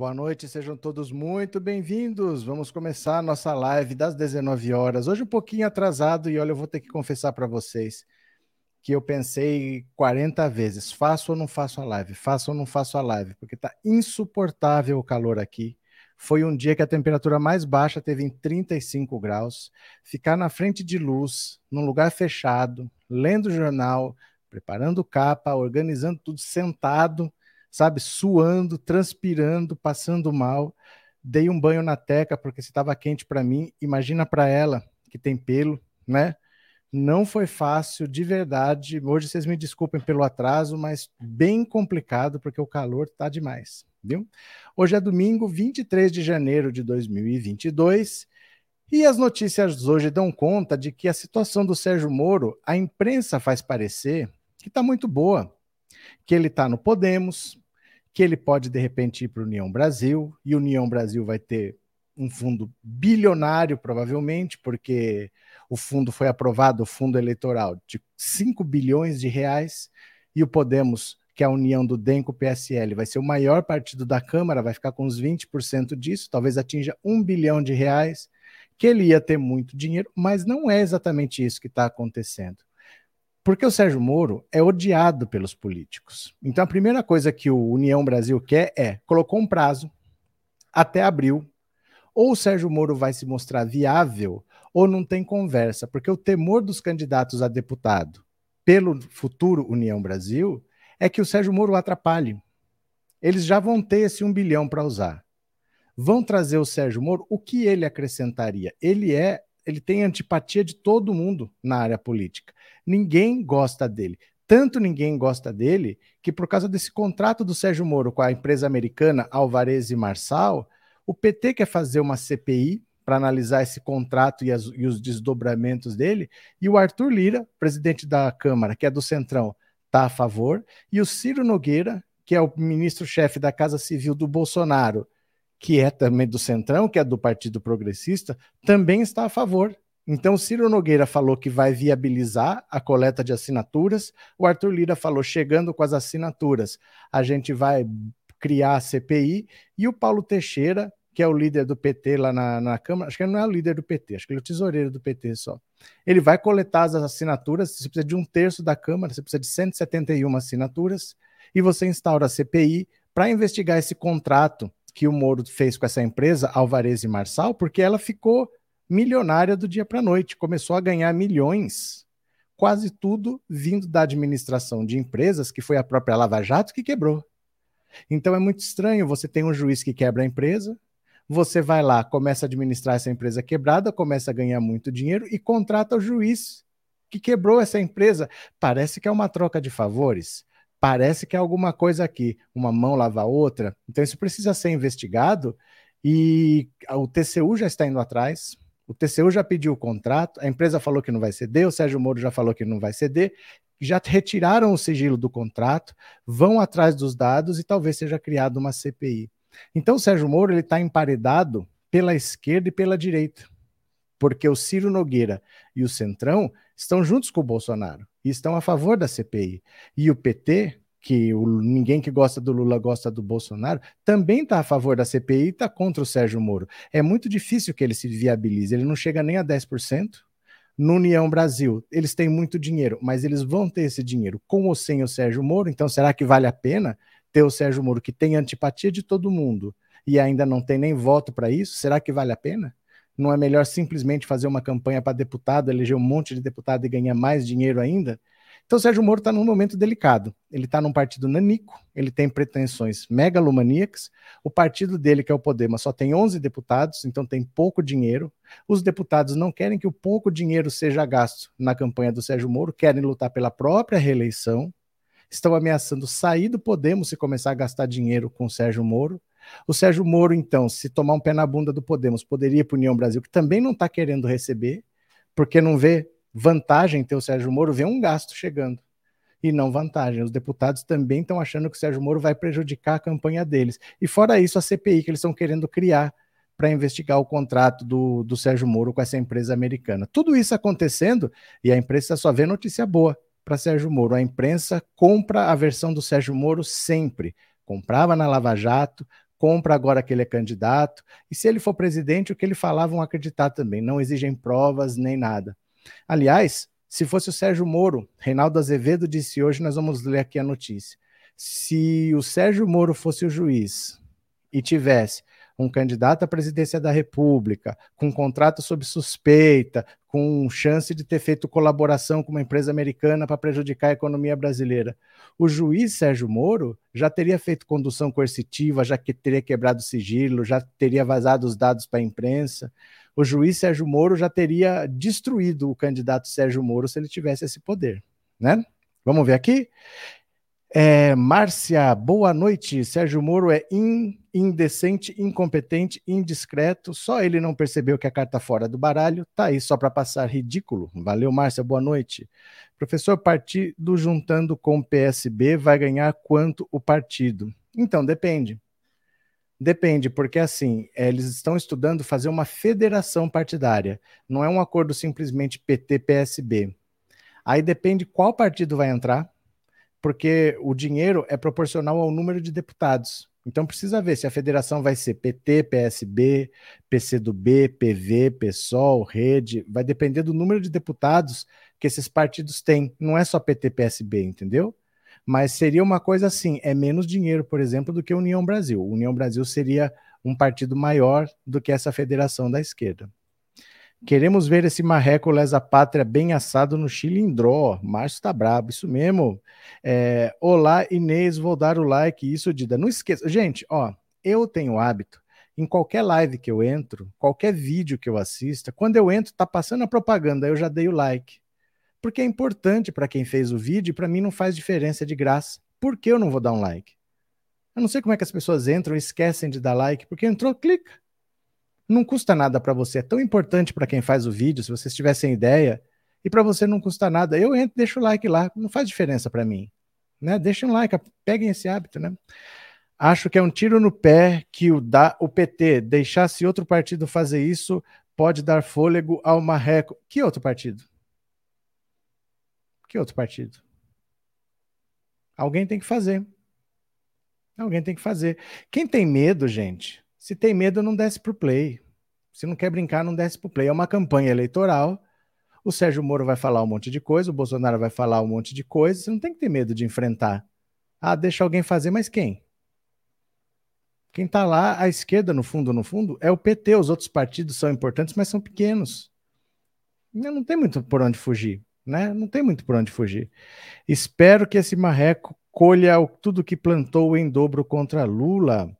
Boa noite, sejam todos muito bem-vindos. Vamos começar a nossa live das 19 horas. Hoje um pouquinho atrasado e olha, eu vou ter que confessar para vocês que eu pensei 40 vezes, faço ou não faço a live, faço ou não faço a live, porque está insuportável o calor aqui. Foi um dia que a temperatura mais baixa teve em 35 graus. Ficar na frente de luz, num lugar fechado, lendo jornal, preparando capa, organizando tudo sentado, sabe, suando, transpirando, passando mal. Dei um banho na teca porque se estava quente para mim, imagina para ela que tem pelo, né? Não foi fácil, de verdade. Hoje vocês me desculpem pelo atraso, mas bem complicado porque o calor tá demais, viu? Hoje é domingo, 23 de janeiro de 2022. E as notícias hoje dão conta de que a situação do Sérgio Moro, a imprensa faz parecer que está muito boa, que ele está no Podemos, que ele pode de repente ir para o União Brasil, e o União Brasil vai ter um fundo bilionário, provavelmente, porque o fundo foi aprovado, o fundo eleitoral, de 5 bilhões de reais, e o Podemos, que é a união do DEM com o PSL, vai ser o maior partido da Câmara, vai ficar com uns 20% disso, talvez atinja um bilhão de reais, que ele ia ter muito dinheiro, mas não é exatamente isso que está acontecendo. Porque o Sérgio Moro é odiado pelos políticos. Então a primeira coisa que o União Brasil quer é colocou um prazo até abril. Ou o Sérgio Moro vai se mostrar viável ou não tem conversa, porque o temor dos candidatos a deputado pelo futuro União Brasil é que o Sérgio Moro atrapalhe. Eles já vão ter esse um bilhão para usar. Vão trazer o Sérgio Moro, o que ele acrescentaria? Ele é, ele tem antipatia de todo mundo na área política. Ninguém gosta dele. Tanto ninguém gosta dele que, por causa desse contrato do Sérgio Moro com a empresa americana Alvarez e Marçal, o PT quer fazer uma CPI para analisar esse contrato e, as, e, os desdobramentos dele, e o Arthur Lira, presidente da Câmara, que é do Centrão, está a favor, e o Ciro Nogueira, que é o ministro-chefe da Casa Civil do Bolsonaro, que é também do Centrão, que é do Partido Progressista, também está a favor. Então, Ciro Nogueira falou que vai viabilizar a coleta de assinaturas. O Arthur Lira falou, chegando com as assinaturas, a gente vai criar a CPI. E o Paulo Teixeira, que é o líder do PT lá na, na Câmara, acho que ele não é o líder do PT, acho que ele é o tesoureiro do PT só. Ele vai coletar as assinaturas, você precisa de um terço da Câmara, você precisa de 171 assinaturas, e você instaura a CPI para investigar esse contrato que o Moro fez com essa empresa, Alvarez e Marçal, porque ela ficou milionária do dia para a noite, começou a ganhar milhões, quase tudo vindo da administração de empresas, que foi a própria Lava Jato que quebrou. Então é muito estranho, você tem um juiz que quebra a empresa, você vai lá, começa a administrar essa empresa quebrada, começa a ganhar muito dinheiro e contrata o juiz que quebrou essa empresa. Parece que é uma troca de favores. Parece que é alguma coisa aqui, uma mão lava a outra. Então isso precisa ser investigado e o TCU já está indo atrás, o TCU já pediu o contrato, a empresa falou que não vai ceder, o Sérgio Moro já falou que não vai ceder, já retiraram o sigilo do contrato, vão atrás dos dados e talvez seja criada uma CPI. Então o Sérgio Moro ele está emparedado pela esquerda e pela direita, porque o Ciro Nogueira e o Centrão estão juntos com o Bolsonaro e estão a favor da CPI. E o PT que o, ninguém que gosta do Lula gosta do Bolsonaro, também está a favor da CPI e está contra o Sérgio Moro. É muito difícil que ele se viabilize, ele não chega nem a 10%. No União Brasil, eles têm muito dinheiro, mas eles vão ter esse dinheiro com ou sem o Sérgio Moro, então será que vale a pena ter o Sérgio Moro, que tem antipatia de todo mundo e ainda não tem nem voto para isso? Será que vale a pena? Não é melhor simplesmente fazer uma campanha para deputado, eleger um monte de deputado e ganhar mais dinheiro ainda? Então, Sérgio Moro está num momento delicado. Ele está num partido nanico, ele tem pretensões megalomaníacas. O partido dele, que é o Podemos, só tem 11 deputados, então tem pouco dinheiro. Os deputados não querem que o pouco dinheiro seja gasto na campanha do Sérgio Moro, querem lutar pela própria reeleição. Estão ameaçando sair do Podemos e começar a gastar dinheiro com o Sérgio Moro. O Sérgio Moro, então, se tomar um pé na bunda do Podemos, poderia ir para União Brasil, que também não está querendo receber, porque não vê vantagem ter o Sérgio Moro, vê um gasto chegando. E não vantagem. Os deputados também estão achando que o Sérgio Moro vai prejudicar a campanha deles. E fora isso, a CPI que eles estão querendo criar para investigar o contrato do, do Sérgio Moro com essa empresa americana. Tudo isso acontecendo e a imprensa só vê notícia boa para Sérgio Moro. A imprensa compra a versão do Sérgio Moro sempre. Comprava na Lava Jato, compra agora que ele é candidato. E se ele for presidente, o que ele falar vão acreditar também. Não exigem provas nem nada. Aliás, se fosse o Sérgio Moro, Reinaldo Azevedo disse hoje, nós vamos ler aqui a notícia. Se o Sérgio Moro fosse o juiz e tivesse um candidato à presidência da República, com contrato sob suspeita, com chance de ter feito colaboração com uma empresa americana para prejudicar a economia brasileira. O juiz Sérgio Moro já teria feito condução coercitiva, já que teria quebrado sigilo, já teria vazado os dados para a imprensa. O juiz Sérgio Moro já teria destruído o candidato Sérgio Moro se ele tivesse esse poder, né? Vamos ver aqui? É, Márcia, boa noite. Sérgio Moro é in, indecente, incompetente, indiscreto. Só ele não percebeu que a carta fora do baralho tá aí só para passar ridículo. Valeu, Márcia, boa noite. Professor, partido juntando com o PSB vai ganhar quanto o partido? Então, depende. Depende, porque assim, é, eles estão estudando fazer uma federação partidária. Não é um acordo simplesmente PT-PSB. Aí depende qual partido vai entrar porque o dinheiro é proporcional ao número de deputados. Então precisa ver se a federação vai ser PT, PSB, PCdoB, PV, PSOL, Rede, vai depender do número de deputados que esses partidos têm. Não é só PT, PSB, entendeu? Mas seria uma coisa assim, é menos dinheiro, por exemplo, do que a União Brasil. União Brasil seria um partido maior do que essa federação da esquerda. Queremos ver esse marreco lesa pátria bem assado no chilindró. Márcio tá brabo, isso mesmo. É, Olá, Inês, vou dar o like. Isso, Dida. Não esqueça. Gente, ó, eu tenho hábito. Em qualquer live que eu entro, qualquer vídeo que eu assista, quando eu entro, tá passando a propaganda, eu já dei o like. Porque é importante para quem fez o vídeo e para mim não faz diferença de graça. Por que eu não vou dar um like? Eu não sei como é que as pessoas entram e esquecem de dar like, porque entrou, clica não custa nada para você. É tão importante para quem faz o vídeo, se vocês tivessem ideia, e para você não custa nada. Eu entro, deixo o like lá, não faz diferença para mim. Né? Deixem um like, peguem esse hábito, né? Acho que é um tiro no pé que o, da, o PT deixasse outro partido fazer isso pode dar fôlego ao marreco. Que outro partido? Que outro partido? Alguém tem que fazer. Alguém tem que fazer. Quem tem medo, gente, se tem medo, não desce pro play. Se não quer brincar, não desce pro play. É uma campanha eleitoral. O Sérgio Moro vai falar um monte de coisa, o Bolsonaro vai falar um monte de coisa. Você não tem que ter medo de enfrentar. Ah, deixa alguém fazer, mas quem? Quem está lá à esquerda, no fundo, no fundo, é o PT. Os outros partidos são importantes, mas são pequenos. Não tem muito por onde fugir, né? Não tem muito por onde fugir. Espero que esse marreco colha tudo que plantou em dobro contra Lula.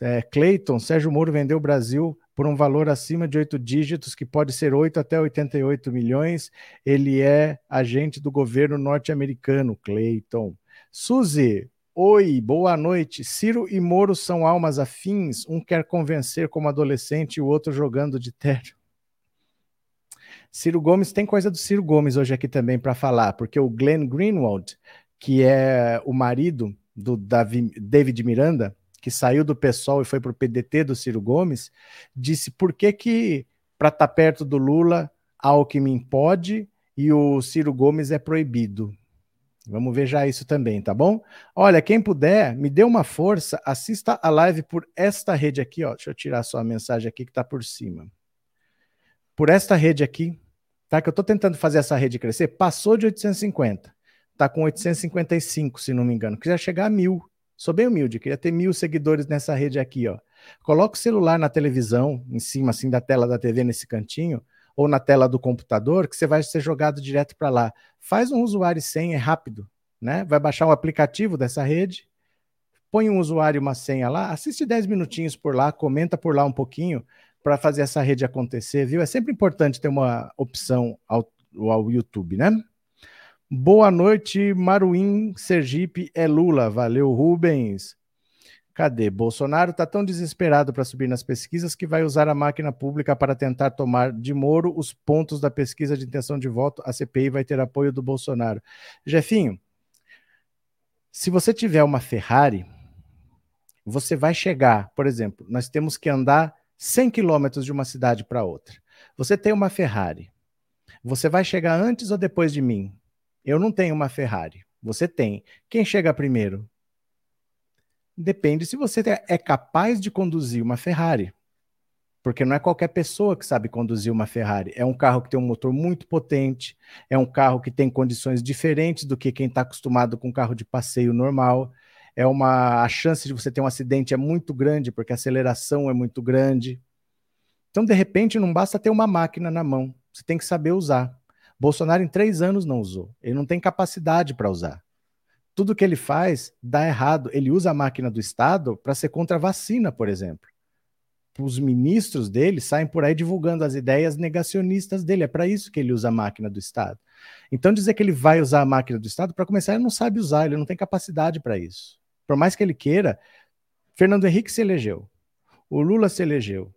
É, Clayton, Sérgio Moro vendeu o Brasil por um valor acima de oito dígitos, que pode ser 8 até 88 milhões. Ele é agente do governo norte-americano, Clayton. Suzy, oi, boa noite. Ciro e Moro são almas afins, um quer convencer como adolescente e o outro jogando de terno. Ciro Gomes, tem coisa do Ciro Gomes hoje aqui também para falar, porque o Glenn Greenwald, que é o marido do David Miranda, que saiu do PSOL e foi para o PDT do Ciro Gomes, disse por que que para estar tá perto do Lula, Alckmin pode e o Ciro Gomes é proibido. Vamos ver já isso também, tá bom? Olha, quem puder, me dê uma força, assista a live por esta rede aqui, ó. Deixa eu tirar só a mensagem aqui que está por cima. Por esta rede aqui, tá? Que eu estou tentando fazer essa rede crescer, passou de 850. Tá com 855, se não me engano. Quiser chegar a mil. Sou bem humilde, queria ter mil seguidores nessa rede aqui, ó. Coloca o celular na televisão, em cima assim da tela da TV nesse cantinho, ou na tela do computador, que você vai ser jogado direto para lá. Faz um usuário sem, é rápido, né? Vai baixar o aplicativo dessa rede, põe um usuário e uma senha lá, assiste 10 minutinhos por lá, comenta por lá um pouquinho para fazer essa rede acontecer, viu? É sempre importante ter uma opção ao, ao YouTube, né? Boa noite, Maruim, Sergipe, é Lula. Valeu, Rubens. Cadê? Bolsonaro está tão desesperado para subir nas pesquisas que vai usar a máquina pública para tentar tomar de Moro os pontos da pesquisa de intenção de voto. A CPI vai ter apoio do Bolsonaro. Jefinho, se você tiver uma Ferrari, você vai chegar, por exemplo, nós temos que andar 100 quilômetros de uma cidade para outra. Você tem uma Ferrari. Você vai chegar antes ou depois de mim? Eu não tenho uma Ferrari. Você tem. Quem chega primeiro? Depende se você é capaz de conduzir uma Ferrari. Porque não é qualquer pessoa que sabe conduzir uma Ferrari. É um carro que tem um motor muito potente, é um carro que tem condições diferentes do que quem está acostumado com um carro de passeio normal. É uma a chance de você ter um acidente é muito grande porque a aceleração é muito grande. Então, de repente, não basta ter uma máquina na mão, você tem que saber usar. Bolsonaro, em três anos, não usou. Ele não tem capacidade para usar. Tudo que ele faz dá errado. Ele usa a máquina do Estado para ser contra a vacina, por exemplo. Os ministros dele saem por aí divulgando as ideias negacionistas dele. É para isso que ele usa a máquina do Estado. Então, dizer que ele vai usar a máquina do Estado, para começar, ele não sabe usar, ele não tem capacidade para isso. Por mais que ele queira, Fernando Henrique se elegeu, o Lula se elegeu,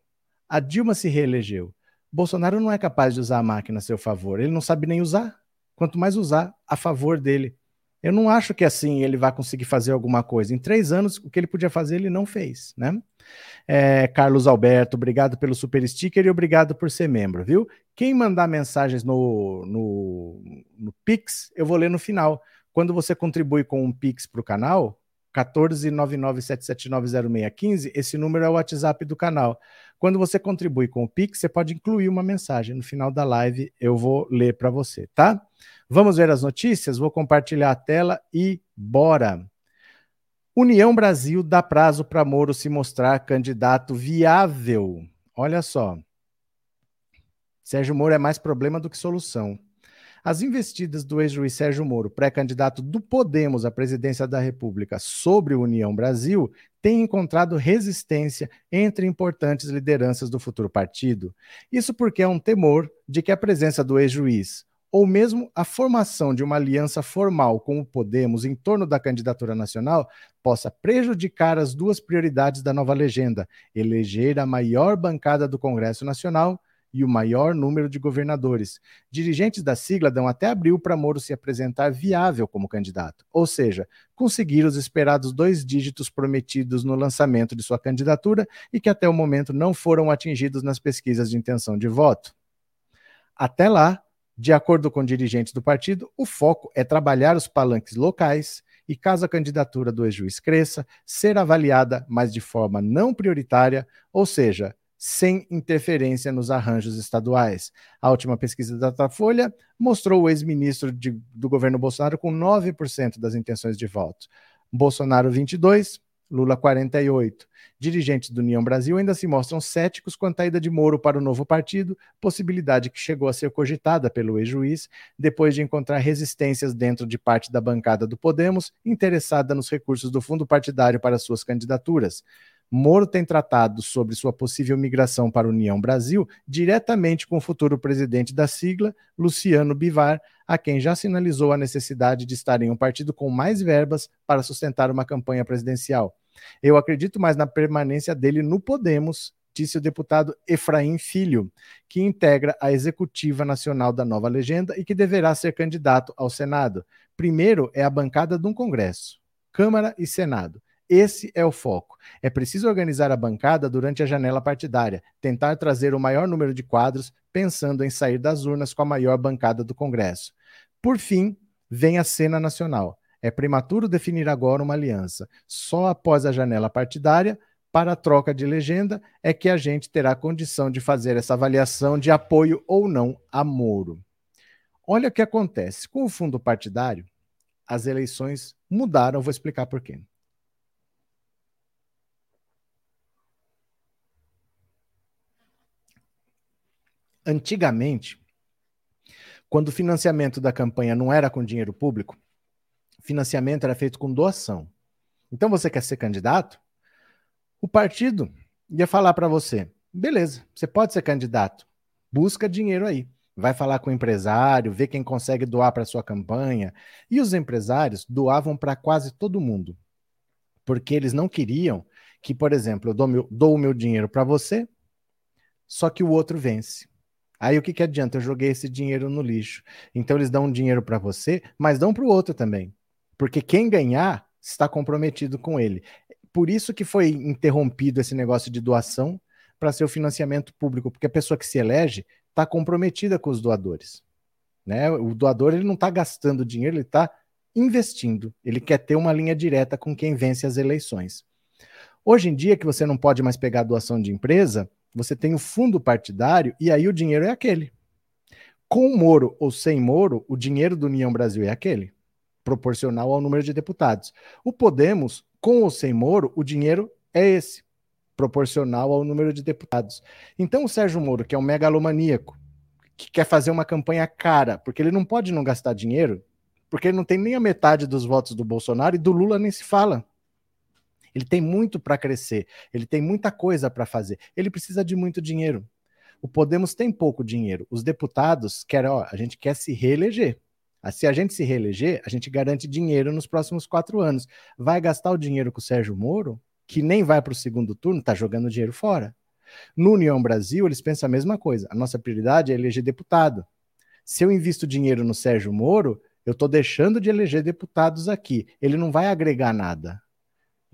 a Dilma se reelegeu. Bolsonaro não é capaz de usar a máquina a seu favor. Ele não sabe nem usar. Quanto mais usar a favor dele. Eu não acho que assim ele vai conseguir fazer alguma coisa. Em três anos, o que ele podia fazer, ele não fez, né? É, Carlos Alberto, obrigado pelo super sticker e obrigado por ser membro, viu? Quem mandar mensagens no, no, no Pix, eu vou ler no final. Quando você contribui com um Pix para o canal, 14997790615, esse número é o WhatsApp do canal. Quando você contribui com o Pix, você pode incluir uma mensagem. No final da live eu vou ler para você, tá? Vamos ver as notícias? Vou compartilhar a tela e bora! União Brasil dá prazo para Moro se mostrar candidato viável. Olha só. Sérgio Moro é mais problema do que solução. As investidas do ex-juiz Sérgio Moro, pré-candidato do Podemos à presidência da República sobre o União Brasil, têm encontrado resistência entre importantes lideranças do futuro partido. Isso porque há um temor de que a presença do ex-juiz, ou mesmo a formação de uma aliança formal com o Podemos em torno da candidatura nacional, possa prejudicar as duas prioridades da nova legenda: eleger a maior bancada do Congresso Nacional e o maior número de governadores. Dirigentes da sigla dão até abril para Moro se apresentar viável como candidato, ou seja, conseguir os esperados dois dígitos prometidos no lançamento de sua candidatura e que até o momento não foram atingidos nas pesquisas de intenção de voto. Até lá, de acordo com dirigentes do partido, o foco é trabalhar os palanques locais e, caso a candidatura do ex-juiz cresça, ser avaliada, mas de forma não prioritária, ou seja, sem interferência nos arranjos estaduais. A última pesquisa da Datafolha mostrou o ex-ministro do governo Bolsonaro com 9% das intenções de voto. Bolsonaro 22, Lula 48. Dirigentes do União Brasil ainda se mostram céticos quanto à ida de Moro para o novo partido, possibilidade que chegou a ser cogitada pelo ex-juiz depois de encontrar resistências dentro de parte da bancada do Podemos interessada nos recursos do fundo partidário para suas candidaturas. Moro tem tratado sobre sua possível migração para a União Brasil diretamente com o futuro presidente da sigla, Luciano Bivar, a quem já sinalizou a necessidade de estar em um partido com mais verbas para sustentar uma campanha presidencial. Eu acredito mais na permanência dele no Podemos, disse o deputado Efraim Filho, que integra a executiva nacional da nova legenda e que deverá ser candidato ao Senado. Primeiro é a bancada de um Congresso, Câmara e Senado. Esse é o foco. É preciso organizar a bancada durante a janela partidária, tentar trazer o maior número de quadros, pensando em sair das urnas com a maior bancada do Congresso. Por fim, vem a cena nacional. É prematuro definir agora uma aliança. Só após a janela partidária, para a troca de legenda, é que a gente terá condição de fazer essa avaliação de apoio ou não a Moro. Olha o que acontece. Com o fundo partidário, as eleições mudaram, vou explicar por quê. Antigamente, quando o financiamento da campanha não era com dinheiro público, financiamento era feito com doação. Então você quer ser candidato? O partido ia falar para você: beleza, você pode ser candidato, busca dinheiro aí. Vai falar com o empresário, vê quem consegue doar para sua campanha. E os empresários doavam para quase todo mundo, porque eles não queriam que, por exemplo, eu dou, meu, dou o meu dinheiro para você, só que o outro vence. Aí o que, que adianta? Eu joguei esse dinheiro no lixo. Então eles dão um dinheiro para você, mas dão para o outro também. Porque quem ganhar está comprometido com ele. Por isso que foi interrompido esse negócio de doação para ser o financiamento público, porque a pessoa que se elege está comprometida com os doadores. Né? O doador ele não está gastando dinheiro, ele está investindo. Ele quer ter uma linha direta com quem vence as eleições. Hoje em dia, que você não pode mais pegar doação de empresa, você tem o fundo partidário e aí o dinheiro é aquele. Com Moro ou sem Moro, o dinheiro do União Brasil é aquele, proporcional ao número de deputados. O Podemos, com ou sem Moro, o dinheiro é esse, proporcional ao número de deputados. Então o Sérgio Moro, que é um megalomaníaco, que quer fazer uma campanha cara, porque ele não pode não gastar dinheiro, porque ele não tem nem a metade dos votos do Bolsonaro e do Lula nem se fala. Ele tem muito para crescer, ele tem muita coisa para fazer, ele precisa de muito dinheiro. O Podemos tem pouco dinheiro. Os deputados querem, ó, a gente quer se reeleger. Ah, se a gente se reeleger, a gente garante dinheiro nos próximos quatro anos. Vai gastar o dinheiro com o Sérgio Moro, que nem vai para o segundo turno, está jogando dinheiro fora. No União Brasil, eles pensam a mesma coisa. A nossa prioridade é eleger deputado. Se eu invisto dinheiro no Sérgio Moro, eu estou deixando de eleger deputados aqui. Ele não vai agregar nada.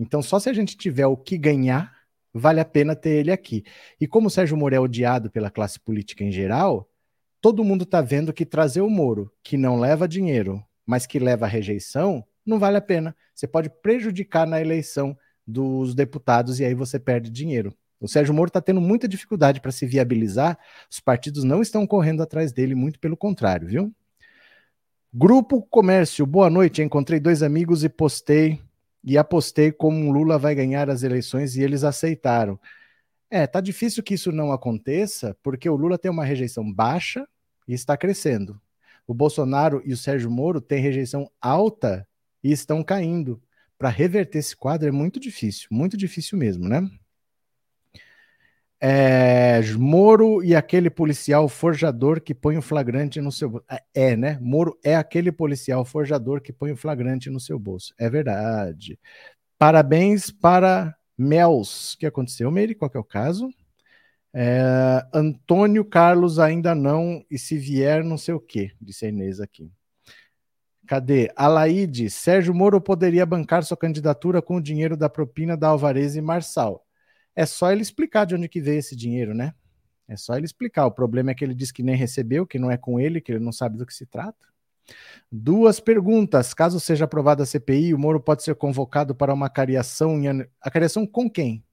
Então, só se a gente tiver o que ganhar, vale a pena ter ele aqui. E como o Sérgio Moro é odiado pela classe política em geral, todo mundo está vendo que trazer o Moro, que não leva dinheiro, mas que leva rejeição, não vale a pena. Você pode prejudicar na eleição dos deputados e aí você perde dinheiro. O Sérgio Moro está tendo muita dificuldade para se viabilizar, os partidos não estão correndo atrás dele, muito pelo contrário, viu? Grupo Comércio, boa noite. Encontrei dois amigos e postei e apostei como Lula vai ganhar as eleições e eles aceitaram. É, tá difícil que isso não aconteça, porque o Lula tem uma rejeição baixa e está crescendo. O Bolsonaro e o Sérgio Moro têm rejeição alta e estão caindo. Para reverter esse quadro é muito difícil, muito difícil mesmo, né? É, Moro e aquele policial forjador que põe o flagrante no seu bolso. É, né? Moro é aquele policial forjador que põe o flagrante no seu bolso. É verdade. Parabéns para Mels. O que aconteceu, Meire? Qual que é o caso? É, Antônio Carlos ainda não, e se vier, não sei o quê, disse a Inês aqui. Cadê? Alaide, Sérgio Moro poderia bancar sua candidatura com o dinheiro da propina da Alvarez e Marçal. É só ele explicar de onde que veio esse dinheiro, né? É só ele explicar. O problema é que ele diz que nem recebeu, que não é com ele, que ele não sabe do que se trata. Duas perguntas. Caso seja aprovada a CPI, o Moro pode ser convocado para uma cariação. Em... A cariação com quem?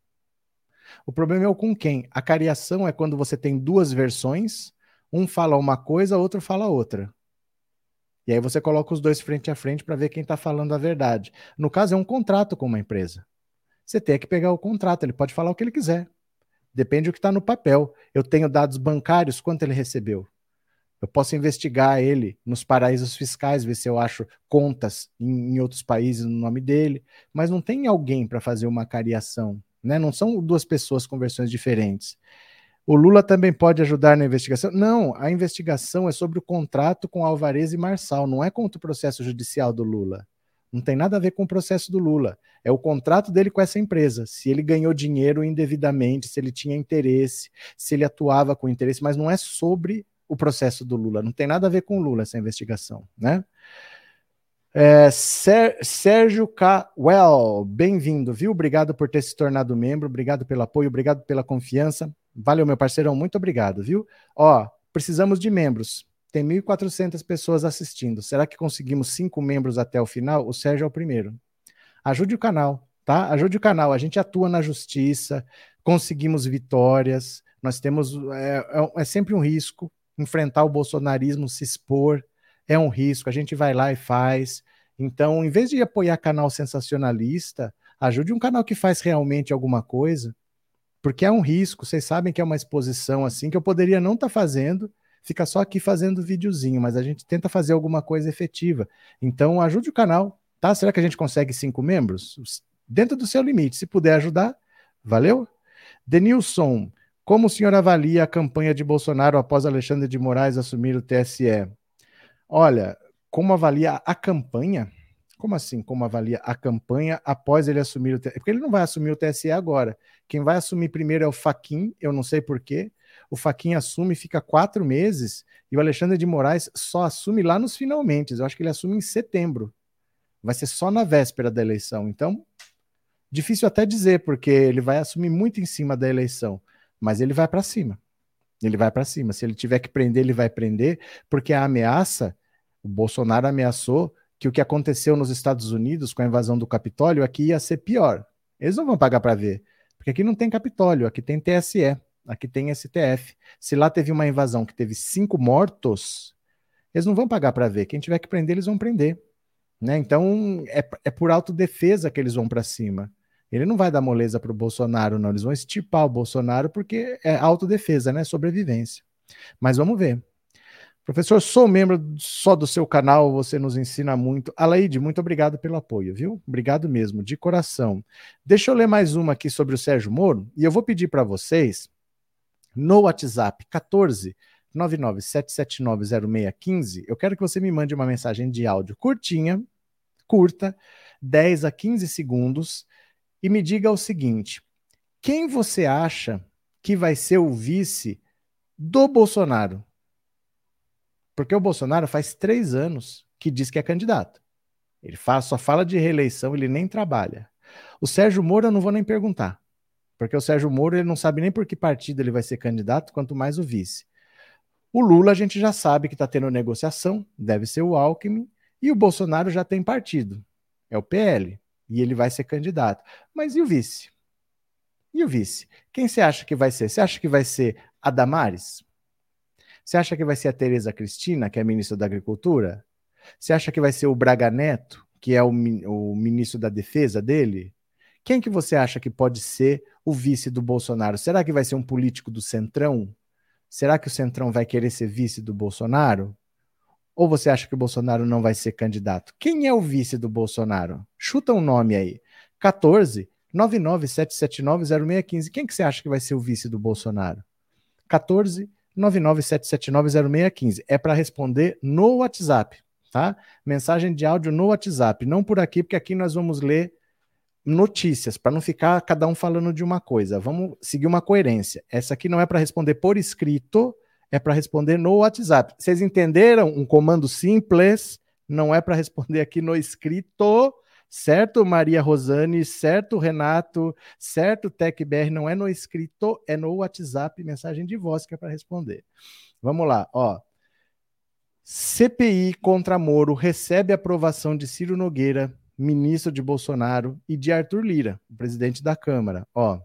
O problema é o com quem. A cariação é quando você tem duas versões, um fala uma coisa, outro fala outra. E aí você coloca os dois frente a frente para ver quem está falando a verdade. No caso, é um contrato com uma empresa você tem que pegar o contrato, ele pode falar o que ele quiser. Depende do que está no papel. Eu tenho dados bancários, quanto ele recebeu. Eu posso investigar ele nos paraísos fiscais, ver se eu acho contas em, em outros países no nome dele, mas não tem alguém para fazer uma cariação, né? Não são duas pessoas com versões diferentes. O Lula também pode ajudar na investigação? Não, a investigação é sobre o contrato com Alvarez e Marçal, não é contra o processo judicial do Lula. Não tem nada a ver com o processo do Lula. É o contrato dele com essa empresa. Se ele ganhou dinheiro indevidamente, se ele tinha interesse, se ele atuava com interesse, mas não é sobre o processo do Lula. Não tem nada a ver com o Lula essa investigação, né? É, Sérgio K. Well, bem-vindo, viu? Obrigado por ter se tornado membro, obrigado pelo apoio, obrigado pela confiança. Valeu, meu parceirão, muito obrigado, viu? Ó, precisamos de membros. Tem 1.400 pessoas assistindo. Será que conseguimos cinco membros até o final? O Sérgio é o primeiro. Ajude o canal, tá? Ajude o canal. A gente atua na justiça, conseguimos vitórias. Nós temos. É, é, é sempre um risco enfrentar o bolsonarismo, se expor. É um risco. A gente vai lá e faz. Então, em vez de apoiar canal sensacionalista, ajude um canal que faz realmente alguma coisa, porque é um risco. Vocês sabem que é uma exposição assim que eu poderia não estar tá fazendo fica só aqui fazendo videozinho, mas a gente tenta fazer alguma coisa efetiva. Então, ajude o canal, tá? Será que a gente consegue cinco membros? Dentro do seu limite. Se puder ajudar, valeu? Denilson, como o senhor avalia a campanha de Bolsonaro após Alexandre de Moraes assumir o TSE? Olha, como avalia a campanha? Como assim? Como avalia a campanha após ele assumir o TSE? Porque ele não vai assumir o TSE agora. Quem vai assumir primeiro é o Faquin, eu não sei porquê o Faquinha assume, fica quatro meses, e o Alexandre de Moraes só assume lá nos finalmente. Eu acho que ele assume em setembro. Vai ser só na véspera da eleição. Então, difícil até dizer, porque ele vai assumir muito em cima da eleição, mas ele vai para cima. Ele vai para cima. Se ele tiver que prender, ele vai prender, porque a ameaça, o Bolsonaro ameaçou que o que aconteceu nos Estados Unidos com a invasão do Capitólio aqui ia ser pior. Eles não vão pagar para ver, porque aqui não tem Capitólio, aqui tem TSE, aqui tem STF. Se lá teve uma invasão que teve cinco mortos, eles não vão pagar para ver. Quem tiver que prender, eles vão prender. Né? Então é, é por autodefesa que eles vão para cima. Ele não vai dar moleza para o Bolsonaro, não. Eles vão estipar o Bolsonaro porque é autodefesa, né? Sobrevivência. Mas vamos ver. Professor, sou membro só do seu canal, você nos ensina muito. Alaide, muito obrigado pelo apoio, viu? Obrigado mesmo, de coração. Deixa eu ler mais uma aqui sobre o Sérgio Moro e eu vou pedir para vocês no WhatsApp 14 997790615. Eu quero que você me mande uma mensagem de áudio curtinha, curta, 10 a 15 segundos e me diga o seguinte: quem você acha que vai ser o vice do Bolsonaro? Porque o Bolsonaro faz três anos que diz que é candidato. Ele faz, só fala de reeleição, ele nem trabalha. O Sérgio Moro eu não vou nem perguntar. Porque o Sérgio Moro ele não sabe nem por que partido ele vai ser candidato, quanto mais o vice. O Lula a gente já sabe que está tendo negociação, deve ser o Alckmin, e o Bolsonaro já tem partido, é o PL, e ele vai ser candidato. Mas e o vice? E o vice? Quem você acha que vai ser? Você acha que vai ser a Damares? Você acha que vai ser a Tereza Cristina, que é ministra da Agricultura? Você acha que vai ser o Braga Neto, que é o, o ministro da Defesa dele? Quem que você acha que pode ser o vice do Bolsonaro? Será que vai ser um político do Centrão? Será que o Centrão vai querer ser vice do Bolsonaro? Ou você acha que o Bolsonaro não vai ser candidato? Quem é o vice do Bolsonaro? Chuta um nome aí. 14 997790615. Quem que você acha que vai ser o vice do Bolsonaro? 14 997790615. É para responder no WhatsApp, tá? Mensagem de áudio no WhatsApp, não por aqui, porque aqui nós vamos ler notícias, para não ficar cada um falando de uma coisa. Vamos seguir uma coerência. Essa aqui não é para responder por escrito, é para responder no WhatsApp. Vocês entenderam? Um comando simples, não é para responder aqui no escrito, certo, Maria Rosane? Certo, Renato? Certo, TecBR? Não é no escrito, é no WhatsApp, mensagem de voz que é para responder. Vamos lá, ó. CPI contra Moro recebe aprovação de Ciro Nogueira, ministro de Bolsonaro, e de Arthur Lira, presidente da Câmara. Ó,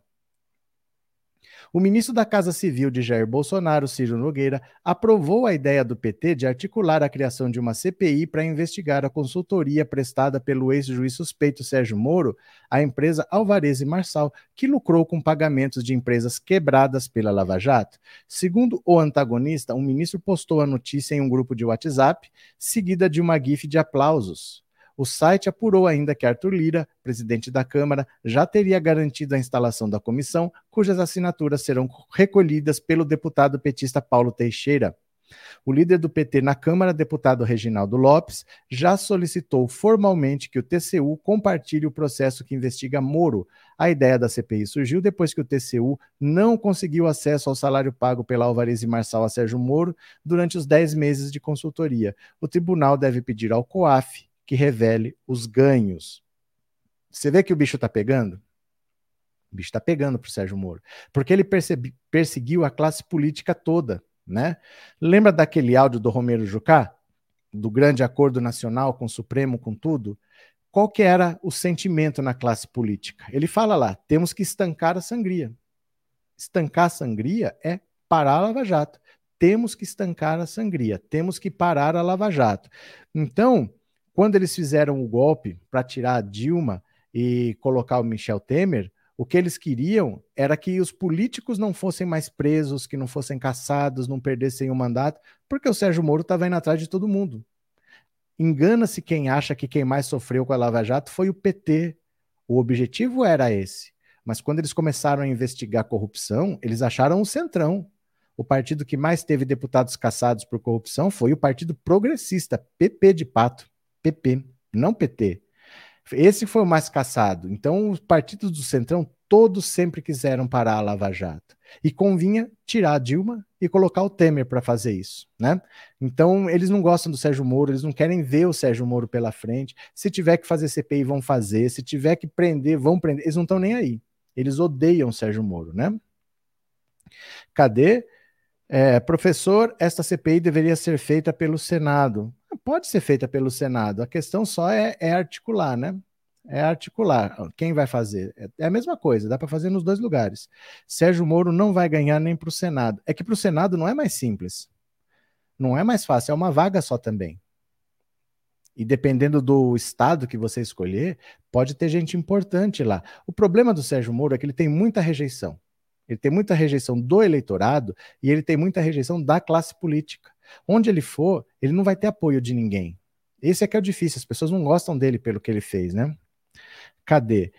o ministro da Casa Civil de Jair Bolsonaro, Ciro Nogueira, aprovou a ideia do PT de articular a criação de uma CPI para investigar a consultoria prestada pelo ex-juiz suspeito Sérgio Moro à empresa Alvarez e Marçal, que lucrou com pagamentos de empresas quebradas pela Lava Jato. Segundo o antagonista, um ministro postou a notícia em um grupo de WhatsApp, seguida de uma gif de aplausos. O site apurou ainda que Arthur Lira, presidente da Câmara, já teria garantido a instalação da comissão, cujas assinaturas serão recolhidas pelo deputado petista Paulo Teixeira. O líder do PT na Câmara, deputado Reginaldo Lopes, já solicitou formalmente que o TCU compartilhe o processo que investiga Moro. A ideia da CPI surgiu depois que o TCU não conseguiu acesso ao salário pago pela Alvarez e Marçal a Sérgio Moro durante os 10 meses de consultoria. O tribunal deve pedir ao COAF que revele os ganhos. Você vê que o bicho está pegando? O bicho está pegando para o Sérgio Moro. Porque ele percebi, perseguiu a classe política toda. Né? Lembra daquele áudio do Romero Jucá? Do grande acordo nacional com o Supremo, com tudo? Qual que era o sentimento na classe política? Ele fala lá: temos que estancar a sangria. Estancar a sangria é parar a Lava Jato. Temos que estancar a sangria, temos que parar a Lava Jato. Então, quando eles fizeram o golpe para tirar a Dilma e colocar o Michel Temer, o que eles queriam era que os políticos não fossem mais presos, que não fossem caçados, não perdessem o mandato, porque o Sérgio Moro estava indo atrás de todo mundo. Engana-se quem acha que quem mais sofreu com a Lava Jato foi o PT. O objetivo era esse. Mas quando eles começaram a investigar corrupção, eles acharam o Centrão. O partido que mais teve deputados caçados por corrupção foi o Partido Progressista, PP de Pato. PP, não PT. Esse foi o mais caçado. Então, os partidos do Centrão todos sempre quiseram parar a Lava Jato. E convinha tirar a Dilma e colocar o Temer para fazer isso, né? Então, eles não gostam do Sérgio Moro, eles não querem ver o Sérgio Moro pela frente. Se tiver que fazer CPI, vão fazer. Se tiver que prender, vão prender. Eles não estão nem aí. Eles odeiam o Sérgio Moro, né? Cadê? É, professor, esta CPI deveria ser feita pelo Senado pode ser feita pelo Senado. A questão só é, é articular, né? É articular. Quem vai fazer? É, é a mesma coisa, dá para fazer nos dois lugares. Sérgio Moro não vai ganhar nem para o Senado. É que para o Senado não é mais simples. Não é mais fácil, é uma vaga só também. E dependendo do estado que você escolher, pode ter gente importante lá. O problema do Sérgio Moro é que ele tem muita rejeição. Ele tem muita rejeição do eleitorado e ele tem muita rejeição da classe política. Onde ele for, ele não vai ter apoio de ninguém. Esse é que é o difícil, as pessoas não gostam dele pelo que ele fez, né? Cadê?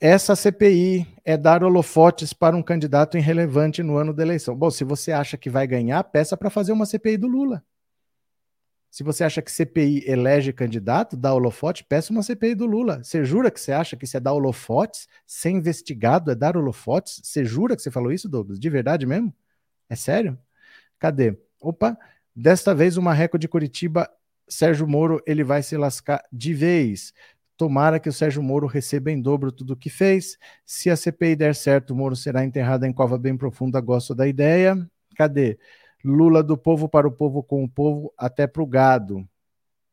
Essa CPI é dar holofotes para um candidato irrelevante no ano da eleição. Bom, se você acha que vai ganhar, peça para fazer uma CPI do Lula. Se você acha que CPI elege candidato, dá holofote, peça uma CPI do Lula. Você jura que você acha que isso é dar holofotes? Ser investigado é dar holofotes? Você jura que você falou isso, Douglas? De verdade mesmo? É sério? Cadê? Opa, desta vez o Marreco de Curitiba, Sérgio Moro, ele vai se lascar de vez. Tomara que o Sérgio Moro receba em dobro tudo o que fez. Se a CPI der certo, o Moro será enterrado em cova bem profunda. Gosto da ideia. Cadê? Lula do povo para o povo com o povo, até para o gado.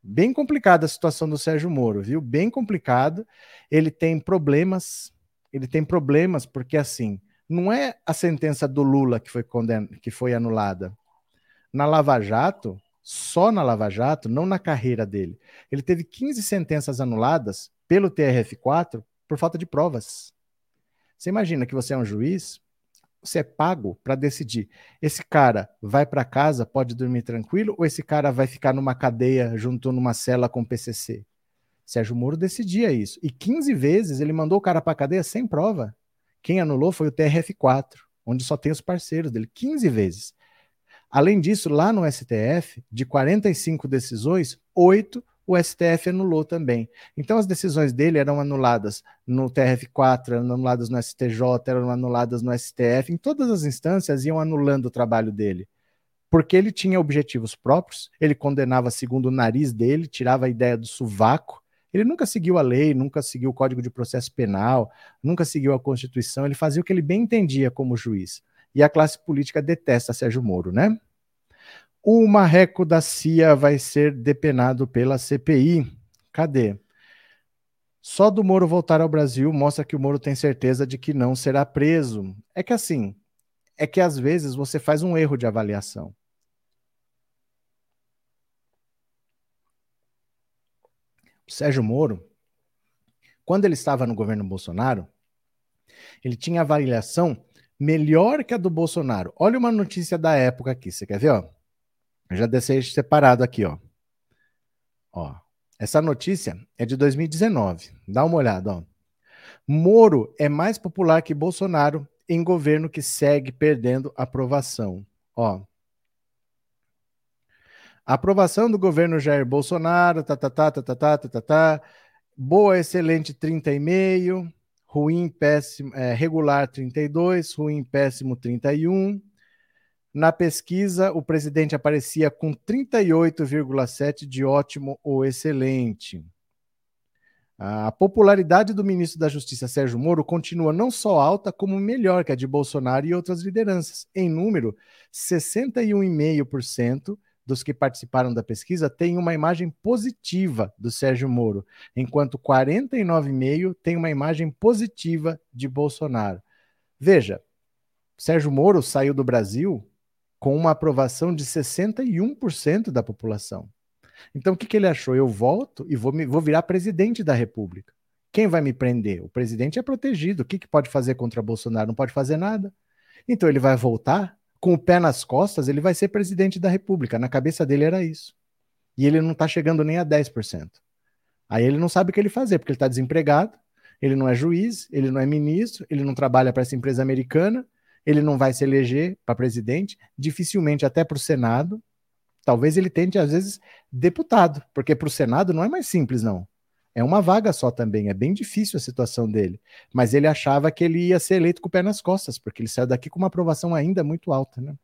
Bem complicada a situação do Sérgio Moro, viu? Bem complicado. Ele tem problemas, ele tem problemas porque assim, não é a sentença do Lula que foi conden que foi anulada. Na Lava Jato, só na Lava Jato, não na carreira dele. Ele teve 15 sentenças anuladas pelo TRF4 por falta de provas. Você imagina que você é um juiz, você é pago para decidir. Esse cara vai para casa, pode dormir tranquilo, ou esse cara vai ficar numa cadeia junto numa cela com PCC? Sérgio Moro decidia isso. E 15 vezes ele mandou o cara para cadeia sem prova. Quem anulou foi o TRF4, onde só tem os parceiros dele. 15 vezes. Além disso, lá no STF, de 45 decisões, oito o STF anulou também. Então as decisões dele eram anuladas no TRF4, eram anuladas no STJ, eram anuladas no STF, em todas as instâncias iam anulando o trabalho dele. Porque ele tinha objetivos próprios, ele condenava segundo o nariz dele, tirava a ideia do sovaco. Ele nunca seguiu a lei, nunca seguiu o Código de Processo Penal, nunca seguiu a Constituição, ele fazia o que ele bem entendia como juiz. E a classe política detesta Sérgio Moro, né? O marreco da CIA vai ser depenado pela CPI. Cadê? Só do Moro voltar ao Brasil mostra que o Moro tem certeza de que não será preso. É que assim, é que às vezes você faz um erro de avaliação. O Sérgio Moro, quando ele estava no governo Bolsonaro, ele tinha avaliação melhor que a do Bolsonaro. Olha uma notícia da época aqui, você quer ver? Ó? Eu já deixei separado aqui, ó. Ó, essa notícia é de 2019. Dá uma olhada, ó. Moro é mais popular que Bolsonaro em governo que segue perdendo aprovação. Ó. Aprovação do governo Jair Bolsonaro, tá, tá, tá, tá, tá, tá, tá, tá, tá. Boa, excelente, 30,5. Ruim, péssimo, é, regular, 32. Ruim, péssimo, 31. Na pesquisa, o presidente aparecia com 38,7 de ótimo ou excelente. A popularidade do ministro da Justiça, Sérgio Moro, continua não só alta, como melhor que a de Bolsonaro e outras lideranças. Em número, 61,5% dos que participaram da pesquisa têm uma imagem positiva do Sérgio Moro, enquanto 49,5% têm uma imagem positiva de Bolsonaro. Veja, Sérgio Moro saiu do Brasil com uma aprovação de 61% da população. Então, o que, que ele achou? Eu volto e vou, me, vou virar presidente da República. Quem vai me prender? O presidente é protegido. O que, que pode fazer contra Bolsonaro? Não pode fazer nada. Então, ele vai voltar com o pé nas costas, ele vai ser presidente da República. Na cabeça dele era isso. E ele não está chegando nem a 10%. Aí ele não sabe o que ele fazer, porque ele está desempregado, ele não é juiz, ele não é ministro, ele não trabalha para essa empresa americana, ele não vai se eleger para presidente, dificilmente até para o Senado. Talvez ele tente, às vezes, deputado, porque para o Senado não é mais simples, não. É uma vaga só também, é bem difícil a situação dele. Mas ele achava que ele ia ser eleito com o pé nas costas, porque ele saiu daqui com uma aprovação ainda muito alta, né?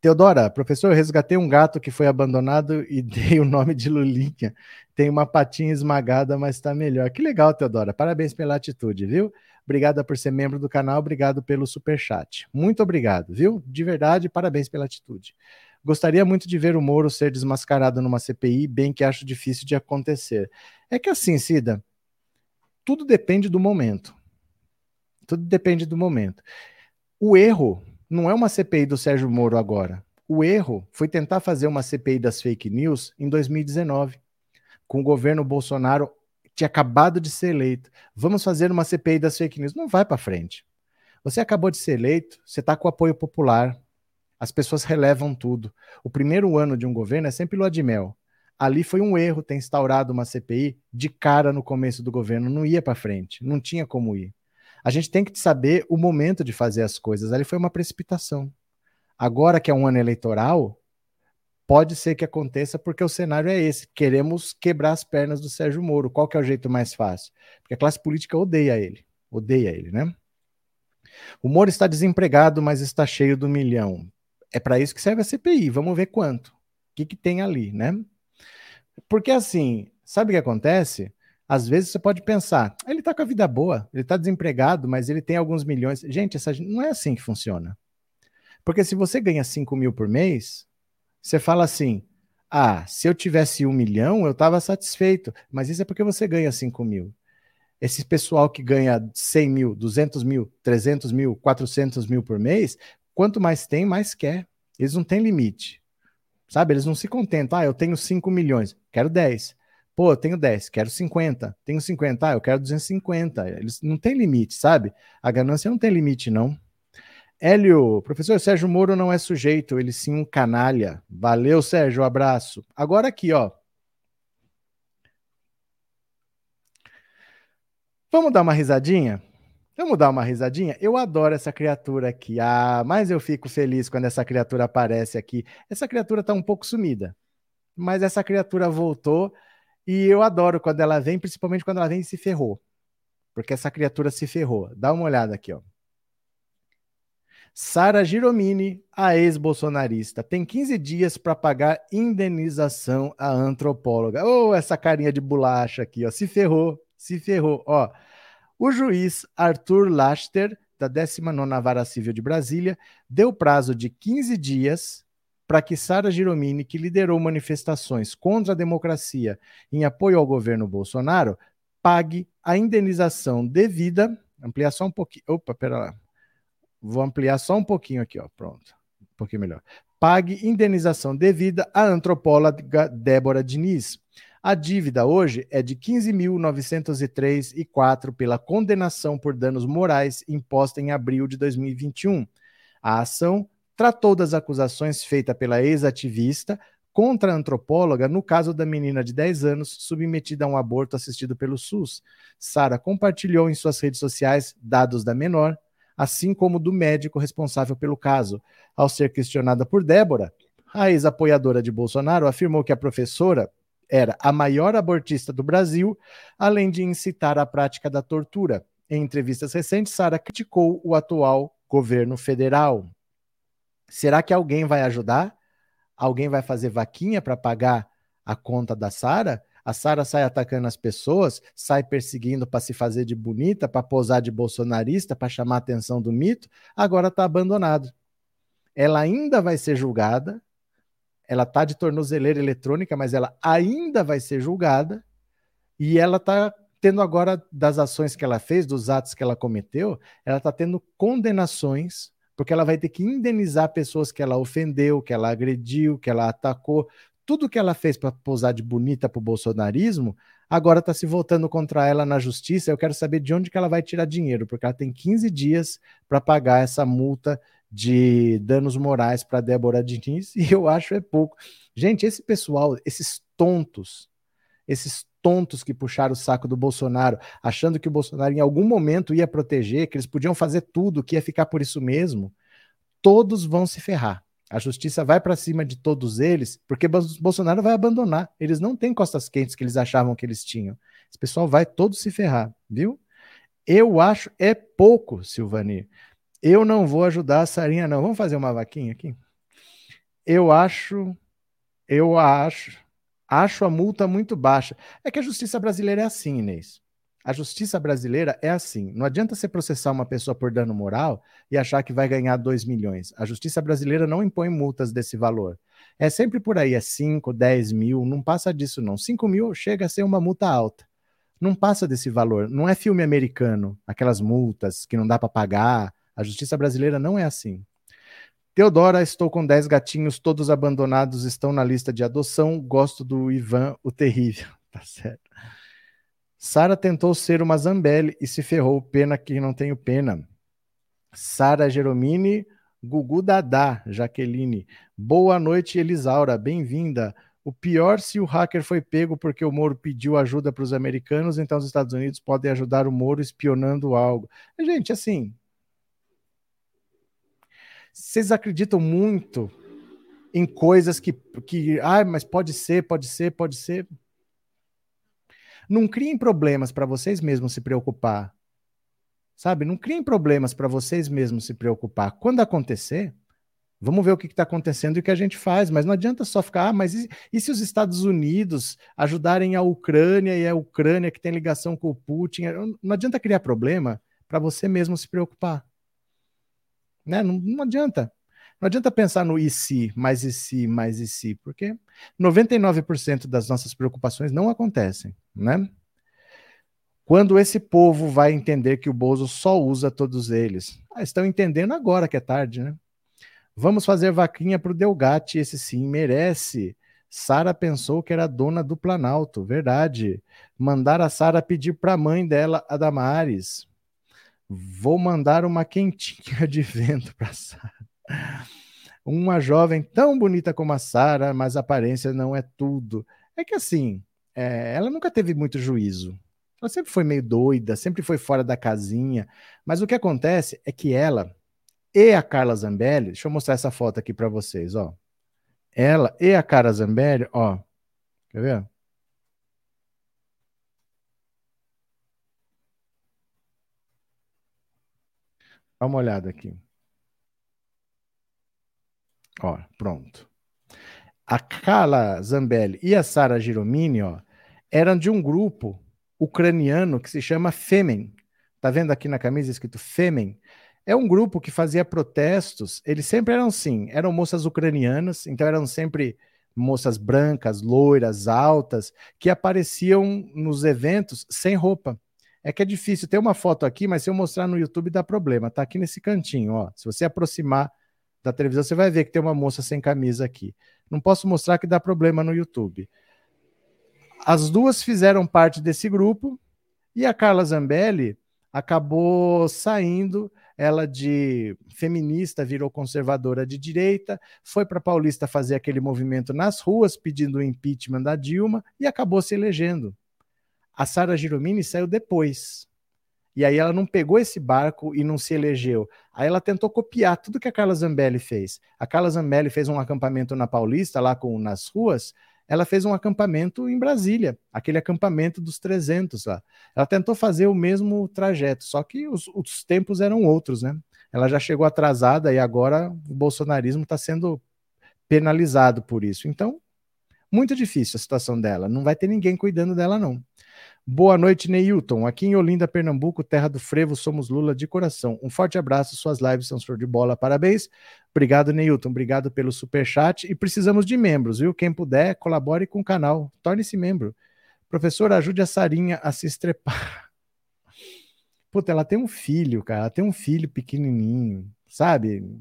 Teodora, professor, resgatei um gato que foi abandonado e dei o nome de Lulinha. Tem uma patinha esmagada, mas está melhor. Que legal, Teodora. Parabéns pela atitude, viu? Obrigada por ser membro do canal, obrigado pelo super chat. Muito obrigado, viu? De verdade, parabéns pela atitude. Gostaria muito de ver o Moro ser desmascarado numa CPI, bem que acho difícil de acontecer. É que assim, Cida, tudo depende do momento. Tudo depende do momento. O erro não é uma CPI do Sérgio Moro agora. O erro foi tentar fazer uma CPI das fake news em 2019, com o governo Bolsonaro tinha acabado de ser eleito. Vamos fazer uma CPI das fake news. Não vai para frente. Você acabou de ser eleito, você está com apoio popular. As pessoas relevam tudo. O primeiro ano de um governo é sempre lua de mel. Ali foi um erro ter instaurado uma CPI de cara no começo do governo, não ia para frente, não tinha como ir. A gente tem que saber o momento de fazer as coisas. Ali foi uma precipitação. Agora que é um ano eleitoral, pode ser que aconteça porque o cenário é esse. Queremos quebrar as pernas do Sérgio Moro. Qual que é o jeito mais fácil? Porque a classe política odeia ele. Odeia ele, né? O Moro está desempregado, mas está cheio do milhão. É para isso que serve a CPI. Vamos ver quanto. O que, que tem ali, né? Porque assim, sabe o que acontece? Às vezes você pode pensar, ele está com a vida boa, ele está desempregado, mas ele tem alguns milhões. Gente, essa, não é assim que funciona. Porque se você ganha 5 mil por mês, você fala assim: ah, se eu tivesse um milhão, eu estava satisfeito. Mas isso é porque você ganha 5 mil. Esse pessoal que ganha 100 mil, 200 mil, 300 mil, 400 mil por mês, quanto mais tem, mais quer. Eles não têm limite. Sabe? Eles não se contentam. Ah, eu tenho 5 milhões, quero 10. Pô, eu tenho 10, quero 50. Tenho 50, ah, eu quero 250. Eles não tem limite, sabe? A ganância não tem limite, não. Hélio, professor Sérgio Moro não é sujeito, ele sim um canalha. Valeu, Sérgio, um abraço. Agora aqui, ó. Vamos dar uma risadinha? Vamos dar uma risadinha? Eu adoro essa criatura aqui. Ah, mas eu fico feliz quando essa criatura aparece aqui. Essa criatura tá um pouco sumida, mas essa criatura voltou e eu adoro quando ela vem, principalmente quando ela vem e se ferrou. Porque essa criatura se ferrou. Dá uma olhada aqui, ó. Sara Giromini, a ex-bolsonarista, tem 15 dias para pagar indenização à antropóloga. Oh, essa carinha de bolacha aqui, ó. Se ferrou, se ferrou. Ó, o juiz Arthur Laster, da 19ª Vara Civil de Brasília, deu prazo de 15 dias para que Sara Giromini, que liderou manifestações contra a democracia em apoio ao governo Bolsonaro, pague a indenização devida. Ampliar só um pouquinho. Opa, pera lá. Vou ampliar só um pouquinho aqui, ó. Pronto. Um pouquinho melhor. Pague indenização devida à antropóloga Débora Diniz. A dívida hoje é de 15.903,04 pela condenação por danos morais imposta em abril de 2021. A ação tratou das acusações feitas pela ex-ativista contra a antropóloga no caso da menina de 10 anos submetida a um aborto assistido pelo SUS. Sara compartilhou em suas redes sociais dados da menor, assim como do médico responsável pelo caso. Ao ser questionada por Débora, a ex-apoiadora de Bolsonaro afirmou que a professora era a maior abortista do Brasil, além de incitar a prática da tortura. Em entrevistas recentes, Sara criticou o atual governo federal. Será que alguém vai ajudar? Alguém vai fazer vaquinha para pagar a conta da Sara? A Sara sai atacando as pessoas, sai perseguindo para se fazer de bonita, para posar de bolsonarista, para chamar a atenção do mito, agora está abandonado. Ela ainda vai ser julgada, ela está de tornozeleira eletrônica, mas ela ainda vai ser julgada, e ela está tendo agora, das ações que ela fez, dos atos que ela cometeu, ela está tendo condenações porque ela vai ter que indenizar pessoas que ela ofendeu, que ela agrediu, que ela atacou. Tudo que ela fez para posar de bonita para o bolsonarismo, agora está se voltando contra ela na justiça. Eu quero saber de onde que ela vai tirar dinheiro, porque ela tem 15 dias para pagar essa multa de danos morais para Débora Diniz, e eu acho é pouco. Gente, esse pessoal, esses tontos, esses tontos que puxaram o saco do Bolsonaro, achando que o Bolsonaro em algum momento ia proteger, que eles podiam fazer tudo, que ia ficar por isso mesmo, todos vão se ferrar. A justiça vai para cima de todos eles, porque Bolsonaro vai abandonar. Eles não têm costas quentes que eles achavam que eles tinham. Esse pessoal vai todo se ferrar, viu? Eu acho é pouco, Silvani. Eu não vou ajudar a Sarinha, não. Vamos fazer uma vaquinha aqui? Eu acho, eu acho Acho a multa muito baixa. É que a justiça brasileira é assim, Inês. A justiça brasileira é assim. Não adianta você processar uma pessoa por dano moral e achar que vai ganhar 2 milhões. A justiça brasileira não impõe multas desse valor. É sempre por aí, é 5, 10 mil, não passa disso não. 5 mil chega a ser uma multa alta. Não passa desse valor. Não é filme americano, aquelas multas que não dá para pagar. A justiça brasileira não é assim. Teodora, estou com 10 gatinhos, todos abandonados, estão na lista de adoção. Gosto do Ivan, o terrível. Tá certo. Sara tentou ser uma Zambelli e se ferrou. Pena que não tenho pena. Sara Geromini, Gugu Dadá, Jaqueline. Boa noite, Elisaura. Bem-vinda. O pior se o hacker foi pego porque o Moro pediu ajuda para os americanos, então os Estados Unidos podem ajudar o Moro espionando algo. Gente, assim. Vocês acreditam muito em coisas que, que. Ah, mas pode ser, pode ser, pode ser. Não criem problemas para vocês mesmos se preocupar. Sabe? Não criem problemas para vocês mesmos se preocupar. Quando acontecer, vamos ver o que está acontecendo e o que a gente faz. Mas não adianta só ficar, ah, mas e, e, se os Estados Unidos ajudarem a Ucrânia e a Ucrânia que tem ligação com o Putin? Não adianta criar problema para você mesmo se preocupar. Né? Não, não adianta. Não adianta pensar no e se, mais e se, mais e se, porque 99% das nossas preocupações não acontecem, né? Quando esse povo vai entender que o Bozo só usa todos eles? Ah, estão entendendo agora que é tarde, né? Vamos fazer vaquinha para o Delgatti, esse sim merece. Sara pensou que era dona do Planalto, verdade. Mandar a Sara pedir para a mãe dela, a Damares. Vou mandar uma quentinha de vento para Sara. Uma jovem tão bonita como a Sara, mas a aparência não é tudo. É que assim, é, ela nunca teve muito juízo. Ela sempre foi meio doida, sempre foi fora da casinha. Mas o que acontece é que ela e a Carla Zambelli, deixa eu mostrar essa foto aqui para vocês, ó. Ela e a Carla Zambelli, ó. Quer ver? Dá uma olhada aqui. Ó, pronto. A Carla Zambelli e a Sara Giromini, ó, eram de um grupo ucraniano que se chama Femen. Tá vendo aqui na camisa escrito Femen? É um grupo que fazia protestos. Eles sempre eram assim, eram moças ucranianas, então eram sempre moças brancas, loiras, altas, que apareciam nos eventos sem roupa. É que é difícil. Tem uma foto aqui, mas se eu mostrar no YouTube dá problema. Tá aqui nesse cantinho, ó. Se você aproximar da televisão, você vai ver que tem uma moça sem camisa aqui. Não posso mostrar que dá problema no YouTube. As duas fizeram parte desse grupo e a Carla Zambelli acabou saindo. Ela de feminista virou conservadora de direita, foi para Paulista fazer aquele movimento nas ruas pedindo o impeachment da Dilma e acabou se elegendo. A Sara Giromini saiu depois. E aí ela não pegou esse barco e não se elegeu. Aí ela tentou copiar tudo que a Carla Zambelli fez. A Carla Zambelli fez um acampamento na Paulista, lá com nas ruas. Ela fez um acampamento em Brasília, aquele acampamento dos 300 lá. Ela tentou fazer o mesmo trajeto, só que os, os tempos eram outros, né? Ela já chegou atrasada e agora o bolsonarismo está sendo penalizado por isso. Então, muito difícil a situação dela. Não vai ter ninguém cuidando dela, não. Boa noite, Neilton. Aqui em Olinda, Pernambuco, terra do frevo, somos Lula de coração. Um forte abraço, suas lives são show de bola, parabéns. Obrigado, Neilton. Obrigado pelo super chat e precisamos de membros, viu? Quem puder, colabore com o canal. Torne-se membro. Professor, ajude a Sarinha a se estrepar. Puta, ela tem um filho, cara. Ela tem um filho pequenininho, sabe?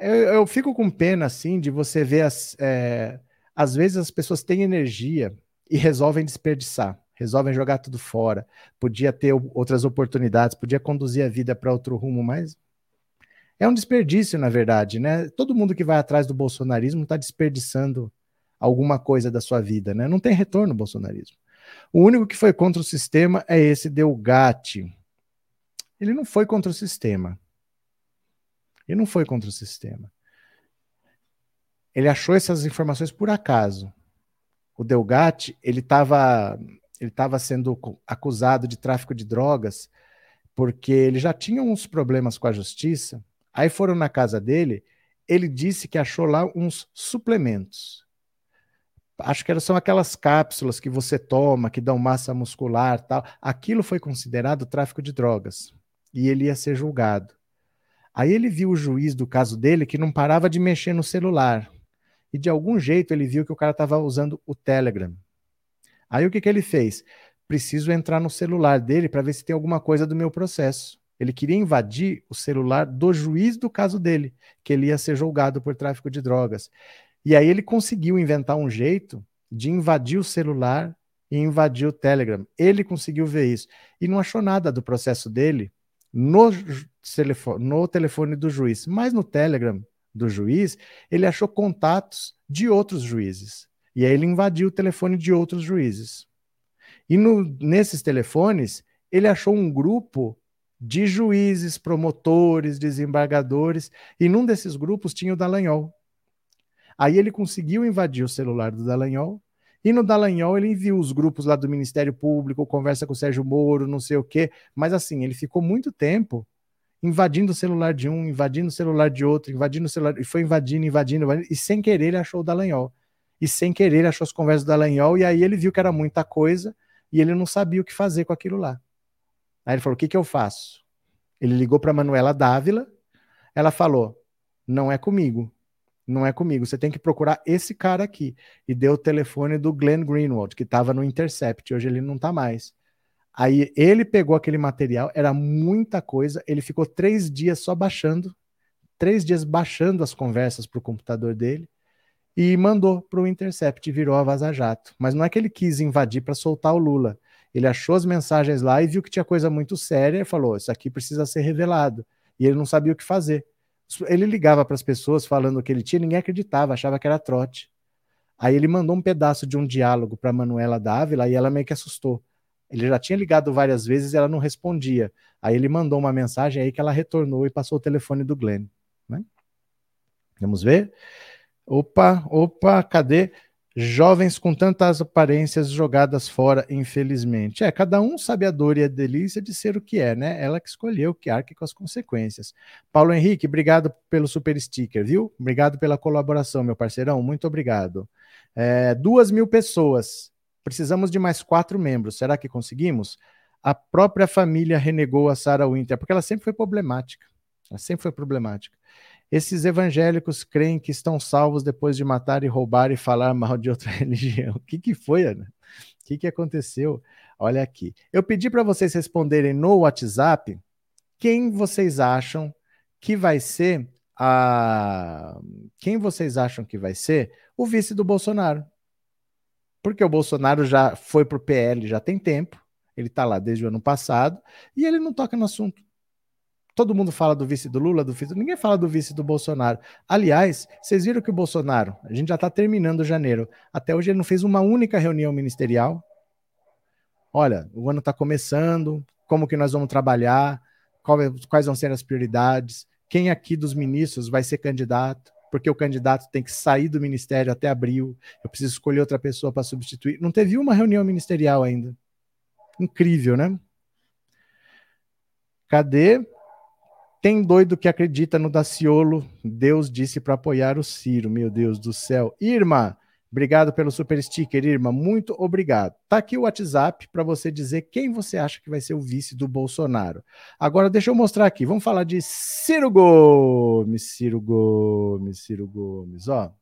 Eu, eu fico com pena, assim, de você ver as. É, às vezes as pessoas têm energia e resolvem desperdiçar, resolvem jogar tudo fora. Podia ter outras oportunidades, podia conduzir a vida para outro rumo, mas é um desperdício, na verdade, né? Todo mundo que vai atrás do bolsonarismo está desperdiçando alguma coisa da sua vida, né? Não tem retorno o bolsonarismo. O único que foi contra o sistema é esse Delgatti. Ele não foi contra o sistema. Ele não foi contra o sistema. Ele achou essas informações por acaso o Delgatti, ele estava ele estava sendo acusado de tráfico de drogas porque ele já tinha uns problemas com a justiça. Aí foram na casa dele, ele disse que achou lá uns suplementos acho que são aquelas cápsulas que você toma, que dão massa muscular tal. Aquilo foi considerado tráfico de drogas. E ele ia ser julgado. Aí ele viu o juiz do caso dele que não parava de mexer no celular. E de algum jeito ele viu que o cara estava usando o Telegram. Aí o que, que ele fez? Preciso entrar no celular dele para ver se tem alguma coisa do meu processo. Ele queria invadir o celular do juiz do caso dele, que ele ia ser julgado por tráfico de drogas. E aí ele conseguiu inventar um jeito de invadir o celular e invadir o Telegram. Ele conseguiu ver isso. E não achou nada do processo dele no, telefone, no telefone do juiz. Mas no Telegram do juiz, ele achou contatos de outros juízes. E aí ele invadiu o telefone de outros juízes. E no, nesses telefones, ele achou um grupo de juízes, promotores, desembargadores, e num desses grupos tinha o Dallagnol. Aí ele conseguiu invadir o celular do Dallagnol, e no Dallagnol ele enviou os grupos lá do Ministério Público, conversa com o Sérgio Moro, não sei o quê, mas assim, ele ficou muito tempo invadindo o celular de um, invadindo o celular de outro, invadindo o celular, e foi invadindo, invadindo, invadindo e sem querer ele achou o Dallagnol. E sem querer ele achou as conversas do Dallagnol, e aí ele viu que era muita coisa, e ele não sabia o que fazer com aquilo lá. Aí ele falou: o que, que eu faço? Ele ligou para Manuela Dávila, ela falou: não é comigo, não é comigo. Você tem que procurar esse cara aqui. E deu o telefone do Glenn Greenwald, que estava no Intercept. Hoje ele não está mais. Aí ele pegou aquele material, era muita coisa. Ele ficou três dias só baixando, três dias baixando as conversas para o computador dele e mandou para o Intercept, virou a Vaza Jato. Mas não é que ele quis invadir para soltar o Lula. Ele achou as mensagens lá e viu que tinha coisa muito séria e falou: Isso aqui precisa ser revelado. E ele não sabia o que fazer. Ele ligava para as pessoas falando o que ele tinha, ninguém acreditava, achava que era trote. Aí ele mandou um pedaço de um diálogo para Manuela Dávila e ela meio que assustou. Ele já tinha ligado várias vezes e ela não respondia. Aí ele mandou uma mensagem aí que ela retornou e passou o telefone do Glenn. Né? Vamos ver? Opa, opa, cadê? Jovens com tantas aparências jogadas fora, infelizmente. É, cada um sabe a dor e a delícia de ser o que é, né? Ela que escolheu, que arque com as consequências. Paulo Henrique, obrigado pelo super sticker, viu? Obrigado pela colaboração, meu parceirão. Muito obrigado. É, duas mil pessoas. Precisamos de mais quatro membros. Será que conseguimos? A própria família renegou a Sarah Winter, porque ela sempre foi problemática. Ela sempre foi problemática. Esses evangélicos creem que estão salvos depois de matar e roubar e falar mal de outra religião. O que, que foi, Ana? O que, que aconteceu? Olha aqui. Eu pedi para vocês responderem no WhatsApp quem vocês acham que vai ser a. Quem vocês acham que vai ser o vice do Bolsonaro? Porque o Bolsonaro já foi para o PL já tem tempo, ele está lá desde o ano passado, e ele não toca no assunto. Todo mundo fala do vice do Lula, do vice. Ninguém fala do vice do Bolsonaro. Aliás, vocês viram que o Bolsonaro, a gente já está terminando janeiro. Até hoje ele não fez uma única reunião ministerial. Olha, o ano está começando, como que nós vamos trabalhar, quais vão ser as prioridades, quem aqui dos ministros vai ser candidato, porque o candidato tem que sair do ministério até abril, eu preciso escolher outra pessoa para substituir. Não teve uma reunião ministerial ainda. Incrível, né? Cadê? Tem doido que acredita no Daciolo. Deus disse para apoiar o Ciro. Meu Deus do céu. Irma, obrigado pelo super sticker, Irma. Muito obrigado. Tá aqui o WhatsApp para você dizer quem você acha que vai ser o vice do Bolsonaro. Agora deixa eu mostrar aqui. Vamos falar de Ciro Gomes. Ciro Gomes, Ciro Gomes, ó.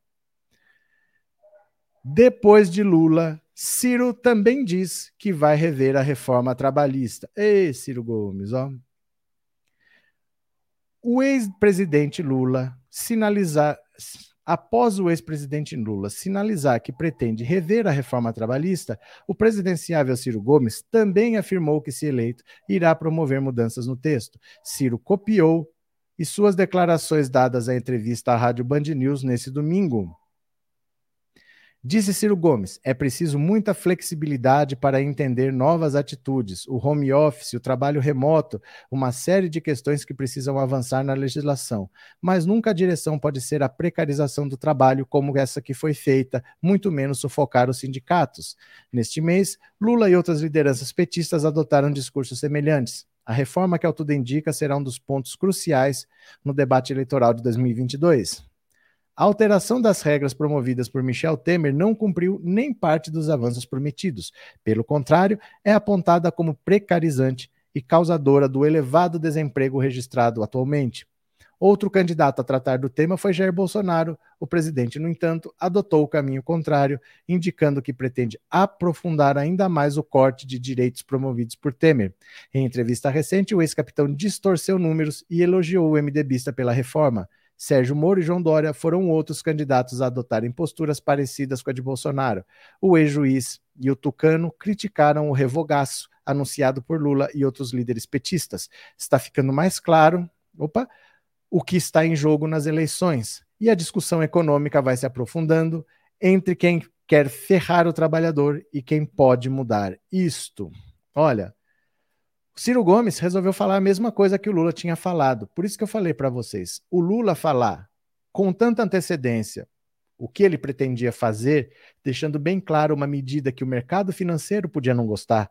Depois de Lula, Ciro também diz que vai rever a reforma trabalhista. Ei, Ciro Gomes, ó o ex-presidente Lula sinalizar, após o ex-presidente Lula sinalizar que pretende rever a reforma trabalhista, o presidenciável Ciro Gomes também afirmou que, se eleito, irá promover mudanças no texto. Ciro copiou e suas declarações dadas à entrevista à Rádio Band News nesse domingo. Disse Ciro Gomes: é preciso muita flexibilidade para entender novas atitudes, o home office, o trabalho remoto, uma série de questões que precisam avançar na legislação. Mas nunca a direção pode ser a precarização do trabalho como essa que foi feita, muito menos sufocar os sindicatos. Neste mês, Lula e outras lideranças petistas adotaram discursos semelhantes. A reforma que ao tudo indica será um dos pontos cruciais no debate eleitoral de 2022. A alteração das regras promovidas por Michel Temer não cumpriu nem parte dos avanços prometidos. Pelo contrário, é apontada como precarizante e causadora do elevado desemprego registrado atualmente. Outro candidato a tratar do tema foi Jair Bolsonaro. O presidente, no entanto, adotou o caminho contrário, indicando que pretende aprofundar ainda mais o corte de direitos promovidos por Temer. Em entrevista recente, o ex-capitão distorceu números e elogiou o MDBista pela reforma. Sérgio Moro e João Dória foram outros candidatos a adotarem posturas parecidas com a de Bolsonaro. O ex-juiz e o tucano criticaram o revogaço anunciado por Lula e outros líderes petistas. Está ficando mais claro, opa, o que está em jogo nas eleições. E a discussão econômica vai se aprofundando entre quem quer ferrar o trabalhador e quem pode mudar isto. Olha, Ciro Gomes resolveu falar a mesma coisa que o Lula tinha falado. Por isso que eu falei para vocês, o Lula falar com tanta antecedência o que ele pretendia fazer, deixando bem claro uma medida que o mercado financeiro podia não gostar,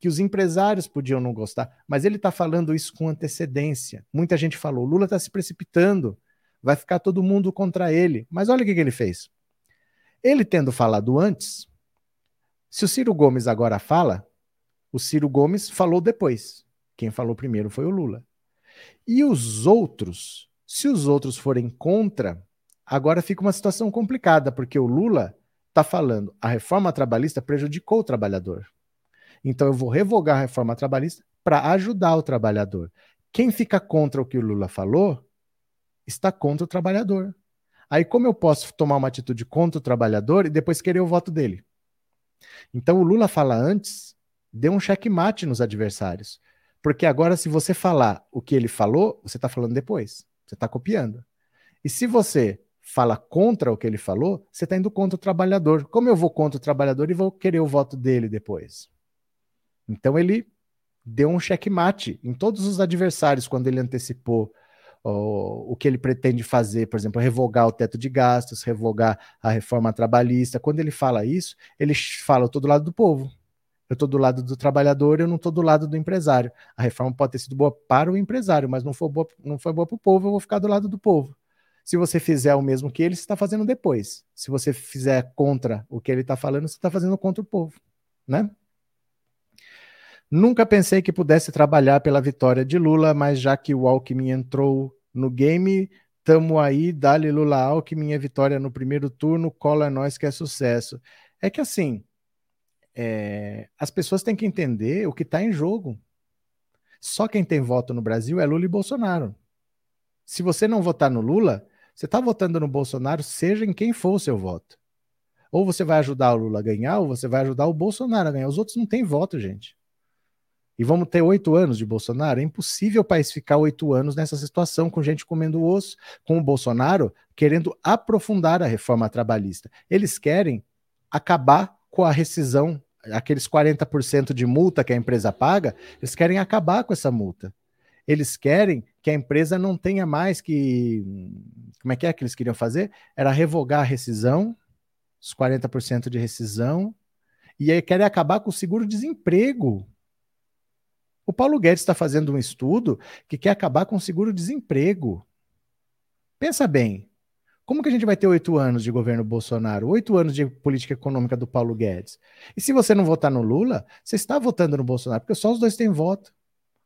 que os empresários podiam não gostar, mas ele está falando isso com antecedência. Muita gente falou: Lula está se precipitando, vai ficar todo mundo contra ele. Mas olha o que, que ele fez. Ele tendo falado antes, se o Ciro Gomes agora fala, o Ciro Gomes falou depois. Quem falou primeiro foi o Lula. E os outros, se os outros forem contra, agora fica uma situação complicada, porque o Lula está falando a reforma trabalhista prejudicou o trabalhador. Então eu vou revogar a reforma trabalhista para ajudar o trabalhador. Quem fica contra o que o Lula falou está contra o trabalhador. Aí, como eu posso tomar uma atitude contra o trabalhador e depois querer o voto dele? Então, o Lula fala antes dê um checkmate nos adversários. Porque agora, se você falar o que ele falou, você está falando depois. Você está copiando. E se você fala contra o que ele falou, você está indo contra o trabalhador. Como eu vou contra o trabalhador e vou querer o voto dele depois? Então ele deu um checkmate em todos os adversários quando ele antecipou o, o que ele pretende fazer, por exemplo, revogar o teto de gastos, revogar a reforma trabalhista. Quando ele fala isso, ele fala todo lado do povo. Eu estou do lado do trabalhador, eu não estou do lado do empresário. A reforma pode ter sido boa para o empresário, mas não foi boa, não foi boa para o povo, eu vou ficar do lado do povo. Se você fizer o mesmo que ele, você está fazendo depois. Se você fizer contra o que ele está falando, você está fazendo contra o povo, né? Nunca pensei que pudesse trabalhar pela vitória de Lula, mas já que o Alckmin entrou no game, tamo aí, dale Lula Alckmin, a vitória no primeiro turno, cola nós que é sucesso. É que assim, é, as pessoas têm que entender o que está em jogo. Só quem tem voto no Brasil é Lula e Bolsonaro. Se você não votar no Lula, você está votando no Bolsonaro, seja em quem for o seu voto. Ou você vai ajudar o Lula a ganhar, ou você vai ajudar o Bolsonaro a ganhar. Os outros não têm voto, gente. E vamos ter oito anos de Bolsonaro? É impossível o país ficar oito anos nessa situação, com gente comendo osso, com o Bolsonaro querendo aprofundar a reforma trabalhista. Eles querem acabar com a rescisão aqueles 40% de multa que a empresa paga, eles querem acabar com essa multa. Eles querem que a empresa não tenha mais que. Como é que é que eles queriam fazer? Era revogar a rescisão, os 40% de rescisão, e aí querem acabar com o seguro-desemprego. O Paulo Guedes está fazendo um estudo que quer acabar com o seguro-desemprego. Pensa bem, como que a gente vai ter oito anos de governo Bolsonaro, oito anos de política econômica do Paulo Guedes? E se você não votar no Lula, você está votando no Bolsonaro, porque só os dois têm voto.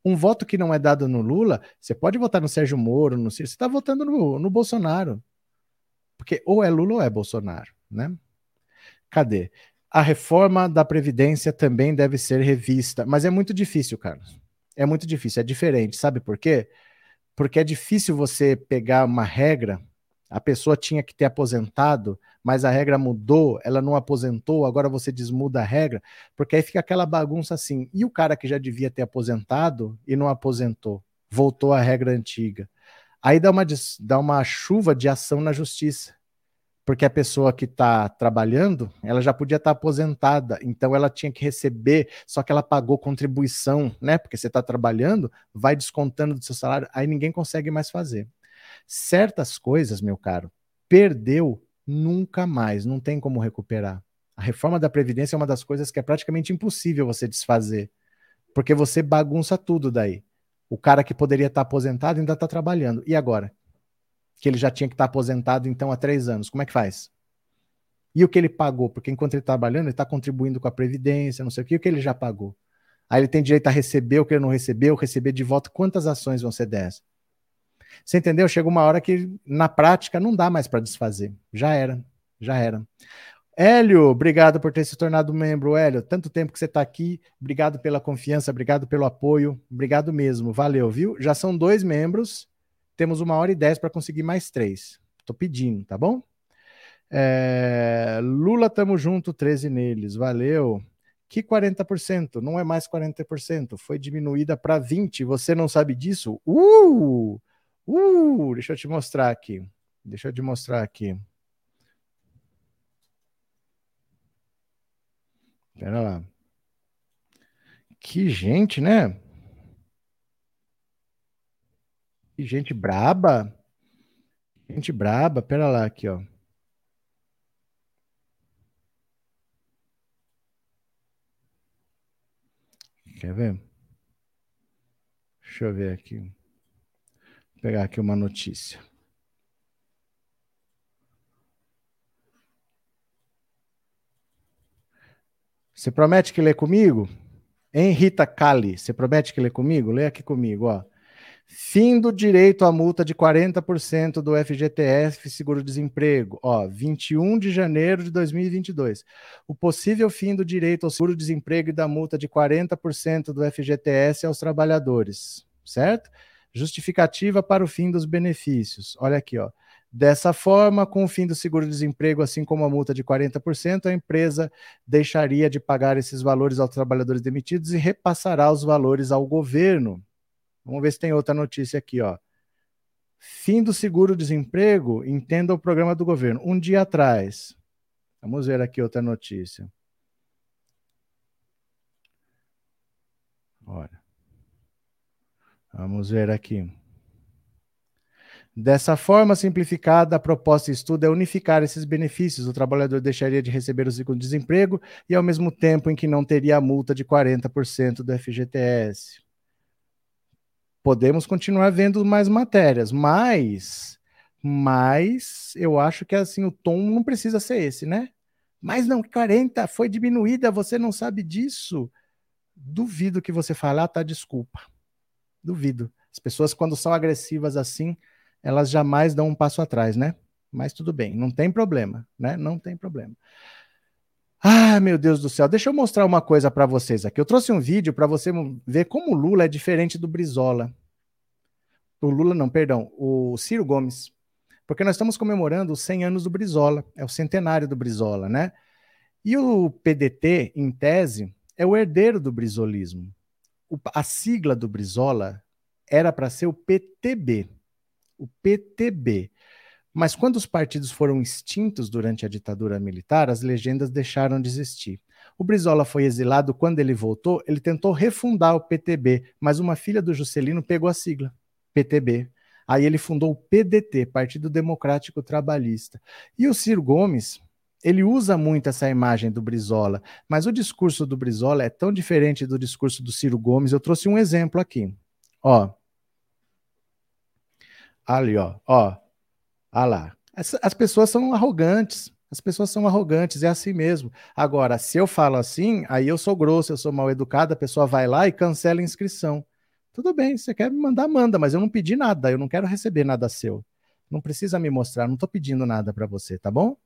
Um voto que não é dado no Lula, você pode votar no Sérgio Moro, no Ciro, você está votando no, no Bolsonaro. Porque ou é Lula ou é Bolsonaro, né? Cadê? A reforma da Previdência também deve ser revista, mas é muito difícil, Carlos. É muito difícil, é diferente. Sabe por quê? Porque é difícil você pegar uma regra a pessoa tinha que ter aposentado, mas a regra mudou, ela não aposentou, agora você desmuda a regra, porque aí fica aquela bagunça assim. E o cara que já devia ter aposentado e não aposentou, voltou à regra antiga. Aí dá uma, dá uma chuva de ação na justiça, porque a pessoa que está trabalhando, ela já podia estar tá aposentada, então ela tinha que receber, só que ela pagou contribuição, né? Porque você está trabalhando, vai descontando do seu salário, aí ninguém consegue mais fazer. Certas coisas, meu caro, perdeu nunca mais, não tem como recuperar. A reforma da Previdência é uma das coisas que é praticamente impossível você desfazer, porque você bagunça tudo daí. O cara que poderia estar aposentado ainda está trabalhando. E agora? que ele já tinha que estar aposentado então há três anos. Como é que faz? E o que ele pagou? Porque enquanto ele está trabalhando, ele está contribuindo com a Previdência, não sei o que, o que ele já pagou. Aí ele tem direito a receber o que ele não recebeu, receber de volta. Quantas ações vão ser dessas? Você entendeu? Chega uma hora que, na prática, não dá mais para desfazer. Já era, já era. Hélio, obrigado por ter se tornado membro, Hélio. Tanto tempo que você está aqui. Obrigado pela confiança, obrigado pelo apoio. Obrigado mesmo. Valeu, viu? Já são dois membros. Temos uma hora e dez para conseguir mais três. Estou pedindo, tá bom? É... Lula, tamo junto, 13 neles. Valeu. Que 40%? Não é mais 40%. Foi diminuída para 20%. Você não sabe disso? Uh! Uh! Deixa eu te mostrar aqui. Deixa eu te mostrar aqui. Pera lá. Que gente, né? Que gente braba. Gente braba. Pera lá aqui, ó. Quer ver? Deixa eu ver aqui. Pegar aqui uma notícia. Você promete que lê comigo? Hein, Rita Kali? Você promete que lê comigo? Lê aqui comigo, ó. Fim do direito à multa de 40% do FGTS seguro-desemprego, ó, 21 de janeiro de 2022. O possível fim do direito ao seguro-desemprego e da multa de 40% do FGTS aos trabalhadores, certo? Justificativa para o fim dos benefícios. Olha aqui, ó. Dessa forma, com o fim do seguro-desemprego, assim como a multa de 40%, a empresa deixaria de pagar esses valores aos trabalhadores demitidos e repassará os valores ao governo. Vamos ver se tem outra notícia aqui, ó. Fim do seguro-desemprego, entenda o programa do governo. Um dia atrás. Vamos ver aqui outra notícia. Olha. Vamos ver aqui. Dessa forma simplificada, a proposta de estudo é unificar esses benefícios. O trabalhador deixaria de receber o seguro-desemprego e, ao mesmo tempo em que não teria a multa de 40% do FGTS. Podemos continuar vendo mais matérias, mas, mas eu acho que assim o tom não precisa ser esse, né? Mas não, 40 foi diminuída, você não sabe disso. Duvido que você falar, ah, tá, desculpa. Duvido. As pessoas, quando são agressivas assim, elas jamais dão um passo atrás, né? Mas tudo bem, não tem problema, né? Não tem problema. Ah, meu Deus do céu, deixa eu mostrar uma coisa para vocês aqui. Eu trouxe um vídeo para você ver como o Lula é diferente do Brizola. O Lula, não, perdão, o Ciro Gomes. Porque nós estamos comemorando os 100 anos do Brizola, é o centenário do Brizola, né? E o PDT, em tese, é o herdeiro do brizolismo. A sigla do Brizola era para ser o PTB, o PTB. Mas quando os partidos foram extintos durante a ditadura militar, as legendas deixaram de existir. O Brizola foi exilado, quando ele voltou, ele tentou refundar o PTB, mas uma filha do Juscelino pegou a sigla, PTB. Aí ele fundou o PDT, Partido Democrático Trabalhista. E o Ciro Gomes, ele usa muito essa imagem do Brizola, mas o discurso do Brizola é tão diferente do discurso do Ciro Gomes. Eu trouxe um exemplo aqui. Ó, Ali, ó, ó. Ah lá. As, as pessoas são arrogantes. As pessoas são arrogantes, é assim mesmo. Agora, se eu falo assim, aí eu sou grosso, eu sou mal educado, a pessoa vai lá e cancela a inscrição. Tudo bem, você quer me mandar, manda, mas eu não pedi nada, eu não quero receber nada seu. Não precisa me mostrar, não estou pedindo nada para você, tá bom?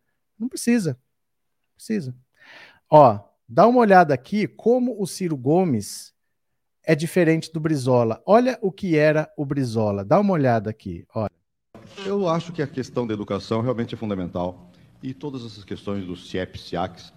Não precisa. Precisa. Ó, dá uma olhada aqui como o Ciro Gomes é diferente do Brizola. Olha o que era o Brizola. Dá uma olhada aqui. Olha. Eu acho que a questão da educação realmente é fundamental e todas essas questões dos CIEPs, CIACs,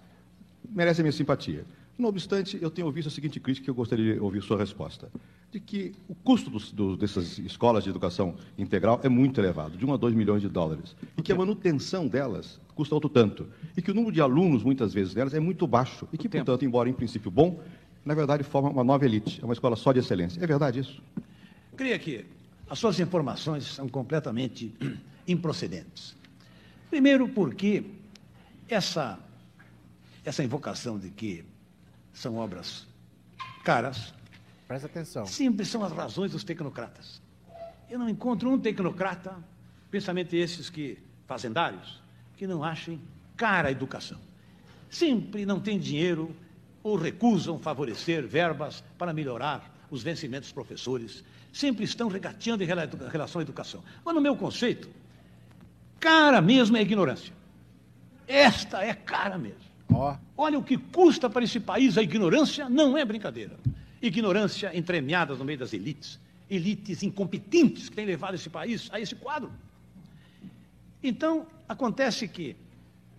merecem minha simpatia. Não obstante, eu tenho ouvido a seguinte crítica que eu gostaria de ouvir sua resposta. De que o custo dos, do, dessas escolas de educação integral é muito elevado, de 1 a 2 milhões de dólares. E que a manutenção delas custa outro tanto. E que o número de alunos, muitas vezes, delas é muito baixo. E que, portanto, embora em princípio bom, na verdade, forma uma nova elite, é uma escola só de excelência. É verdade isso? Creia que as suas informações são completamente improcedentes. Primeiro, porque essa, essa invocação de que são obras caras. Presta atenção. Sempre são as razões dos tecnocratas. Eu não encontro um tecnocrata principalmente esses que, fazendários, que não achem cara a educação. Sempre não têm dinheiro ou recusam favorecer verbas para melhorar os vencimentos dos professores. Sempre estão regateando em relação à educação. Mas, no meu conceito, cara mesmo é ignorância. Esta é cara mesmo. Oh. Olha o que custa para esse país a ignorância, não é brincadeira. Ignorância entremeada no meio das elites, elites incompetentes que têm levado esse país a esse quadro. Então, acontece que,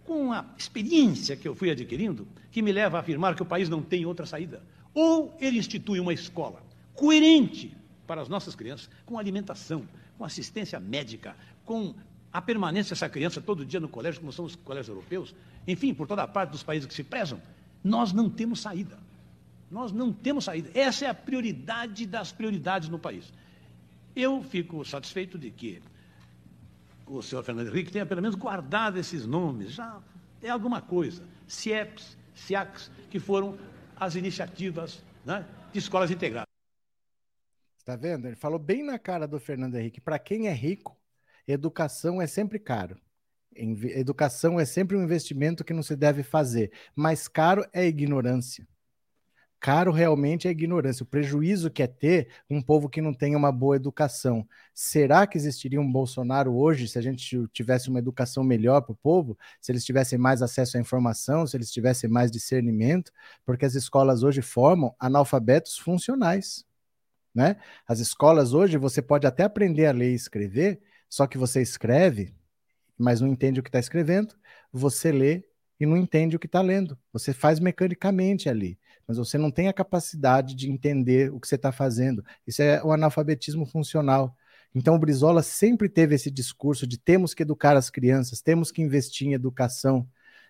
com a experiência que eu fui adquirindo, que me leva a afirmar que o país não tem outra saída, ou ele institui uma escola coerente para as nossas crianças, com alimentação, com assistência médica, com a permanência dessa criança todo dia no colégio, como são os colégios europeus, enfim, por toda a parte dos países que se prezam, nós não temos saída. Nós não temos saída. Essa é a prioridade das prioridades no país. Eu fico satisfeito de que o senhor Fernando Henrique tenha pelo menos guardado esses nomes. Já é alguma coisa. CIEPs, CIACs, que foram as iniciativas né, de escolas integradas. Está vendo? Ele falou bem na cara do Fernando Henrique. Para quem é rico, educação é sempre caro. Educação é sempre um investimento que não se deve fazer. Mas caro é ignorância. Caro realmente é ignorância, o prejuízo que é ter um povo que não tem uma boa educação. Será que existiria um Bolsonaro hoje se a gente tivesse uma educação melhor para o povo? Se eles tivessem mais acesso à informação, se eles tivessem mais discernimento? Porque as escolas hoje formam analfabetos funcionais. Né? As escolas hoje você pode até aprender a ler e escrever, só que você escreve, mas não entende o que está escrevendo, você lê e não entende o que está lendo. Você faz mecanicamente ali, mas você não tem a capacidade de entender o que você está fazendo. Isso é o analfabetismo funcional. Então o Brizola sempre teve esse discurso de temos que educar as crianças, temos que investir em educação.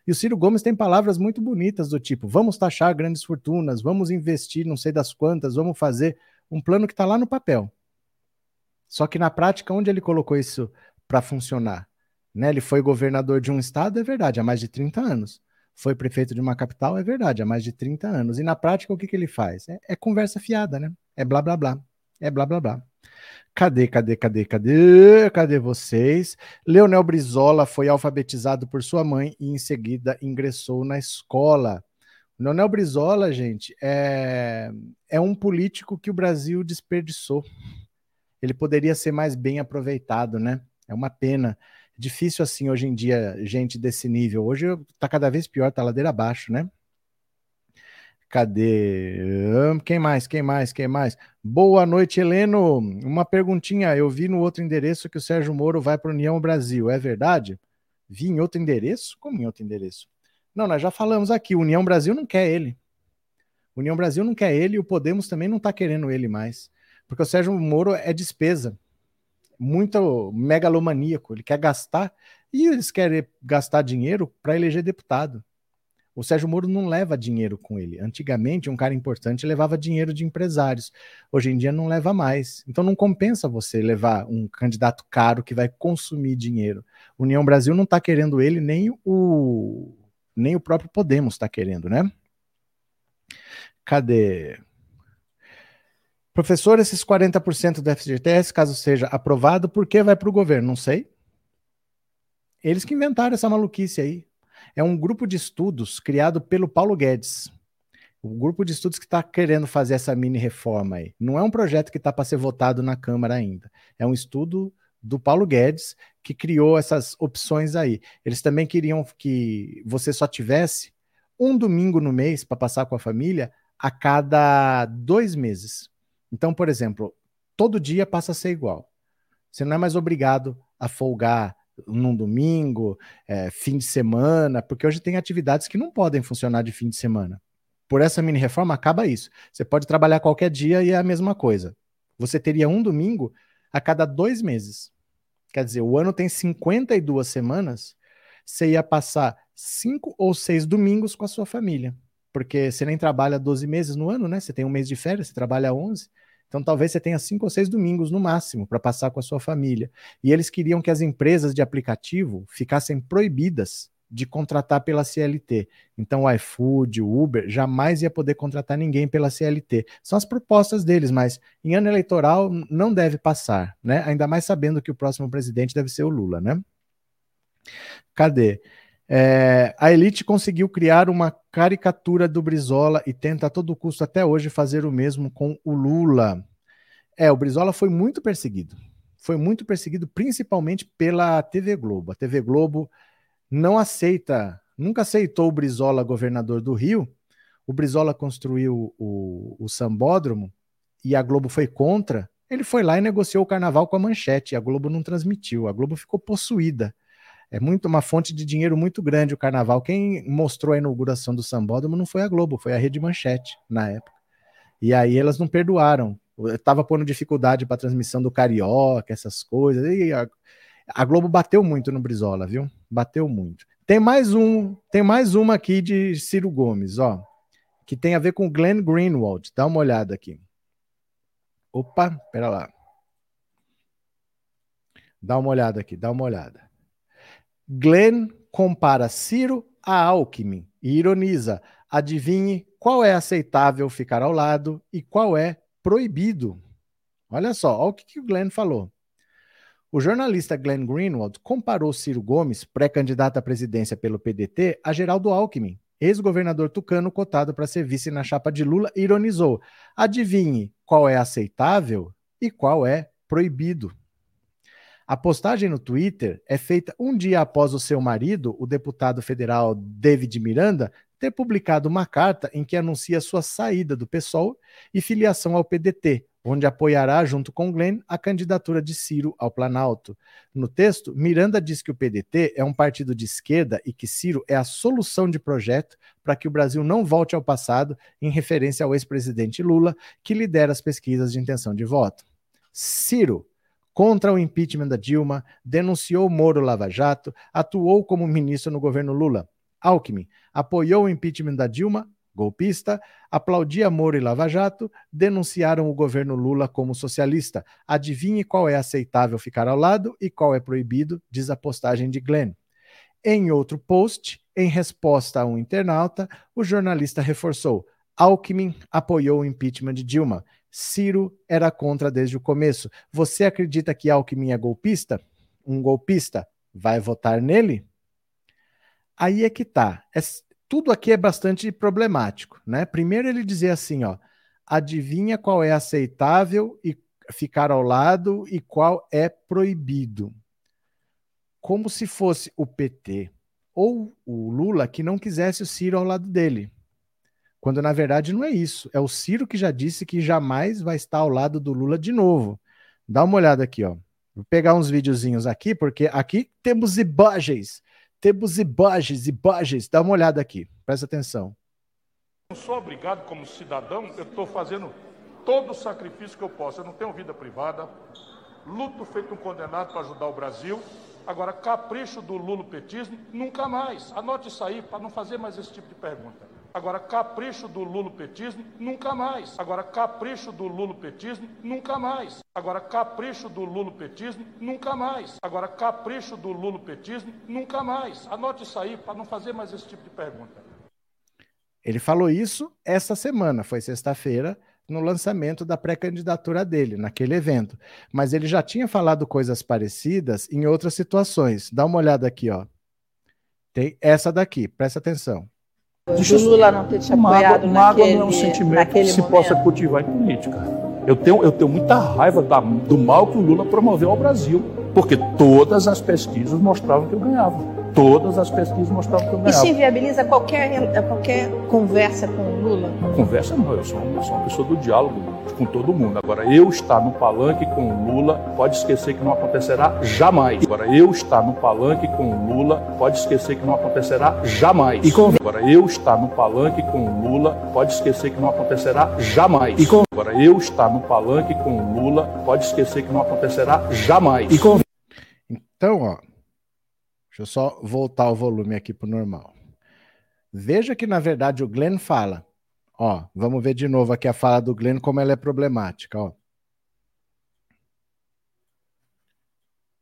E o Ciro Gomes tem palavras muito bonitas do tipo: vamos taxar grandes fortunas, vamos investir não sei das quantas, vamos fazer um plano que está lá no papel. Só que na prática, onde ele colocou isso para funcionar? Né? Ele foi governador de um estado, é verdade, há mais de 30 anos. Foi prefeito de uma capital, é verdade, há mais de 30 anos. E na prática, o que, que ele faz? É, é conversa fiada, né? É blá blá blá. É blá blá blá. Cadê, cadê, cadê, cadê? Cadê vocês? Leonel Brizola foi alfabetizado por sua mãe e em seguida ingressou na escola. Leonel Brizola, gente, é, é um político que o Brasil desperdiçou. Ele poderia ser mais bem aproveitado, né? É uma pena difícil assim hoje em dia, gente desse nível. Hoje tá cada vez pior, tá ladeira abaixo, né? Cadê? Quem mais? Quem mais? Quem mais? Boa noite, Heleno. Uma perguntinha. Eu vi no outro endereço que o Sérgio Moro vai para União Brasil. É verdade? Vi em outro endereço? Como em outro endereço? Não, nós já falamos aqui. União Brasil não quer ele. União Brasil não quer ele e o Podemos também não está querendo ele mais. Porque o Sérgio Moro é despesa muito megalomaníaco, ele quer gastar e eles querem gastar dinheiro para eleger deputado. O Sérgio Moro não leva dinheiro com ele. Antigamente, um cara importante levava dinheiro de empresários. Hoje em dia não leva mais. Então não compensa você levar um candidato caro que vai consumir dinheiro. União Brasil não está querendo ele, nem o nem o próprio Podemos está querendo, né? Cadê? Professor, esses 40% do FGTS, caso seja aprovado, por que vai para o governo? Não sei. Eles que inventaram essa maluquice aí. É um grupo de estudos criado pelo Paulo Guedes. O grupo de estudos que está querendo fazer essa mini reforma aí. Não é um projeto que está para ser votado na Câmara ainda. É um estudo do Paulo Guedes que criou essas opções aí. Eles também queriam que você só tivesse um domingo no mês para passar com a família a cada dois meses. Então, por exemplo, todo dia passa a ser igual. Você não é mais obrigado a folgar num domingo, é, fim de semana, porque hoje tem atividades que não podem funcionar de fim de semana. Por essa mini reforma, acaba isso. Você pode trabalhar qualquer dia e é a mesma coisa. Você teria um domingo a cada dois meses. Quer dizer, o ano tem 52 semanas, você ia passar cinco ou seis domingos com a sua família porque você nem trabalha 12 meses no ano, né? Você tem um mês de férias, você trabalha 11. Então, talvez você tenha cinco ou seis domingos no máximo para passar com a sua família. E eles queriam que as empresas de aplicativo ficassem proibidas de contratar pela CLT. Então, o iFood, o Uber, jamais ia poder contratar ninguém pela CLT. São as propostas deles, mas em ano eleitoral não deve passar, né? Ainda mais sabendo que o próximo presidente deve ser o Lula, né? Cadê? É, a elite conseguiu criar uma caricatura do Brizola e tenta a todo custo até hoje fazer o mesmo com o Lula. É, o Brizola foi muito perseguido. Foi muito perseguido principalmente pela TV Globo. A TV Globo não aceita, nunca aceitou o Brizola governador do Rio. O Brizola construiu o, o Sambódromo e a Globo foi contra. Ele foi lá e negociou o carnaval com a manchete. A Globo não transmitiu. A Globo ficou possuída é muito uma fonte de dinheiro muito grande o carnaval. Quem mostrou a inauguração do Sambódromo não foi a Globo, foi a Rede Manchete na época. E aí elas não perdoaram. Estava pondo dificuldade para a transmissão do Carioca, essas coisas. E a, a, Globo bateu muito no Brizola, viu? Bateu muito. Tem mais um, tem mais uma aqui de Ciro Gomes, ó, que tem a ver com Glenn Greenwald. Dá uma olhada aqui. Opa, pera lá. Dá uma olhada aqui, dá uma olhada. Glenn compara Ciro a Alckmin e ironiza: adivinhe qual é aceitável ficar ao lado e qual é proibido. Olha só, olha o que, que o Glenn falou. O jornalista Glenn Greenwald comparou Ciro Gomes, pré-candidato à presidência pelo PDT, a Geraldo Alckmin, ex-governador tucano cotado para ser vice na chapa de Lula, e ironizou: adivinhe qual é aceitável e qual é proibido. A postagem no Twitter é feita um dia após o seu marido, o deputado federal David Miranda, ter publicado uma carta em que anuncia sua saída do PSOL e filiação ao PDT, onde apoiará, junto com Glenn, a candidatura de Ciro ao Planalto. No texto, Miranda diz que o PDT é um partido de esquerda e que Ciro é a solução de projeto para que o Brasil não volte ao passado, em referência ao ex-presidente Lula, que lidera as pesquisas de intenção de voto. Ciro contra o impeachment da Dilma, denunciou Moro Lava Jato, atuou como ministro no governo Lula. Alckmin apoiou o impeachment da Dilma, golpista, aplaudia Moro e Lava Jato, denunciaram o governo Lula como socialista. Adivinhe qual é aceitável ficar ao lado e qual é proibido, diz a postagem de Glenn. Em outro post, em resposta a um internauta, o jornalista reforçou: Alckmin apoiou o impeachment de Dilma. Ciro era contra desde o começo. Você acredita que Alckmin é golpista? Um golpista vai votar nele? Aí é que tá. É, tudo aqui é bastante problemático, né? Primeiro ele dizer assim, ó, adivinha qual é aceitável e ficar ao lado e qual é proibido. Como se fosse o PT ou o Lula que não quisesse o Ciro ao lado dele. Quando na verdade não é isso. É o Ciro que já disse que jamais vai estar ao lado do Lula de novo. Dá uma olhada aqui, ó. Vou pegar uns videozinhos aqui, porque aqui temos imagens. Temos imagens, imagens. Dá uma olhada aqui. Presta atenção. Não sou obrigado como cidadão, eu estou fazendo todo o sacrifício que eu posso. Eu não tenho vida privada, luto feito um condenado para ajudar o Brasil. Agora, capricho do lulopetismo, nunca mais. Anote isso aí para não fazer mais esse tipo de pergunta. Agora, capricho do lulopetismo, nunca mais. Agora, capricho do lulopetismo, nunca mais. Agora, capricho do lulopetismo, nunca mais. Agora, capricho do lulopetismo, nunca mais. Anote isso aí para não fazer mais esse tipo de pergunta. Ele falou isso essa semana, foi sexta-feira, no lançamento da pré-candidatura dele, naquele evento. Mas ele já tinha falado coisas parecidas em outras situações. Dá uma olhada aqui, ó. Tem essa daqui, presta atenção. Deixa o Lula não ter te apoiado mágoa, naquele, não é um sentimento que se momento. possa cultivar em política. Eu tenho, eu tenho muita raiva da, do mal que o Lula promoveu ao Brasil, porque todas as pesquisas mostravam que eu ganhava. Todas as pesquisas mostravam que eu ganhava. Isso inviabiliza qualquer, qualquer conversa com o Lula? Conversa não, eu sou, eu sou uma pessoa do diálogo com todo mundo. Agora, eu estar no palanque com o Lula, pode esquecer que não acontecerá jamais. Agora, eu estar no palanque com o Lula, pode esquecer que não acontecerá jamais. E com... Agora, eu estar no palanque com o Lula, pode esquecer que não acontecerá jamais. E com... Agora, eu estar no palanque com o Lula, pode esquecer que não acontecerá jamais. E com... Então, ó, deixa eu só voltar o volume aqui para o normal. Veja que, na verdade, o Glenn fala Ó, vamos ver de novo aqui a fala do Glenn, como ela é problemática, ó.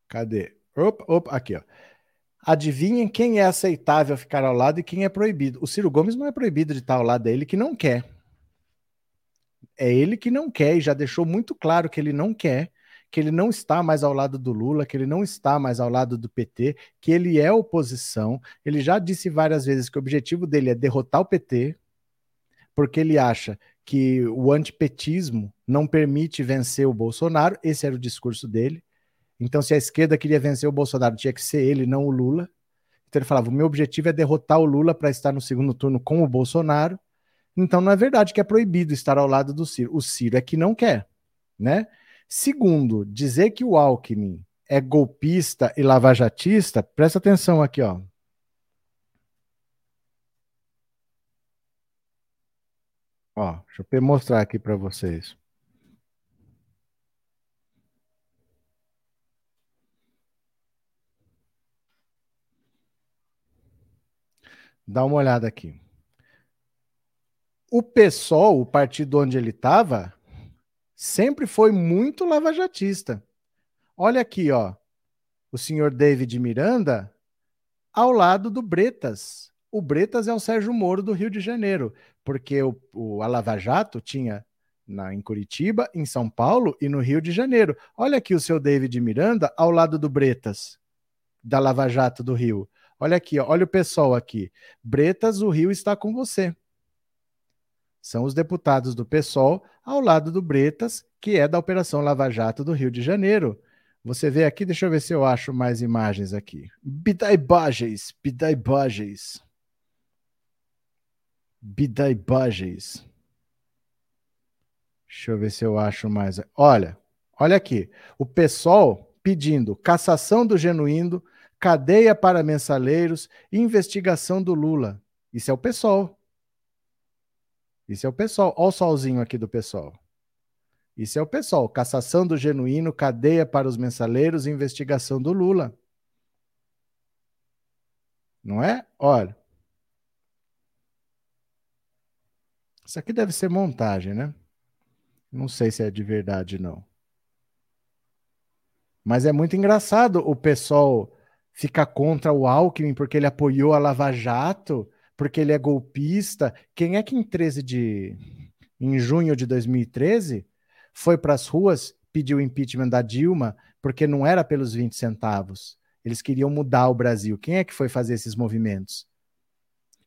Cadê? Opa, opa, aqui, ó. Adivinhem quem é aceitável ficar ao lado e quem é proibido. O Ciro Gomes não é proibido de estar ao lado dele, que não quer. É ele que não quer e já deixou muito claro que ele não quer, que ele não está mais ao lado do Lula, que ele não está mais ao lado do PT, que ele é oposição. Ele já disse várias vezes que o objetivo dele é derrotar o PT, porque ele acha que o antipetismo não permite vencer o Bolsonaro. Esse era o discurso dele. Então, se a esquerda queria vencer o Bolsonaro, tinha que ser ele, não o Lula. Então ele falava: o meu objetivo é derrotar o Lula para estar no segundo turno com o Bolsonaro. Então não é verdade que é proibido estar ao lado do Ciro. O Ciro é que não quer, né? Segundo, dizer que o Alckmin é golpista e lavajatista, presta atenção aqui, ó. Ó, deixa eu mostrar aqui para vocês. Dá uma olhada aqui. O PSOL, o partido onde ele estava, sempre foi muito lavajatista. Olha aqui, ó. O senhor David Miranda ao lado do Bretas. O Bretas é o Sérgio Moro do Rio de Janeiro, porque o, o a Lava Jato tinha na, em Curitiba, em São Paulo e no Rio de Janeiro. Olha aqui o seu David Miranda ao lado do Bretas, da Lava Jato do Rio. Olha aqui, ó, olha o pessoal aqui. Bretas, o Rio está com você. São os deputados do PSOL ao lado do Bretas, que é da Operação Lava Jato do Rio de Janeiro. Você vê aqui, deixa eu ver se eu acho mais imagens aqui. Bidaibagens, bidaibagens. Bidaibagens. Deixa eu ver se eu acho mais. Olha, olha aqui. O PSOL pedindo cassação do genuíno, cadeia para mensaleiros, investigação do Lula. Isso é o PSOL. Isso é o PSOL. Olha o solzinho aqui do PSOL. Isso é o PSOL. Cassação do genuíno, cadeia para os mensaleiros, investigação do Lula. Não é? Olha. Isso aqui deve ser montagem, né? Não sei se é de verdade, não. Mas é muito engraçado o pessoal fica contra o Alckmin porque ele apoiou a Lava Jato, porque ele é golpista. Quem é que em 13 de em junho de 2013 foi para as ruas pedir o impeachment da Dilma porque não era pelos 20 centavos. Eles queriam mudar o Brasil. Quem é que foi fazer esses movimentos?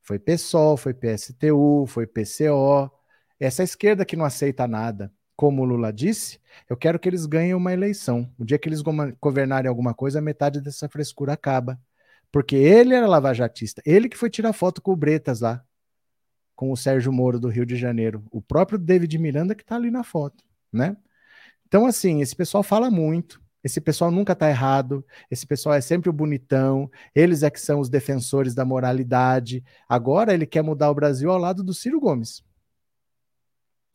Foi PSOL, foi PSTU, foi PCO. Essa esquerda que não aceita nada como o Lula disse, eu quero que eles ganhem uma eleição. O dia que eles governarem alguma coisa, metade dessa frescura acaba. Porque ele era lavajatista, ele que foi tirar foto com o Bretas lá, com o Sérgio Moro do Rio de Janeiro. O próprio David Miranda que está ali na foto, né? Então, assim, esse pessoal fala muito, esse pessoal nunca está errado, esse pessoal é sempre o bonitão, eles é que são os defensores da moralidade. Agora ele quer mudar o Brasil ao lado do Ciro Gomes. O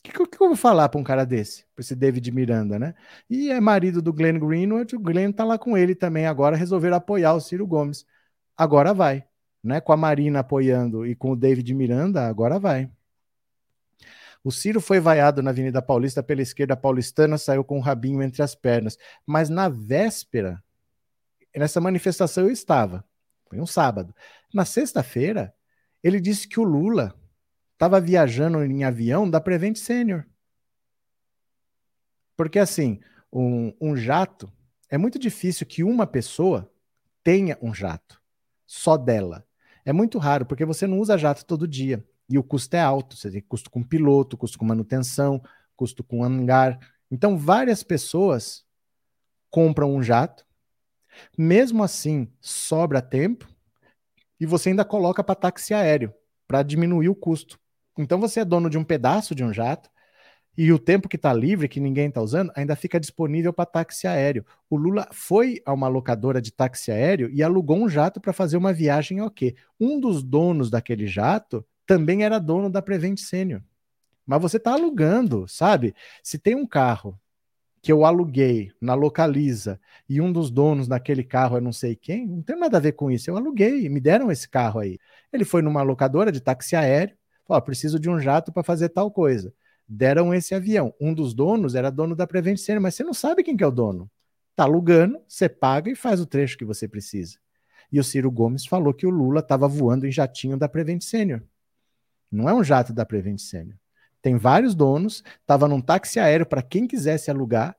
que, que, que, eu vou falar para um cara desse? Para esse David Miranda, né? E é marido do Glenn Greenwald, o Glenn tá lá com ele também agora, resolveram apoiar o Ciro Gomes. Agora vai, né? Com a Marina apoiando e com o David Miranda, agora vai. O Ciro foi vaiado na Avenida Paulista pela esquerda paulistana, saiu com o rabinho entre as pernas. Mas na véspera, nessa manifestação eu estava. Foi um sábado. Na sexta-feira, ele disse que o Lula estava viajando em avião da Prevent Senior. Porque assim, um, um jato, é muito difícil que uma pessoa tenha um jato, só dela. É muito raro, porque você não usa jato todo dia. E o custo é alto. Você tem custo com piloto, custo com manutenção, custo com hangar. Então, várias pessoas compram um jato. Mesmo assim, sobra tempo. E você ainda coloca para táxi aéreo, para diminuir o custo. Então você é dono de um pedaço de um jato e o tempo que está livre, que ninguém está usando, ainda fica disponível para táxi aéreo. O Lula foi a uma locadora de táxi aéreo e alugou um jato para fazer uma viagem ok. Um dos donos daquele jato também era dono da Prevent Senior. Mas você está alugando, sabe? Se tem um carro que eu aluguei na Localiza e um dos donos daquele carro é não sei quem, não tem nada a ver com isso. Eu aluguei, me deram esse carro aí. Ele foi numa locadora de táxi aéreo, Ó, preciso de um jato para fazer tal coisa. Deram esse avião. Um dos donos era dono da Prevent mas você não sabe quem que é o dono. Tá alugando, você paga e faz o trecho que você precisa. E o Ciro Gomes falou que o Lula estava voando em jatinho da Prevent Senior. Não é um jato da Prevent Senior. Tem vários donos, estava num táxi aéreo para quem quisesse alugar,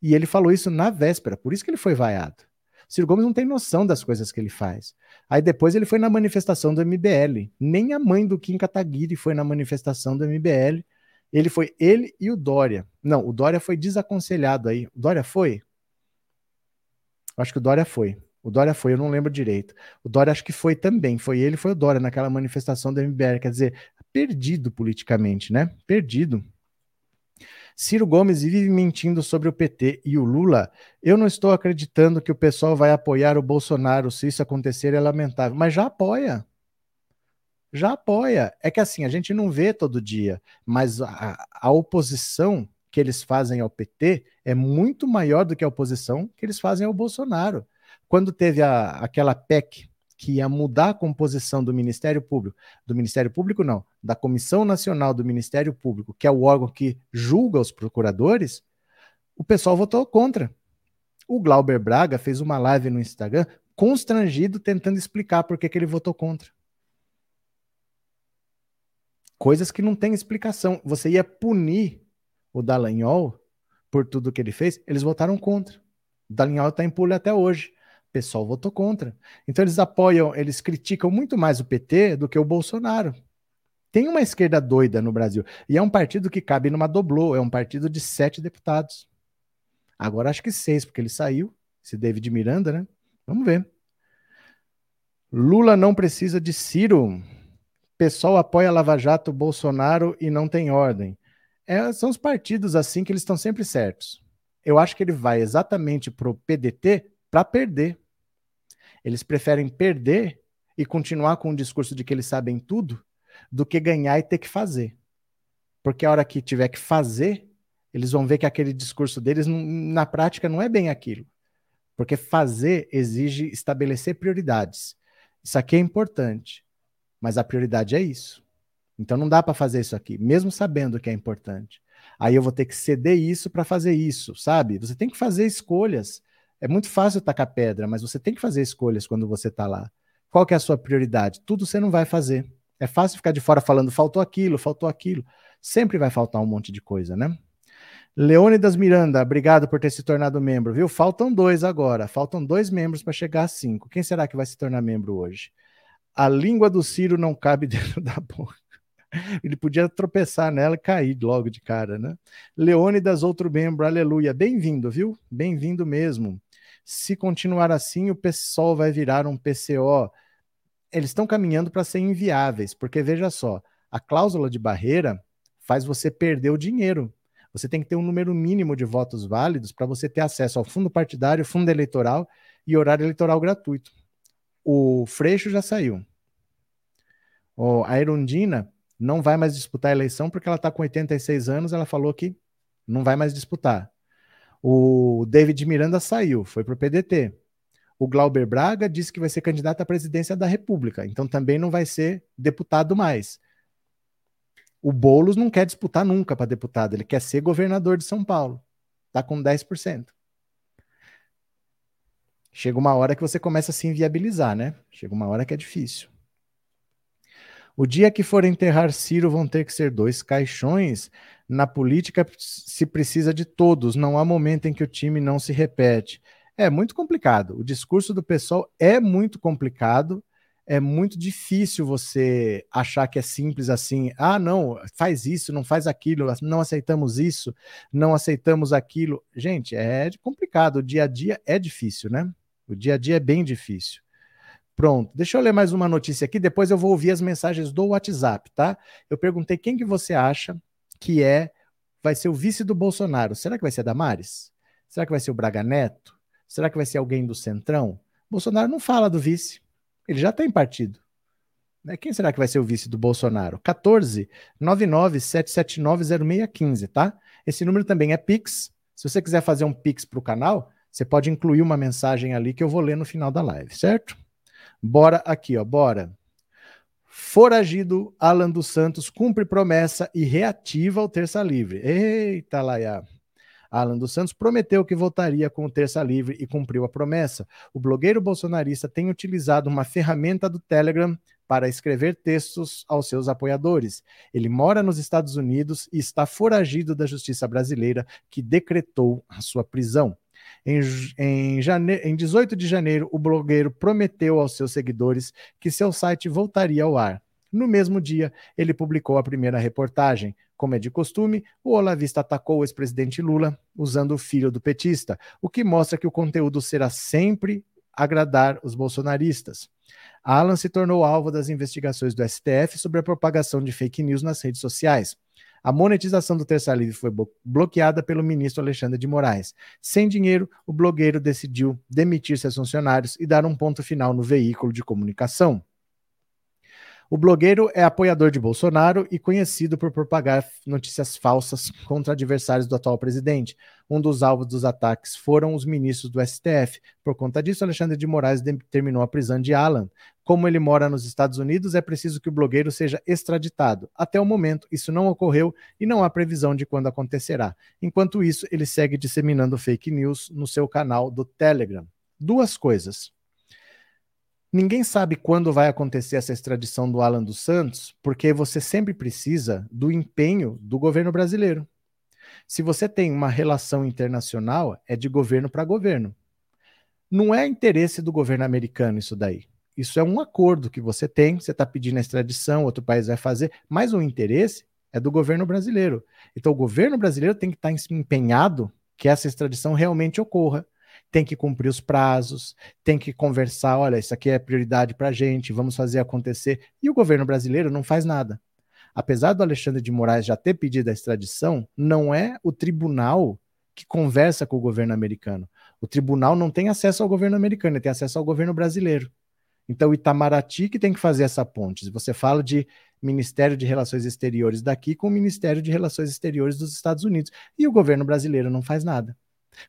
e ele falou isso na véspera, por isso que ele foi vaiado. Ciro Gomes não tem noção das coisas que ele faz. Aí depois ele foi na manifestação do MBL. Nem a mãe do Kim Kataguiri foi na manifestação do MBL. Ele foi ele e o Dória. Não, o Dória foi desaconselhado aí. O Dória foi? Acho que o Dória foi. O Dória foi, eu não lembro direito. O Dória acho que foi também. Foi ele, foi o Dória naquela manifestação do MBL. Quer dizer, perdido politicamente, né? Perdido. Ciro Gomes vive mentindo sobre o PT e o Lula. Eu não estou acreditando que o pessoal vai apoiar o Bolsonaro. Se isso acontecer, é lamentável. Mas já apoia. Já apoia. É que assim, a gente não vê todo dia, mas a, a oposição que eles fazem ao PT é muito maior do que a oposição que eles fazem ao Bolsonaro. Quando teve a, aquela PEC que ia mudar a composição do Ministério Público, do Ministério Público não, da Comissão Nacional do Ministério Público, que é o órgão que julga os procuradores, o pessoal votou contra. O Glauber Braga fez uma live no Instagram constrangido tentando explicar por que, que ele votou contra. Coisas que não tem explicação. Você ia punir o Dallagnol por tudo que ele fez, eles votaram contra. O Dallagnol está em pule até hoje pessoal votou contra. Então eles apoiam, eles criticam muito mais o PT do que o Bolsonaro. Tem uma esquerda doida no Brasil. E é um partido que cabe numa doblô, é um partido de sete deputados. Agora acho que seis, porque ele saiu, esse David Miranda, né? Vamos ver. Lula não precisa de Ciro. Pessoal apoia Lava Jato, Bolsonaro e não tem ordem. É, são os partidos assim que eles estão sempre certos. Eu acho que ele vai exatamente para o PDT para perder. Eles preferem perder e continuar com o discurso de que eles sabem tudo do que ganhar e ter que fazer. Porque a hora que tiver que fazer, eles vão ver que aquele discurso deles, na prática, não é bem aquilo. Porque fazer exige estabelecer prioridades. Isso aqui é importante, mas a prioridade é isso. Então não dá para fazer isso aqui, mesmo sabendo que é importante. Aí eu vou ter que ceder isso para fazer isso, sabe? Você tem que fazer escolhas. É muito fácil tacar pedra, mas você tem que fazer escolhas quando você está lá. Qual que é a sua prioridade? Tudo você não vai fazer. É fácil ficar de fora falando faltou aquilo, faltou aquilo. Sempre vai faltar um monte de coisa, né? Leônidas Miranda, obrigado por ter se tornado membro, viu? Faltam dois agora. Faltam dois membros para chegar a cinco. Quem será que vai se tornar membro hoje? A língua do Ciro não cabe dentro da boca. Ele podia tropeçar nela e cair logo de cara, né? Leônidas, outro membro, aleluia. Bem-vindo, viu? Bem-vindo mesmo. Se continuar assim, o PSOL vai virar um PCO. Eles estão caminhando para ser inviáveis, porque veja só, a cláusula de barreira faz você perder o dinheiro. Você tem que ter um número mínimo de votos válidos para você ter acesso ao fundo partidário, fundo eleitoral e horário eleitoral gratuito. O Freixo já saiu. a Erundina não vai mais disputar a eleição porque ela está com 86 anos. Ela falou que não vai mais disputar. O David Miranda saiu, foi para o PDT. O Glauber Braga disse que vai ser candidato à presidência da República, então também não vai ser deputado mais. O Boulos não quer disputar nunca para deputado, ele quer ser governador de São Paulo. Está com 10%. Chega uma hora que você começa a se inviabilizar, né? Chega uma hora que é difícil. O dia que for enterrar Ciro vão ter que ser dois caixões. Na política se precisa de todos, não há momento em que o time não se repete. É muito complicado. O discurso do pessoal é muito complicado. É muito difícil você achar que é simples assim. Ah, não, faz isso, não faz aquilo, não aceitamos isso, não aceitamos aquilo. Gente, é complicado. O dia a dia é difícil, né? O dia a dia é bem difícil. Pronto, deixa eu ler mais uma notícia aqui, depois eu vou ouvir as mensagens do WhatsApp, tá? Eu perguntei quem que você acha que é, vai ser o vice do Bolsonaro. Será que vai ser a Damares? Será que vai ser o Braga Neto? Será que vai ser alguém do Centrão? Bolsonaro não fala do vice, ele já tem partido. Né? Quem será que vai ser o vice do Bolsonaro? 14 0615, tá? Esse número também é Pix. Se você quiser fazer um Pix para o canal, você pode incluir uma mensagem ali que eu vou ler no final da live, certo? Bora aqui, ó, bora. Foragido, Alan dos Santos cumpre promessa e reativa o Terça Livre. Eita, Laia. Alan dos Santos prometeu que voltaria com o Terça Livre e cumpriu a promessa. O blogueiro bolsonarista tem utilizado uma ferramenta do Telegram para escrever textos aos seus apoiadores. Ele mora nos Estados Unidos e está foragido da justiça brasileira, que decretou a sua prisão. Em, em, jane... em 18 de janeiro, o blogueiro prometeu aos seus seguidores que seu site voltaria ao ar. No mesmo dia, ele publicou a primeira reportagem. Como é de costume, o Olavista atacou o ex-presidente Lula usando o filho do petista, o que mostra que o conteúdo será sempre agradar os bolsonaristas. Alan se tornou alvo das investigações do STF sobre a propagação de fake news nas redes sociais. A monetização do Terça Livre foi bloqueada pelo ministro Alexandre de Moraes. Sem dinheiro, o blogueiro decidiu demitir seus funcionários e dar um ponto final no veículo de comunicação. O blogueiro é apoiador de Bolsonaro e conhecido por propagar notícias falsas contra adversários do atual presidente. Um dos alvos dos ataques foram os ministros do STF. Por conta disso, Alexandre de Moraes determinou a prisão de Alan. Como ele mora nos Estados Unidos, é preciso que o blogueiro seja extraditado. Até o momento, isso não ocorreu e não há previsão de quando acontecerá. Enquanto isso, ele segue disseminando fake news no seu canal do Telegram. Duas coisas. Ninguém sabe quando vai acontecer essa extradição do Alan dos Santos, porque você sempre precisa do empenho do governo brasileiro. Se você tem uma relação internacional, é de governo para governo. Não é interesse do governo americano isso daí. Isso é um acordo que você tem, você está pedindo a extradição, outro país vai fazer, mas o interesse é do governo brasileiro. Então o governo brasileiro tem que estar tá empenhado que essa extradição realmente ocorra tem que cumprir os prazos, tem que conversar, olha, isso aqui é prioridade para a gente, vamos fazer acontecer. E o governo brasileiro não faz nada. Apesar do Alexandre de Moraes já ter pedido a extradição, não é o tribunal que conversa com o governo americano. O tribunal não tem acesso ao governo americano, ele tem acesso ao governo brasileiro. Então, o Itamaraty que tem que fazer essa ponte. Você fala de Ministério de Relações Exteriores daqui com o Ministério de Relações Exteriores dos Estados Unidos. E o governo brasileiro não faz nada.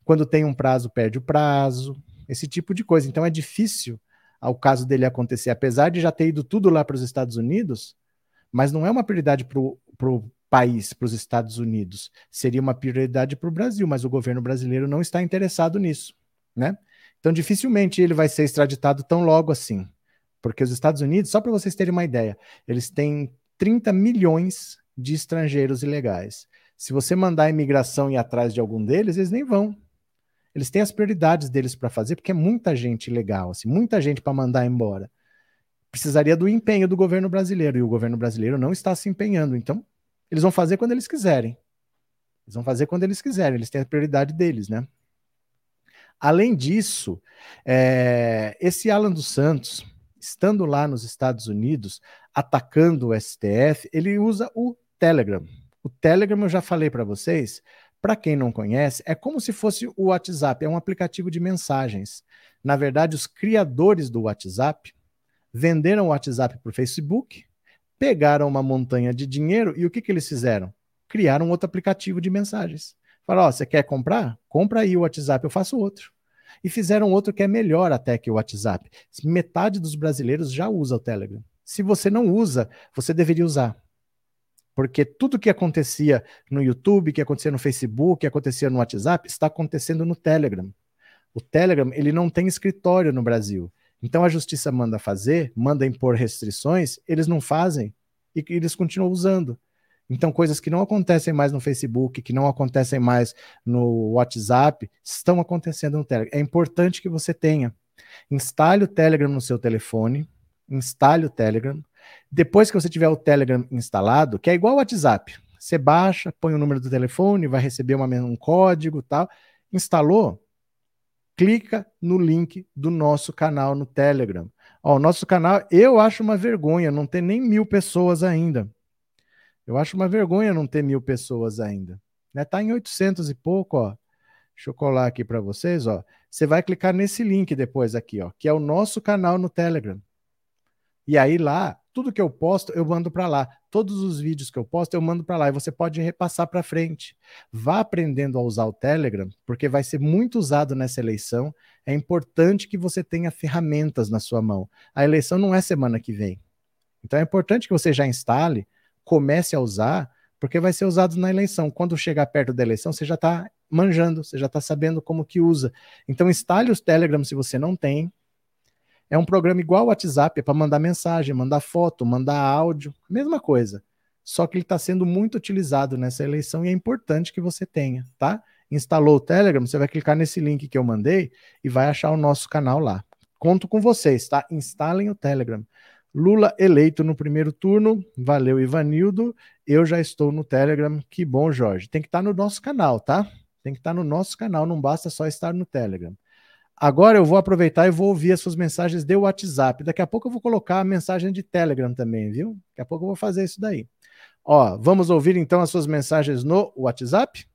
Quando tem um prazo, perde o prazo, esse tipo de coisa. Então é difícil ao caso dele acontecer, apesar de já ter ido tudo lá para os Estados Unidos, mas não é uma prioridade para o país, para os Estados Unidos. Seria uma prioridade para o Brasil, mas o governo brasileiro não está interessado nisso, né? Então dificilmente ele vai ser extraditado tão logo assim, porque os Estados Unidos, só para vocês terem uma ideia, eles têm 30 milhões de estrangeiros ilegais. Se você mandar a imigração ir atrás de algum deles, eles nem vão. Eles têm as prioridades deles para fazer, porque é muita gente legal, assim, muita gente para mandar embora. Precisaria do empenho do governo brasileiro, e o governo brasileiro não está se empenhando. Então, eles vão fazer quando eles quiserem. Eles vão fazer quando eles quiserem, eles têm a prioridade deles, né? Além disso, é, esse Alan dos Santos, estando lá nos Estados Unidos, atacando o STF, ele usa o Telegram. O Telegram, eu já falei para vocês, para quem não conhece, é como se fosse o WhatsApp, é um aplicativo de mensagens. Na verdade, os criadores do WhatsApp venderam o WhatsApp para o Facebook, pegaram uma montanha de dinheiro e o que, que eles fizeram? Criaram outro aplicativo de mensagens. Falaram: Ó, você quer comprar? Compra aí o WhatsApp, eu faço outro. E fizeram outro que é melhor até que o WhatsApp. Metade dos brasileiros já usa o Telegram. Se você não usa, você deveria usar. Porque tudo que acontecia no YouTube, que acontecia no Facebook, que acontecia no WhatsApp, está acontecendo no Telegram. O Telegram, ele não tem escritório no Brasil. Então a justiça manda fazer, manda impor restrições, eles não fazem e eles continuam usando. Então coisas que não acontecem mais no Facebook, que não acontecem mais no WhatsApp, estão acontecendo no Telegram. É importante que você tenha. Instale o Telegram no seu telefone, instale o Telegram, depois que você tiver o Telegram instalado, que é igual ao WhatsApp, você baixa, põe o número do telefone, vai receber uma, um código tal. Instalou? Clica no link do nosso canal no Telegram. Ó, o nosso canal, eu acho uma vergonha não ter nem mil pessoas ainda. Eu acho uma vergonha não ter mil pessoas ainda. Né? Tá em 800 e pouco, ó. Deixa eu colar aqui para vocês, ó. Você vai clicar nesse link depois aqui, ó, que é o nosso canal no Telegram. E aí lá tudo que eu posto, eu mando para lá. Todos os vídeos que eu posto, eu mando para lá. E você pode repassar para frente. Vá aprendendo a usar o Telegram, porque vai ser muito usado nessa eleição. É importante que você tenha ferramentas na sua mão. A eleição não é semana que vem. Então é importante que você já instale, comece a usar, porque vai ser usado na eleição. Quando chegar perto da eleição, você já está manjando, você já está sabendo como que usa. Então instale os Telegram se você não tem. É um programa igual ao WhatsApp, é para mandar mensagem, mandar foto, mandar áudio, mesma coisa. Só que ele está sendo muito utilizado nessa eleição e é importante que você tenha, tá? Instalou o Telegram, você vai clicar nesse link que eu mandei e vai achar o nosso canal lá. Conto com vocês, tá? Instalem o Telegram. Lula eleito no primeiro turno. Valeu, Ivanildo. Eu já estou no Telegram. Que bom, Jorge. Tem que estar no nosso canal, tá? Tem que estar no nosso canal, não basta só estar no Telegram. Agora eu vou aproveitar e vou ouvir as suas mensagens de WhatsApp. Daqui a pouco eu vou colocar a mensagem de Telegram também, viu? Daqui a pouco eu vou fazer isso daí. Ó, vamos ouvir então as suas mensagens no WhatsApp?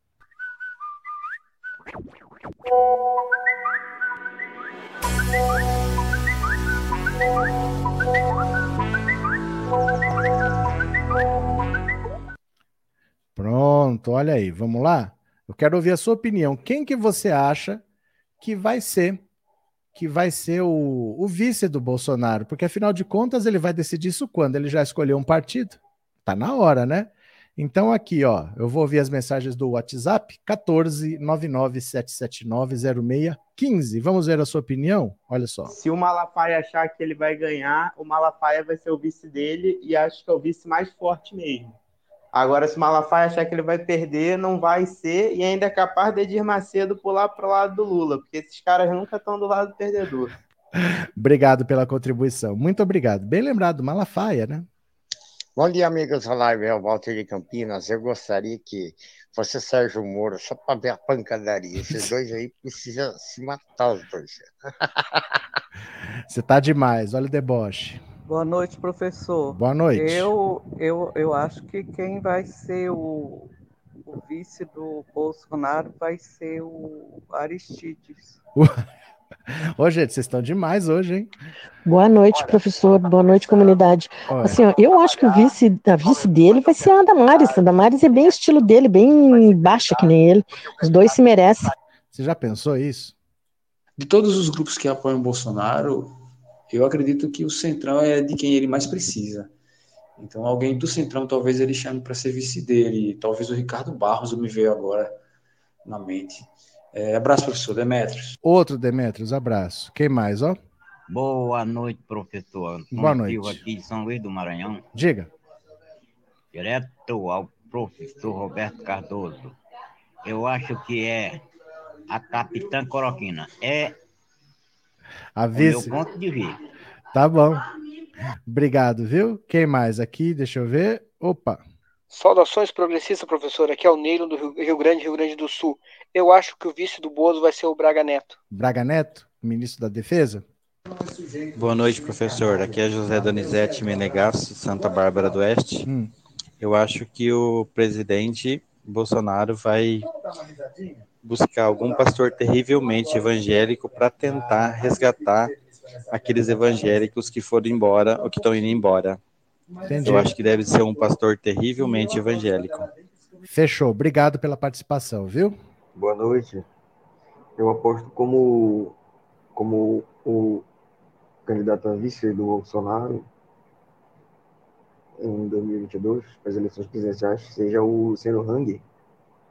Pronto, olha aí, vamos lá? Eu quero ouvir a sua opinião. Quem que você acha que vai ser que vai ser o, o vice do Bolsonaro? Porque afinal de contas ele vai decidir isso quando? Ele já escolheu um partido? Tá na hora, né? Então aqui, ó, eu vou ouvir as mensagens do WhatsApp 14 997790615. Vamos ver a sua opinião? Olha só. Se o Malafaia achar que ele vai ganhar, o Malafaia vai ser o vice dele e acho que é o vice mais forte mesmo. Agora, se o Malafaia achar que ele vai perder, não vai ser, e ainda é capaz de Edir Macedo pular para o lado do Lula, porque esses caras nunca estão do lado do perdedor. obrigado pela contribuição. Muito obrigado. Bem lembrado, Malafaia, né? Bom dia, amigos da live, é o Walter de Campinas. Eu gostaria que fosse Sérgio Moro, só para ver a pancadaria. Esses dois aí precisam se matar, os dois. Você tá demais, olha o deboche. Boa noite, professor. Boa noite. Eu, eu, eu acho que quem vai ser o, o vice do Bolsonaro vai ser o Aristides. Ô, gente, vocês estão demais hoje, hein? Boa noite, professor. Boa noite, comunidade. Olha. Assim, ó, eu acho que o vice, a vice dele vai ser a Damares. A Damares é bem o estilo dele, bem baixa que nem ele. Os dois se merecem. Você já pensou isso? De todos os grupos que apoiam Bolsonaro, eu acredito que o Centrão é de quem ele mais precisa. Então, alguém do Centrão talvez ele chame para ser vice dele. Talvez o Ricardo Barros me veio agora na mente. É, abraço, professor Demetrios. Outro Demetrios, abraço. Quem mais, ó? Boa noite, professor. Antônio Boa noite. Silva aqui de São Luís do Maranhão. Diga. Direto ao professor Roberto Cardoso. Eu acho que é a capitã Coroquina. É a vice. o meu ponto de vista. Tá bom. Obrigado, viu? Quem mais aqui? Deixa eu ver. Opa. Saudações progressistas, professor. Aqui é o Neilo do Rio Grande, Rio Grande do Sul. Eu acho que o vice do Bozo vai ser o Braga Neto. Braga Neto, ministro da Defesa? Boa noite, professor. Aqui é José Donizete Menegasso, Santa Bárbara do Oeste. Hum. Eu acho que o presidente Bolsonaro vai buscar algum pastor terrivelmente evangélico para tentar resgatar aqueles evangélicos que foram embora ou que estão indo embora. Entendi. Eu acho que deve ser um pastor terrivelmente evangélico. Fechou. Obrigado pela participação, viu? Boa noite. Eu aposto como, como o candidato a vice do Bolsonaro em 2022, para as eleições presidenciais, seja o Luciano Hang.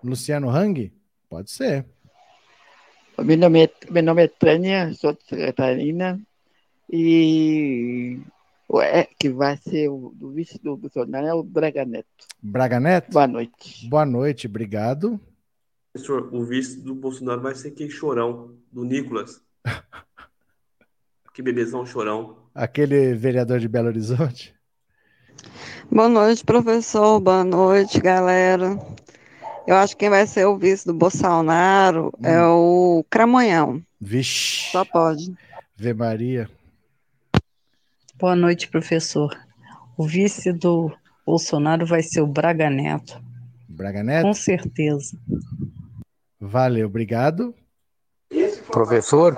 Luciano Hang? Pode ser. Meu nome é, meu nome é Tânia, sou de Catarina, e é, que vai ser o vice do Bolsonaro é o Braga Neto. Braga Neto? Boa noite. Boa noite, obrigado. Professor, o vice do Bolsonaro vai ser quem chorão, do Nicolas. que bebezão chorão. Aquele vereador de Belo Horizonte? Boa noite, professor. Boa noite, galera. Eu acho que quem vai ser o vice do Bolsonaro hum. é o Cramonhão. Vixe. Só pode. Vê Maria. Boa noite, professor. O vice do Bolsonaro vai ser o Braga Neto. Braga Neto? Com certeza. Valeu, obrigado. Professor,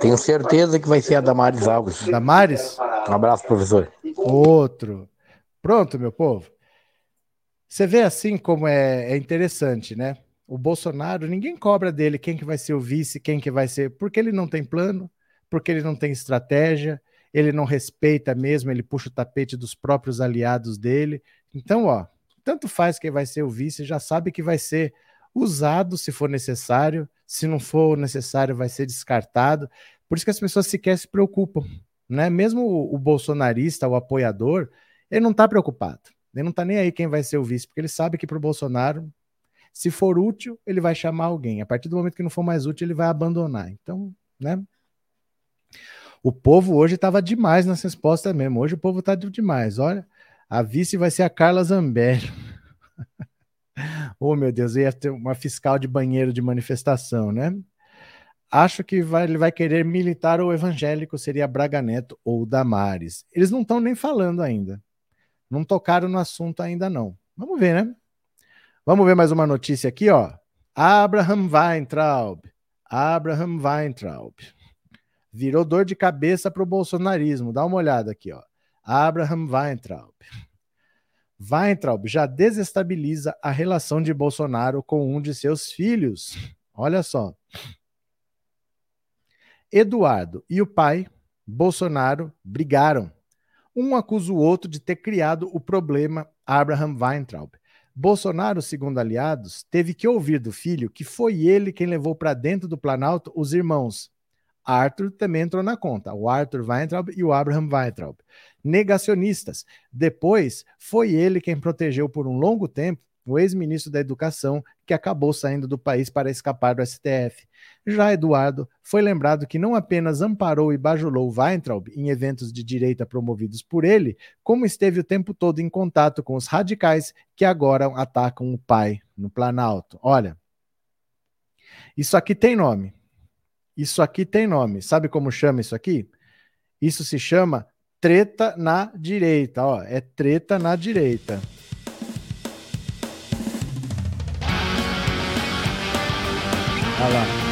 tenho certeza que vai ser a Damares Alves. Damares? Um abraço, professor. Outro. Pronto, meu povo. Você vê assim como é, é, interessante, né? O Bolsonaro, ninguém cobra dele quem que vai ser o vice, quem que vai ser, porque ele não tem plano, porque ele não tem estratégia, ele não respeita mesmo, ele puxa o tapete dos próprios aliados dele. Então, ó, Tanto faz quem vai ser o vice, já sabe que vai ser usado se for necessário, se não for necessário, vai ser descartado. Por isso que as pessoas sequer se preocupam. Né? Mesmo o, o bolsonarista, o apoiador, ele não está preocupado. Ele não está nem aí quem vai ser o vice, porque ele sabe que para o Bolsonaro, se for útil, ele vai chamar alguém. A partir do momento que não for mais útil, ele vai abandonar. Então, né? O povo hoje estava demais nas respostas mesmo. Hoje o povo está demais. Olha, a vice vai ser a Carla Zambelli. oh, meu Deus, ia ter uma fiscal de banheiro de manifestação, né? Acho que vai, ele vai querer militar ou evangélico, seria Braga Neto ou Damares. Eles não estão nem falando ainda. Não tocaram no assunto ainda não. Vamos ver, né? Vamos ver mais uma notícia aqui, ó. Abraham Weintraub. Abraham Weintraub virou dor de cabeça para o bolsonarismo. Dá uma olhada aqui, ó. Abraham Weintraub. Weintraub já desestabiliza a relação de Bolsonaro com um de seus filhos. Olha só. Eduardo e o pai, Bolsonaro, brigaram. Um acusa o outro de ter criado o problema Abraham Weintraub. Bolsonaro, segundo aliados, teve que ouvir do filho que foi ele quem levou para dentro do Planalto os irmãos Arthur também entrou na conta, o Arthur Weintraub e o Abraham Weintraub. Negacionistas. Depois, foi ele quem protegeu por um longo tempo o ex-ministro da Educação, que acabou saindo do país para escapar do STF. Já Eduardo foi lembrado que não apenas amparou e bajulou Weintraub em eventos de direita promovidos por ele, como esteve o tempo todo em contato com os radicais que agora atacam o pai no Planalto. Olha, isso aqui tem nome. Isso aqui tem nome. Sabe como chama isso aqui? Isso se chama treta na direita. Ó, é treta na direita. Olha lá.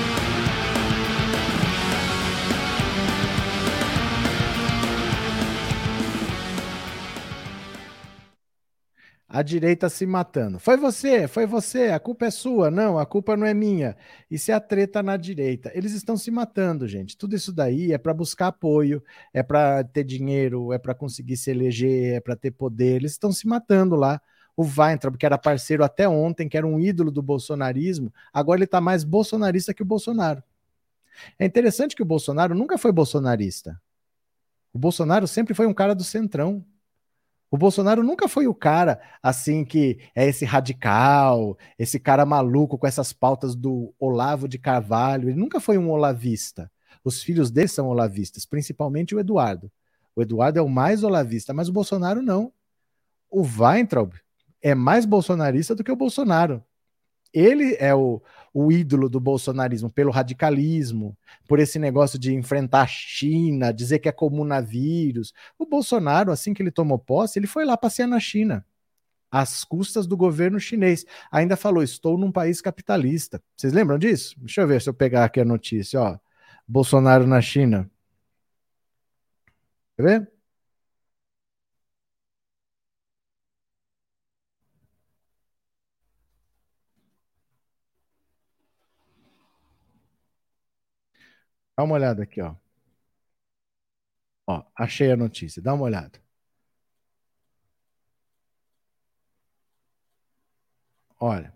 a direita se matando. Foi você, foi você, a culpa é sua. Não, a culpa não é minha. Isso é a treta na direita. Eles estão se matando, gente. Tudo isso daí é para buscar apoio, é para ter dinheiro, é para conseguir se eleger, é para ter poder. Eles estão se matando lá. O Weintraub, que era parceiro até ontem, que era um ídolo do bolsonarismo, agora ele está mais bolsonarista que o Bolsonaro. É interessante que o Bolsonaro nunca foi bolsonarista. O Bolsonaro sempre foi um cara do centrão. O Bolsonaro nunca foi o cara assim que é esse radical, esse cara maluco com essas pautas do Olavo de Carvalho. Ele nunca foi um olavista. Os filhos dele são olavistas, principalmente o Eduardo. O Eduardo é o mais olavista, mas o Bolsonaro não. O Weintraub é mais bolsonarista do que o Bolsonaro. Ele é o, o ídolo do bolsonarismo pelo radicalismo, por esse negócio de enfrentar a China, dizer que é comunavírus. O Bolsonaro, assim que ele tomou posse, ele foi lá passear na China, às custas do governo chinês. Ainda falou: estou num país capitalista. Vocês lembram disso? Deixa eu ver se eu pegar aqui a notícia, ó. Bolsonaro na China. Quer ver? Dá uma olhada aqui, ó. Ó, achei a notícia. Dá uma olhada. Olha,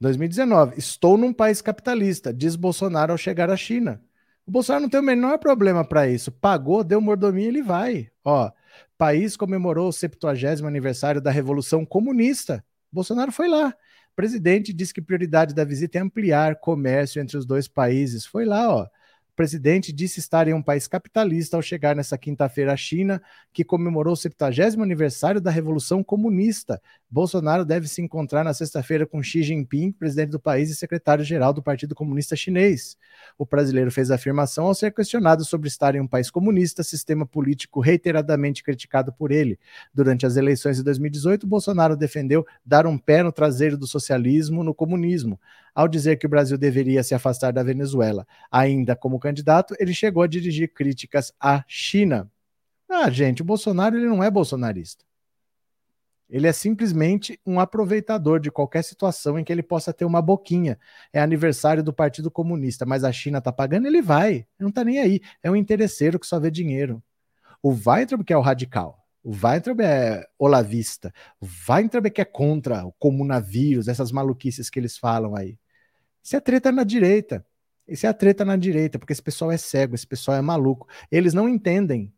2019. Estou num país capitalista, diz Bolsonaro ao chegar à China. O Bolsonaro não tem o menor problema para isso. Pagou, deu mordomia, ele vai. Ó, país comemorou o 70 aniversário da Revolução Comunista. Bolsonaro foi lá. O presidente disse que prioridade da visita é ampliar comércio entre os dois países. Foi lá, ó. O presidente disse estar em um país capitalista ao chegar nessa quinta-feira à China, que comemorou o 70 aniversário da Revolução Comunista. Bolsonaro deve se encontrar na sexta-feira com Xi Jinping, presidente do país e secretário-geral do Partido Comunista Chinês. O brasileiro fez a afirmação ao ser questionado sobre estar em um país comunista, sistema político reiteradamente criticado por ele. Durante as eleições de 2018, Bolsonaro defendeu dar um pé no traseiro do socialismo no comunismo ao dizer que o Brasil deveria se afastar da Venezuela. Ainda como candidato, ele chegou a dirigir críticas à China. Ah, gente, o Bolsonaro ele não é bolsonarista. Ele é simplesmente um aproveitador de qualquer situação em que ele possa ter uma boquinha. É aniversário do Partido Comunista, mas a China tá pagando, ele vai. Ele não tá nem aí. É um interesseiro que só vê dinheiro. O Weitraub que é o radical. O Weintraub é olavista. O Weintraub é que é contra o comunavírus, essas maluquices que eles falam aí. Isso é treta na direita. Isso é a treta na direita, porque esse pessoal é cego, esse pessoal é maluco. Eles não entendem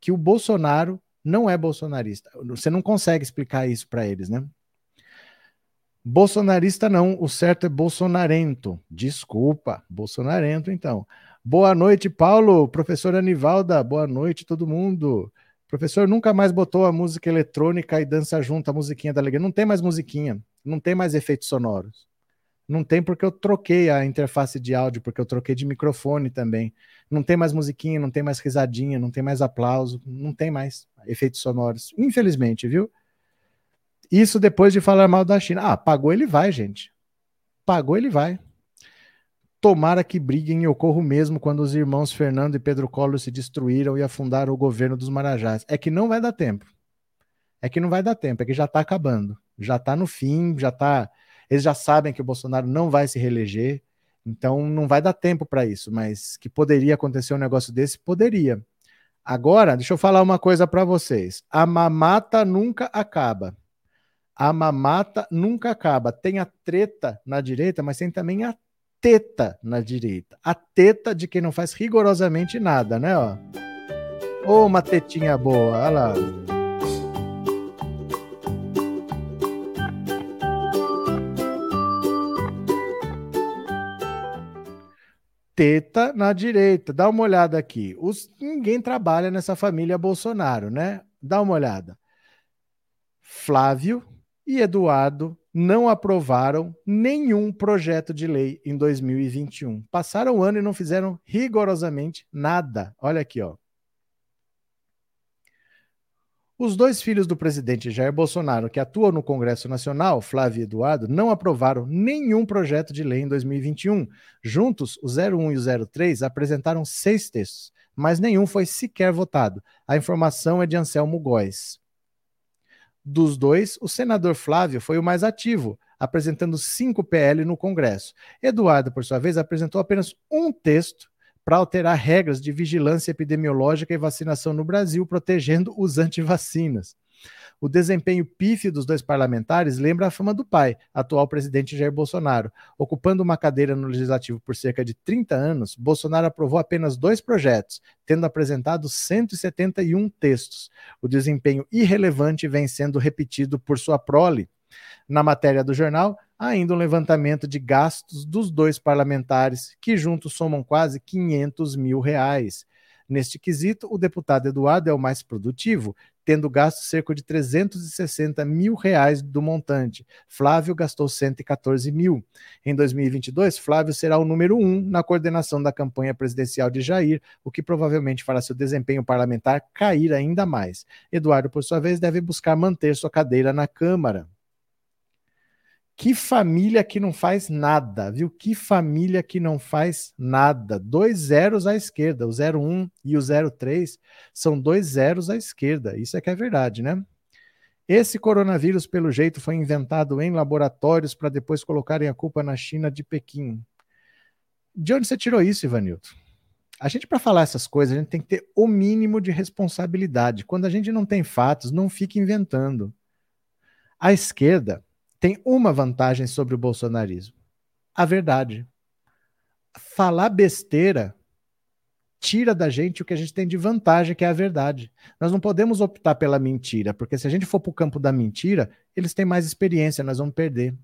que o Bolsonaro não é bolsonarista. Você não consegue explicar isso para eles, né? Bolsonarista não, o certo é bolsonarento. Desculpa, bolsonarento então. Boa noite, Paulo. Professor Anivalda, boa noite, todo mundo. Professor nunca mais botou a música eletrônica e dança junto, a musiquinha da alegria. Não tem mais musiquinha, não tem mais efeitos sonoros. Não tem porque eu troquei a interface de áudio, porque eu troquei de microfone também. Não tem mais musiquinha, não tem mais risadinha, não tem mais aplauso, não tem mais efeitos sonoros. Infelizmente, viu? Isso depois de falar mal da China. Ah, pagou ele vai, gente. Pagou ele vai. Tomara que briguem e ocorra mesmo quando os irmãos Fernando e Pedro Collor se destruíram e afundaram o governo dos Marajás. É que não vai dar tempo. É que não vai dar tempo, é que já está acabando. Já está no fim, já está. Eles já sabem que o Bolsonaro não vai se reeleger, então não vai dar tempo para isso. Mas que poderia acontecer um negócio desse, poderia. Agora, deixa eu falar uma coisa para vocês: a mamata nunca acaba. A mamata nunca acaba. Tem a treta na direita, mas tem também a teta na direita. A teta de quem não faz rigorosamente nada, né? Ó. Ô, uma tetinha boa, olha lá. Teta na direita. Dá uma olhada aqui. Os, ninguém trabalha nessa família Bolsonaro, né? Dá uma olhada. Flávio, e Eduardo não aprovaram nenhum projeto de lei em 2021. Passaram o ano e não fizeram rigorosamente nada. Olha aqui, ó. Os dois filhos do presidente Jair Bolsonaro, que atuam no Congresso Nacional, Flávio e Eduardo, não aprovaram nenhum projeto de lei em 2021. Juntos, o 01 e o 03 apresentaram seis textos, mas nenhum foi sequer votado. A informação é de Anselmo Góes. Dos dois, o senador Flávio foi o mais ativo, apresentando cinco PL no Congresso. Eduardo, por sua vez, apresentou apenas um texto para alterar regras de vigilância epidemiológica e vacinação no Brasil, protegendo os antivacinas. O desempenho pífio dos dois parlamentares lembra a fama do pai, atual presidente Jair Bolsonaro. Ocupando uma cadeira no legislativo por cerca de 30 anos, Bolsonaro aprovou apenas dois projetos, tendo apresentado 171 textos. O desempenho irrelevante vem sendo repetido por sua prole. Na matéria do jornal, ainda um levantamento de gastos dos dois parlamentares, que juntos somam quase 500 mil reais. Neste quesito, o deputado Eduardo é o mais produtivo, tendo gasto cerca de 360 mil reais do montante. Flávio gastou 114 mil. Em 2022, Flávio será o número um na coordenação da campanha presidencial de Jair, o que provavelmente fará seu desempenho parlamentar cair ainda mais. Eduardo, por sua vez, deve buscar manter sua cadeira na Câmara. Que família que não faz nada, viu? Que família que não faz nada. Dois zeros à esquerda, o 01 e o 03 são dois zeros à esquerda. Isso é que é verdade, né? Esse coronavírus, pelo jeito, foi inventado em laboratórios para depois colocarem a culpa na China de Pequim. De onde você tirou isso, Ivanildo? A gente, para falar essas coisas, a gente tem que ter o mínimo de responsabilidade. Quando a gente não tem fatos, não fica inventando. A esquerda tem uma vantagem sobre o bolsonarismo: a verdade. Falar besteira tira da gente o que a gente tem de vantagem, que é a verdade. Nós não podemos optar pela mentira, porque se a gente for para o campo da mentira, eles têm mais experiência, nós vamos perder.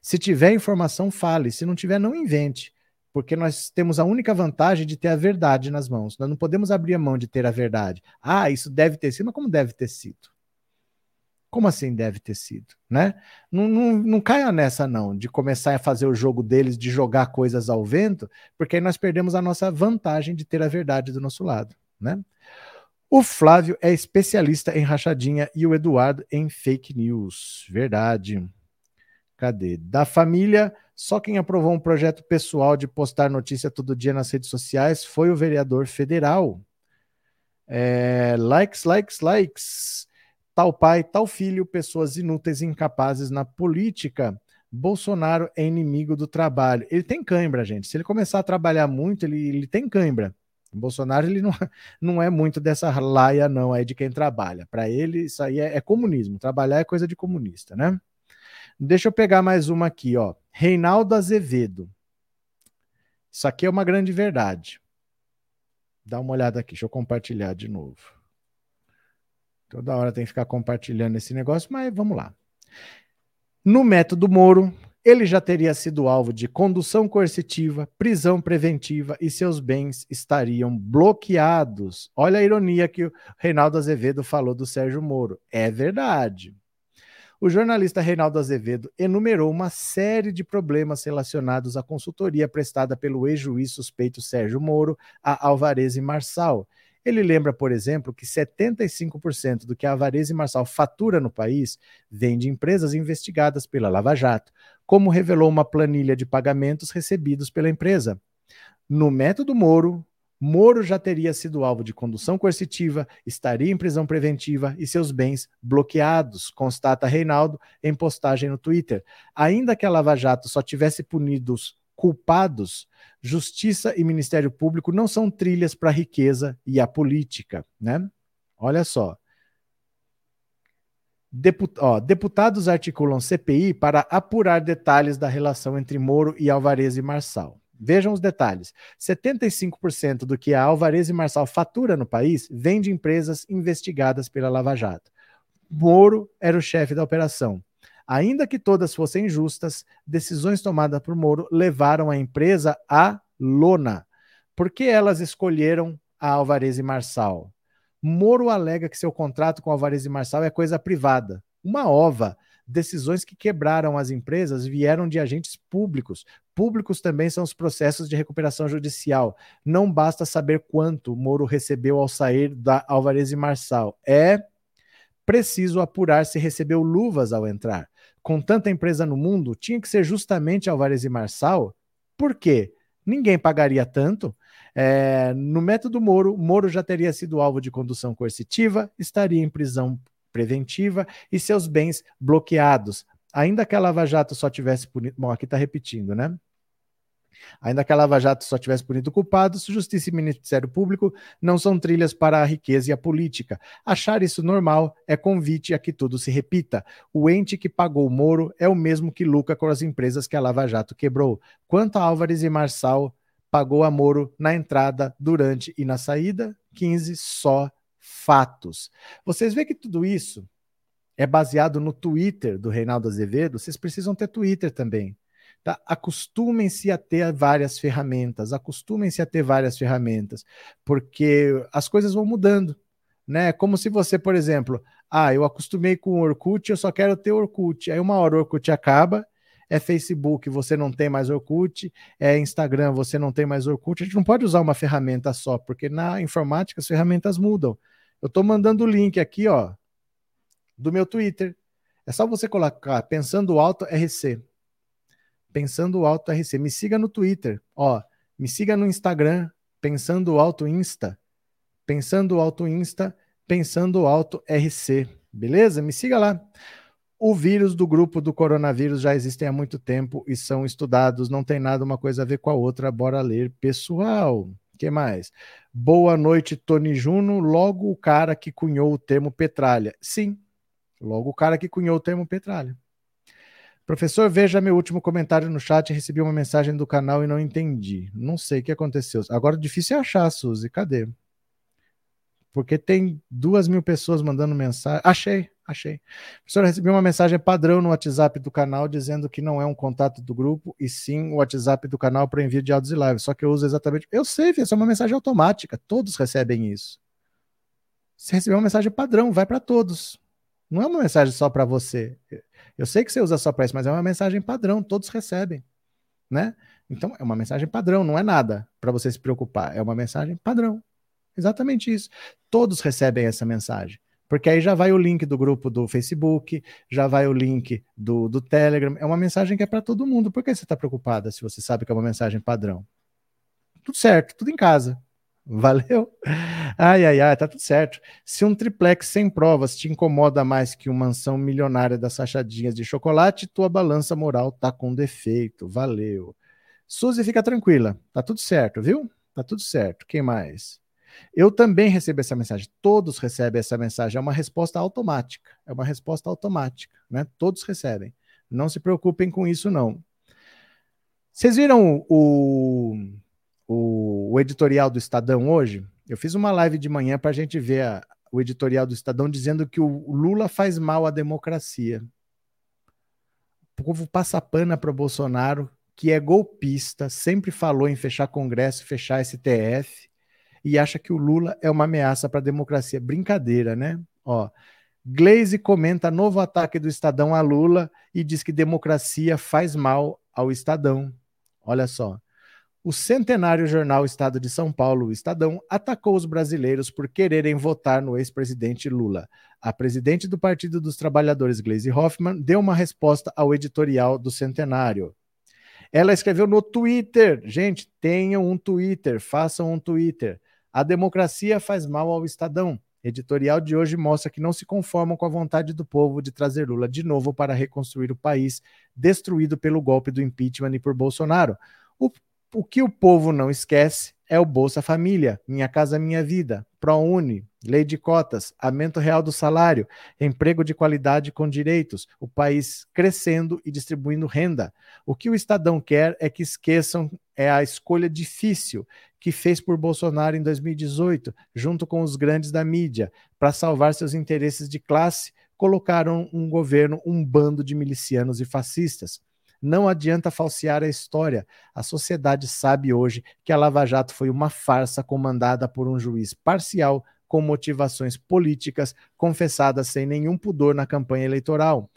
Se tiver informação, fale. Se não tiver, não invente. Porque nós temos a única vantagem de ter a verdade nas mãos. Nós não podemos abrir a mão de ter a verdade. Ah, isso deve ter sido, mas como deve ter sido? Como assim deve ter sido? Né? Não, não, não caia nessa, não, de começar a fazer o jogo deles, de jogar coisas ao vento, porque aí nós perdemos a nossa vantagem de ter a verdade do nosso lado. Né? O Flávio é especialista em rachadinha e o Eduardo em fake news. Verdade. Cadê? Da família, só quem aprovou um projeto pessoal de postar notícia todo dia nas redes sociais foi o vereador federal. É, likes, likes, likes tal pai, tal filho, pessoas inúteis e incapazes na política. Bolsonaro é inimigo do trabalho. Ele tem cãibra, gente. Se ele começar a trabalhar muito, ele, ele tem cãibra. Bolsonaro ele não, não é muito dessa laia, não, aí de quem trabalha. Para ele, isso aí é, é, comunismo. Trabalhar é coisa de comunista, né? Deixa eu pegar mais uma aqui, ó. Reinaldo Azevedo. Isso aqui é uma grande verdade. Dá uma olhada aqui, deixa eu compartilhar de novo. Toda hora tem que ficar compartilhando esse negócio, mas vamos lá. No método Moro, ele já teria sido alvo de condução coercitiva, prisão preventiva e seus bens estariam bloqueados. Olha a ironia que o Reinaldo Azevedo falou do Sérgio Moro. É verdade. O jornalista Reinaldo Azevedo enumerou uma série de problemas relacionados à consultoria prestada pelo ex-juiz suspeito Sérgio Moro a Alvarez e Marçal ele lembra, por exemplo, que 75% do que a Avarez e Marçal fatura no país vem de empresas investigadas pela Lava Jato, como revelou uma planilha de pagamentos recebidos pela empresa. No método Moro, Moro já teria sido alvo de condução coercitiva, estaria em prisão preventiva e seus bens bloqueados, constata Reinaldo em postagem no Twitter. Ainda que a Lava Jato só tivesse punidos culpados, justiça e Ministério Público não são trilhas para a riqueza e a política, né? Olha só. Deput ó, deputados articulam CPI para apurar detalhes da relação entre Moro e Alvarez e Marçal. Vejam os detalhes. 75% do que a Alvarez e Marçal fatura no país vem de empresas investigadas pela Lava Jato. Moro era o chefe da operação. Ainda que todas fossem justas, decisões tomadas por Moro levaram a empresa à lona. Por que elas escolheram a Alvarez e Marçal? Moro alega que seu contrato com Alvarez e Marçal é coisa privada. Uma ova. Decisões que quebraram as empresas vieram de agentes públicos. Públicos também são os processos de recuperação judicial. Não basta saber quanto Moro recebeu ao sair da Alvarez e Marçal. É preciso apurar se recebeu luvas ao entrar com tanta empresa no mundo, tinha que ser justamente Alvarez e Marçal. Por quê? Ninguém pagaria tanto. É, no método Moro, Moro já teria sido alvo de condução coercitiva, estaria em prisão preventiva e seus bens bloqueados. Ainda que a Lava Jato só tivesse punido. Bom, aqui está repetindo, né? Ainda que a Lava Jato só tivesse punido culpados, Justiça e Ministério Público não são trilhas para a riqueza e a política. Achar isso normal é convite a que tudo se repita. O ente que pagou o Moro é o mesmo que lucra com as empresas que a Lava Jato quebrou. Quanto a Álvares e Marçal, pagou a Moro na entrada, durante e na saída? 15 só fatos. Vocês veem que tudo isso é baseado no Twitter do Reinaldo Azevedo. Vocês precisam ter Twitter também. Tá? Acostumem-se a ter várias ferramentas, acostumem-se a ter várias ferramentas, porque as coisas vão mudando. Né? Como se você, por exemplo, ah, eu acostumei com o Orkut, eu só quero ter Orkut. Aí uma hora o Orkut acaba, é Facebook, você não tem mais Orkut, é Instagram, você não tem mais Orkut. A gente não pode usar uma ferramenta só, porque na informática as ferramentas mudam. Eu estou mandando o link aqui, ó, do meu Twitter. É só você colocar Pensando Alto RC. Pensando Alto RC. Me siga no Twitter, ó. Me siga no Instagram, Pensando Alto Insta. Pensando Alto Insta, Pensando Alto RC. Beleza? Me siga lá. O vírus do grupo do coronavírus já existem há muito tempo e são estudados, não tem nada uma coisa a ver com a outra. Bora ler, pessoal. que mais? Boa noite, Tony Juno. Logo o cara que cunhou o termo petralha. Sim, logo o cara que cunhou o termo petralha. Professor, veja meu último comentário no chat. Recebi uma mensagem do canal e não entendi. Não sei o que aconteceu. Agora, difícil é achar, Suzy. Cadê? Porque tem duas mil pessoas mandando mensagem. Achei, achei. Professor, recebi uma mensagem padrão no WhatsApp do canal dizendo que não é um contato do grupo e sim o WhatsApp do canal para envio de áudios e lives. Só que eu uso exatamente. Eu sei, essa é uma mensagem automática. Todos recebem isso. Você recebeu uma mensagem padrão, vai para todos. Não é uma mensagem só para você. Eu sei que você usa só para isso, mas é uma mensagem padrão, todos recebem, né? Então é uma mensagem padrão, não é nada para você se preocupar, é uma mensagem padrão. Exatamente isso. Todos recebem essa mensagem. Porque aí já vai o link do grupo do Facebook, já vai o link do, do Telegram. É uma mensagem que é para todo mundo. Por que você está preocupada se você sabe que é uma mensagem padrão? Tudo certo, tudo em casa. Valeu? Ai, ai, ai, tá tudo certo. Se um triplex sem provas te incomoda mais que uma mansão milionária das sachadinhas de chocolate, tua balança moral tá com defeito. Valeu. Suzy, fica tranquila, tá tudo certo, viu? Tá tudo certo. Quem mais? Eu também recebo essa mensagem. Todos recebem essa mensagem. É uma resposta automática. É uma resposta automática, né? Todos recebem. Não se preocupem com isso, não. Vocês viram o, o, o editorial do Estadão hoje? Eu fiz uma live de manhã para a gente ver a, o editorial do Estadão dizendo que o Lula faz mal à democracia. O povo passa pana para o Bolsonaro, que é golpista, sempre falou em fechar Congresso, fechar STF, e acha que o Lula é uma ameaça para a democracia. Brincadeira, né? Ó, Glaze comenta novo ataque do Estadão a Lula e diz que democracia faz mal ao Estadão. Olha só. O centenário jornal Estado de São Paulo, o Estadão, atacou os brasileiros por quererem votar no ex-presidente Lula. A presidente do Partido dos Trabalhadores, Gleisi Hoffmann, deu uma resposta ao editorial do centenário. Ela escreveu no Twitter. Gente, tenham um Twitter, façam um Twitter. A democracia faz mal ao Estadão. Editorial de hoje mostra que não se conformam com a vontade do povo de trazer Lula de novo para reconstruir o país destruído pelo golpe do impeachment e por Bolsonaro. O, o que o povo não esquece é o Bolsa Família, Minha Casa Minha Vida, ProUni, Lei de Cotas, aumento real do salário, emprego de qualidade com direitos, o país crescendo e distribuindo renda. O que o Estadão quer é que esqueçam é a escolha difícil que fez por Bolsonaro em 2018, junto com os grandes da mídia, para salvar seus interesses de classe, colocaram um governo, um bando de milicianos e fascistas. Não adianta falsear a história. A sociedade sabe hoje que a Lava Jato foi uma farsa comandada por um juiz parcial com motivações políticas confessadas sem nenhum pudor na campanha eleitoral.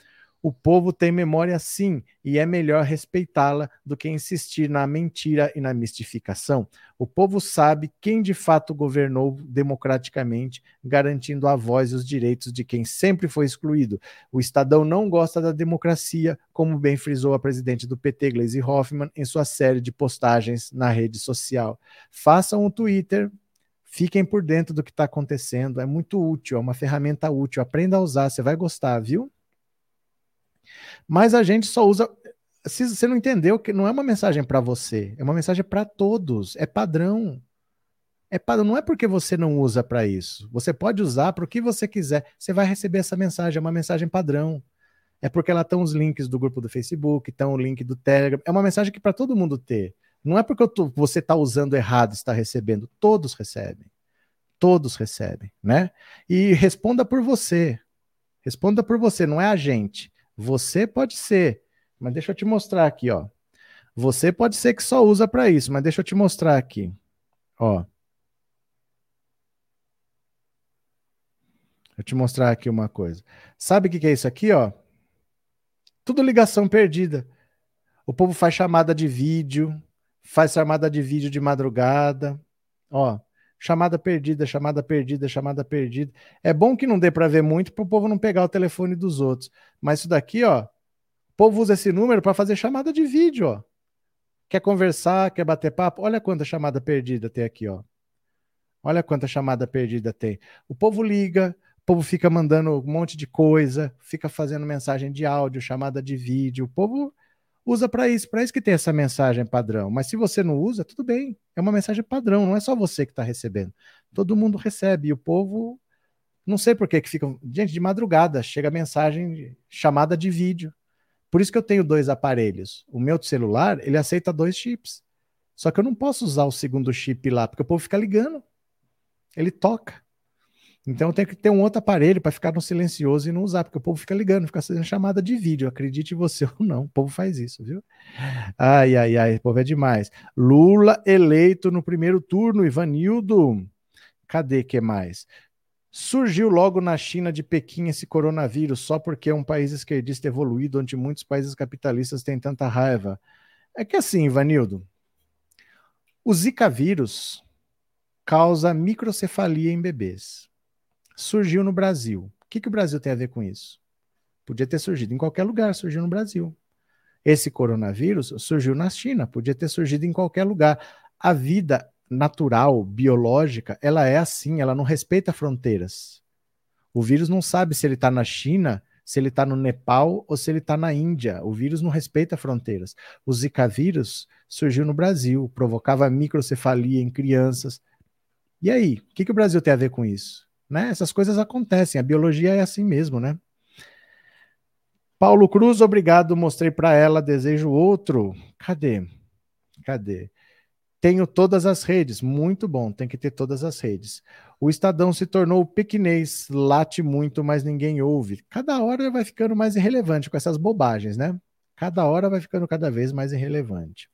O povo tem memória sim, e é melhor respeitá-la do que insistir na mentira e na mistificação. O povo sabe quem de fato governou democraticamente, garantindo a voz e os direitos de quem sempre foi excluído. O Estadão não gosta da democracia, como bem frisou a presidente do PT, Gleisi Hoffmann, em sua série de postagens na rede social. Façam um Twitter, Fiquem por dentro do que está acontecendo. É muito útil, é uma ferramenta útil. Aprenda a usar, você vai gostar, viu? Mas a gente só usa. Se você não entendeu que não é uma mensagem para você, é uma mensagem para todos, é padrão. É padrão, não é porque você não usa para isso. Você pode usar para o que você quiser. Você vai receber essa mensagem, é uma mensagem padrão. É porque lá estão os links do grupo do Facebook, estão o link do Telegram. É uma mensagem que para todo mundo ter. Não é porque tô, você está usando errado, está recebendo. Todos recebem. Todos recebem, né? E responda por você. Responda por você, não é a gente. Você pode ser, mas deixa eu te mostrar aqui, ó. Você pode ser que só usa para isso, mas deixa eu te mostrar aqui. Ó. Deixa eu te mostrar aqui uma coisa. Sabe o que, que é isso aqui, ó? Tudo ligação perdida. O povo faz chamada de vídeo, faz chamada de vídeo de madrugada. Ó, chamada perdida, chamada perdida, chamada perdida. É bom que não dê para ver muito para o povo não pegar o telefone dos outros. Mas isso daqui, ó, o povo usa esse número para fazer chamada de vídeo, ó. Quer conversar, quer bater papo? Olha quanta chamada perdida tem aqui, ó. Olha quanta chamada perdida tem. O povo liga, o povo fica mandando um monte de coisa, fica fazendo mensagem de áudio, chamada de vídeo. O povo usa para isso, para isso que tem essa mensagem padrão. Mas se você não usa, tudo bem. É uma mensagem padrão, não é só você que está recebendo. Todo mundo recebe. E o povo, não sei por que que fica. Gente, de madrugada chega mensagem chamada de vídeo. Por isso que eu tenho dois aparelhos. O meu celular, ele aceita dois chips. Só que eu não posso usar o segundo chip lá, porque o povo fica ligando. Ele toca. Então tem que ter um outro aparelho para ficar no silencioso e não usar, porque o povo fica ligando, fica fazendo chamada de vídeo, acredite você ou não, o povo faz isso, viu? Ai, ai, ai, o povo é demais. Lula eleito no primeiro turno, Ivanildo. Cadê que mais? Surgiu logo na China de Pequim esse coronavírus, só porque é um país esquerdista evoluído, onde muitos países capitalistas têm tanta raiva. É que assim, Ivanildo, o Zika vírus causa microcefalia em bebês surgiu no Brasil. O que, que o Brasil tem a ver com isso? Podia ter surgido em qualquer lugar, surgiu no Brasil. Esse coronavírus surgiu na China, podia ter surgido em qualquer lugar. A vida natural, biológica, ela é assim, ela não respeita fronteiras. O vírus não sabe se ele está na China, se ele está no Nepal ou se ele está na Índia. O vírus não respeita fronteiras. O Zika vírus surgiu no Brasil, provocava microcefalia em crianças. E aí, o que, que o Brasil tem a ver com isso? Né? Essas coisas acontecem, a biologia é assim mesmo, né? Paulo Cruz, obrigado, mostrei para ela, desejo outro. Cadê? Cadê? Tenho todas as redes, muito bom, tem que ter todas as redes. O Estadão se tornou pequinês, late muito, mas ninguém ouve. Cada hora vai ficando mais irrelevante com essas bobagens, né? Cada hora vai ficando cada vez mais irrelevante.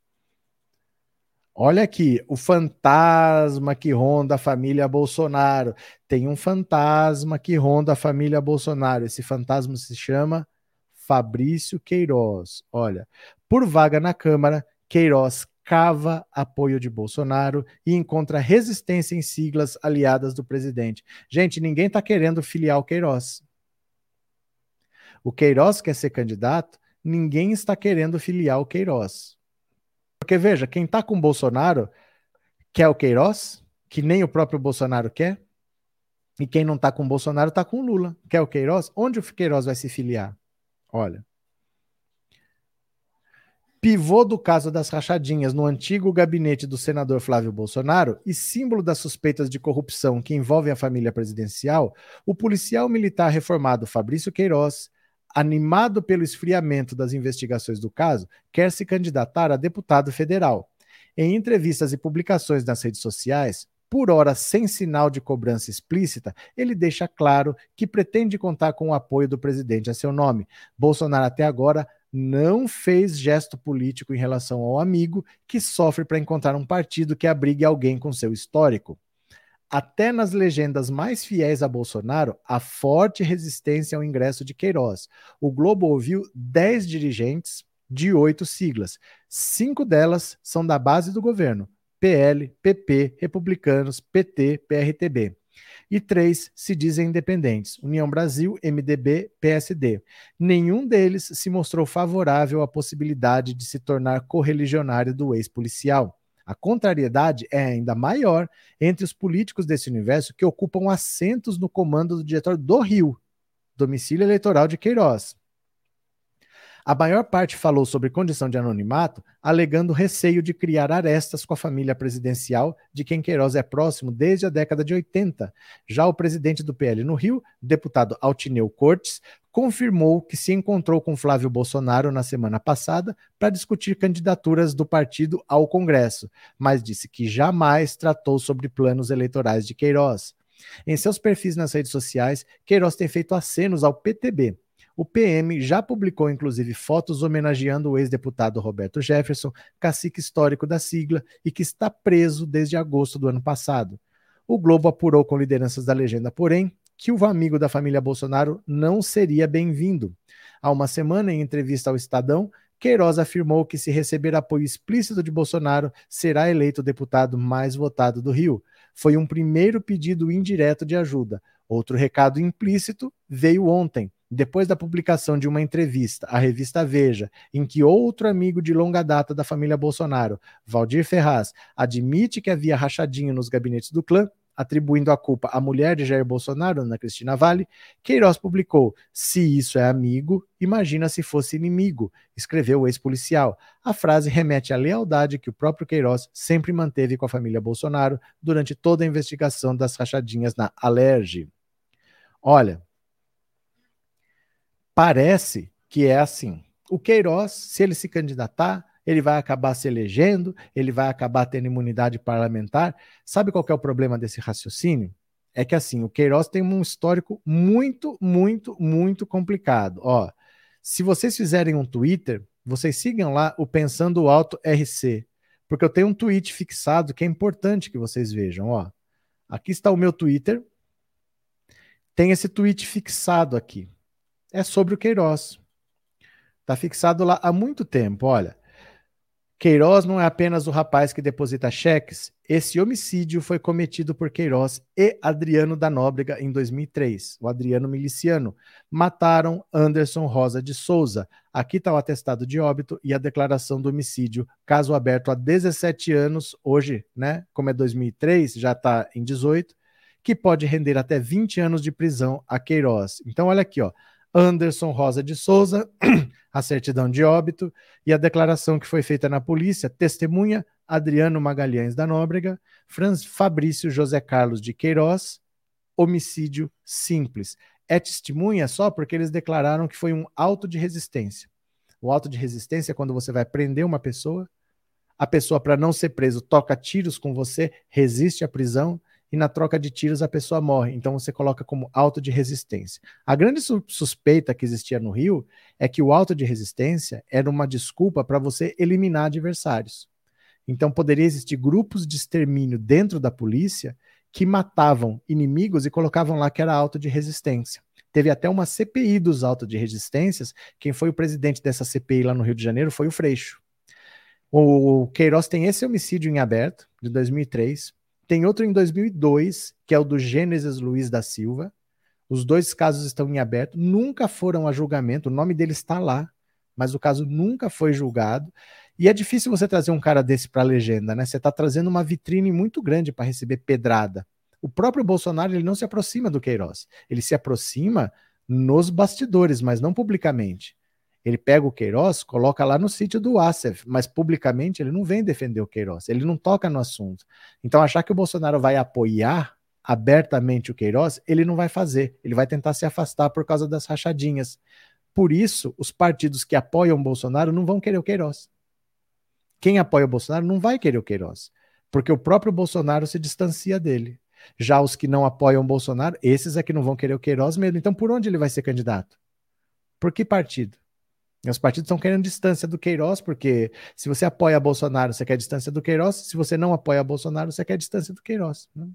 Olha aqui, o fantasma que ronda a família Bolsonaro. Tem um fantasma que ronda a família Bolsonaro. Esse fantasma se chama Fabrício Queiroz. Olha, por vaga na Câmara, Queiroz cava apoio de Bolsonaro e encontra resistência em siglas aliadas do presidente. Gente, ninguém está querendo filiar o Queiroz. O Queiroz quer ser candidato, ninguém está querendo filiar o Queiroz. Porque veja, quem está com Bolsonaro quer o Queiroz, que nem o próprio Bolsonaro quer, e quem não está com Bolsonaro está com Lula. Quer o Queiroz? Onde o Queiroz vai se filiar? Olha. Pivô do caso das rachadinhas no antigo gabinete do senador Flávio Bolsonaro e símbolo das suspeitas de corrupção que envolvem a família presidencial, o policial militar reformado Fabrício Queiroz animado pelo esfriamento das investigações do caso, quer se candidatar a deputado federal. Em entrevistas e publicações nas redes sociais, por hora sem sinal de cobrança explícita, ele deixa claro que pretende contar com o apoio do presidente a seu nome. Bolsonaro até agora não fez gesto político em relação ao amigo que sofre para encontrar um partido que abrigue alguém com seu histórico até nas legendas mais fiéis a Bolsonaro, há forte resistência ao ingresso de Queiroz. O Globo ouviu 10 dirigentes de oito siglas. Cinco delas são da base do governo: PL, PP, Republicanos, PT, PRTB. E três se dizem independentes: União Brasil, MDB, PSD. Nenhum deles se mostrou favorável à possibilidade de se tornar correligionário do ex-policial. A contrariedade é ainda maior entre os políticos desse universo que ocupam assentos no comando do diretor do Rio, domicílio eleitoral de Queiroz. A maior parte falou sobre condição de anonimato, alegando receio de criar arestas com a família presidencial, de quem Queiroz é próximo desde a década de 80. Já o presidente do PL no Rio, deputado Altineu Cortes, confirmou que se encontrou com Flávio Bolsonaro na semana passada para discutir candidaturas do partido ao Congresso, mas disse que jamais tratou sobre planos eleitorais de Queiroz. Em seus perfis nas redes sociais, Queiroz tem feito acenos ao PTB, o PM já publicou, inclusive, fotos homenageando o ex-deputado Roberto Jefferson, cacique histórico da sigla e que está preso desde agosto do ano passado. O Globo apurou com lideranças da legenda, porém, que o amigo da família Bolsonaro não seria bem-vindo. Há uma semana, em entrevista ao Estadão, Queiroz afirmou que, se receber apoio explícito de Bolsonaro, será eleito o deputado mais votado do Rio. Foi um primeiro pedido indireto de ajuda. Outro recado implícito veio ontem, depois da publicação de uma entrevista à revista Veja, em que outro amigo de longa data da família Bolsonaro, Valdir Ferraz, admite que havia rachadinho nos gabinetes do clã, atribuindo a culpa à mulher de Jair Bolsonaro, Ana Cristina Vale, Queiroz publicou: Se isso é amigo, imagina se fosse inimigo, escreveu o ex-policial. A frase remete à lealdade que o próprio Queiroz sempre manteve com a família Bolsonaro durante toda a investigação das rachadinhas na Alerj. Olha, parece que é assim. O Queiroz, se ele se candidatar, ele vai acabar se elegendo, ele vai acabar tendo imunidade parlamentar. Sabe qual é o problema desse raciocínio? É que assim, o Queiroz tem um histórico muito, muito, muito complicado. Ó, se vocês fizerem um Twitter, vocês sigam lá o Pensando Alto RC, porque eu tenho um tweet fixado que é importante que vocês vejam, ó. Aqui está o meu Twitter. Tem esse tweet fixado aqui é sobre o Queiroz. Está fixado lá há muito tempo. Olha, Queiroz não é apenas o rapaz que deposita cheques. Esse homicídio foi cometido por Queiroz e Adriano da Nóbrega em 2003. O Adriano miliciano mataram Anderson Rosa de Souza. Aqui está o atestado de óbito e a declaração do homicídio. Caso aberto há 17 anos, hoje, né? Como é 2003, já está em 18, que pode render até 20 anos de prisão a Queiroz. Então, olha aqui, ó. Anderson Rosa de Souza, a certidão de óbito e a declaração que foi feita na polícia, testemunha Adriano Magalhães da Nóbrega, Franz Fabrício José Carlos de Queiroz, homicídio simples. É testemunha só porque eles declararam que foi um auto de resistência. O auto de resistência é quando você vai prender uma pessoa, a pessoa, para não ser preso, toca tiros com você, resiste à prisão, e na troca de tiros a pessoa morre. Então você coloca como auto de resistência. A grande suspeita que existia no Rio é que o auto de resistência era uma desculpa para você eliminar adversários. Então poderia existir grupos de extermínio dentro da polícia que matavam inimigos e colocavam lá que era auto de resistência. Teve até uma CPI dos autos de resistências. Quem foi o presidente dessa CPI lá no Rio de Janeiro foi o Freixo. O Queiroz tem esse homicídio em aberto, de 2003. Tem outro em 2002, que é o do Gênesis Luiz da Silva. Os dois casos estão em aberto, nunca foram a julgamento, o nome dele está lá, mas o caso nunca foi julgado. E é difícil você trazer um cara desse para a legenda, né? Você está trazendo uma vitrine muito grande para receber pedrada. O próprio Bolsonaro ele não se aproxima do Queiroz, ele se aproxima nos bastidores, mas não publicamente. Ele pega o Queiroz, coloca lá no sítio do Acef, mas publicamente ele não vem defender o Queiroz, ele não toca no assunto. Então, achar que o Bolsonaro vai apoiar abertamente o Queiroz, ele não vai fazer. Ele vai tentar se afastar por causa das rachadinhas. Por isso, os partidos que apoiam o Bolsonaro não vão querer o Queiroz. Quem apoia o Bolsonaro não vai querer o Queiroz, porque o próprio Bolsonaro se distancia dele. Já os que não apoiam o Bolsonaro, esses é que não vão querer o Queiroz mesmo. Então, por onde ele vai ser candidato? Por que partido? Os partidos estão querendo distância do Queiroz, porque se você apoia Bolsonaro, você quer distância do Queiroz. Se você não apoia Bolsonaro, você quer distância do Queiroz. Né?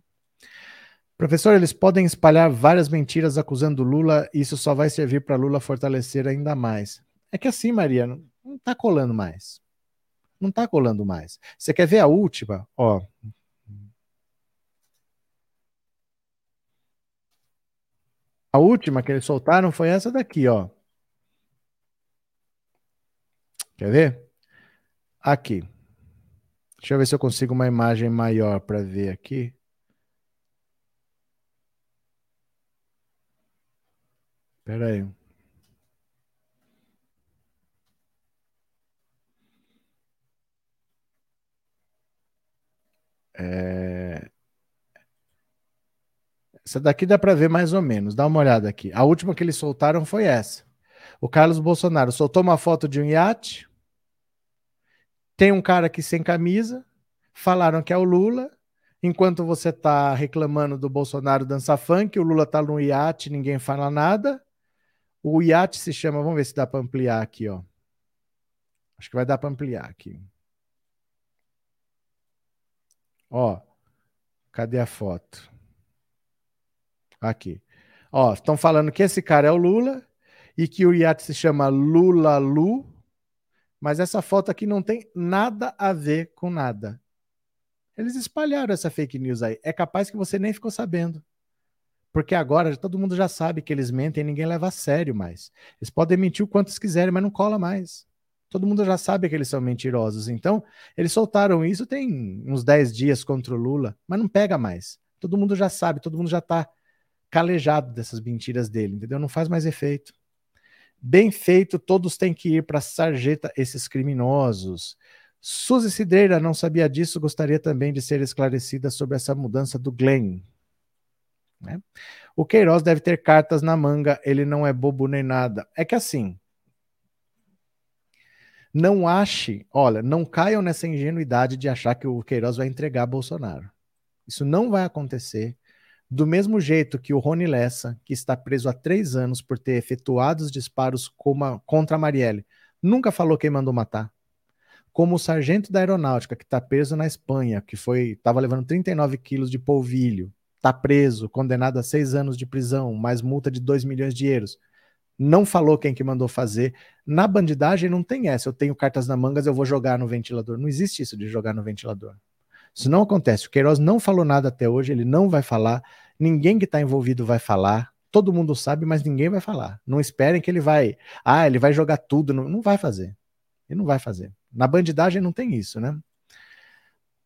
Professor, eles podem espalhar várias mentiras acusando Lula, isso só vai servir para Lula fortalecer ainda mais. É que assim, Maria, não está colando mais. Não está colando mais. Você quer ver a última? Ó. A última que eles soltaram foi essa daqui, ó. Quer ver? Aqui. Deixa eu ver se eu consigo uma imagem maior para ver aqui. Espera aí. É... Essa daqui dá para ver mais ou menos. Dá uma olhada aqui. A última que eles soltaram foi essa. O Carlos Bolsonaro soltou uma foto de um iate. Tem um cara aqui sem camisa. Falaram que é o Lula. Enquanto você está reclamando do Bolsonaro dançar funk, o Lula está no iate, ninguém fala nada. O iate se chama, vamos ver se dá para ampliar aqui, ó. Acho que vai dar para ampliar aqui. Ó, cadê a foto? Aqui. Ó, estão falando que esse cara é o Lula e que o iate se chama Lula Lu, mas essa foto aqui não tem nada a ver com nada. Eles espalharam essa fake news aí. É capaz que você nem ficou sabendo. Porque agora todo mundo já sabe que eles mentem e ninguém leva a sério mais. Eles podem mentir o quanto quiserem, mas não cola mais. Todo mundo já sabe que eles são mentirosos. Então, eles soltaram isso tem uns 10 dias contra o Lula, mas não pega mais. Todo mundo já sabe, todo mundo já está calejado dessas mentiras dele, entendeu? Não faz mais efeito. Bem feito, todos têm que ir para a sarjeta, esses criminosos. Suzy Cidreira não sabia disso, gostaria também de ser esclarecida sobre essa mudança do Glenn. Né? O Queiroz deve ter cartas na manga, ele não é bobo nem nada. É que assim, não ache, olha, não caiam nessa ingenuidade de achar que o Queiroz vai entregar Bolsonaro. Isso não vai acontecer. Do mesmo jeito que o Rony Lessa, que está preso há três anos por ter efetuado os disparos contra a Marielle, nunca falou quem mandou matar. Como o sargento da aeronáutica, que está preso na Espanha, que foi estava levando 39 quilos de polvilho, está preso, condenado a seis anos de prisão, mais multa de 2 milhões de euros não falou quem que mandou fazer. Na bandidagem não tem essa, eu tenho cartas na mangas, eu vou jogar no ventilador. Não existe isso de jogar no ventilador. Isso não acontece. O Queiroz não falou nada até hoje, ele não vai falar, ninguém que está envolvido vai falar. Todo mundo sabe, mas ninguém vai falar. Não esperem que ele vai. Ah, ele vai jogar tudo. Não, não vai fazer. Ele não vai fazer. Na bandidagem não tem isso, né?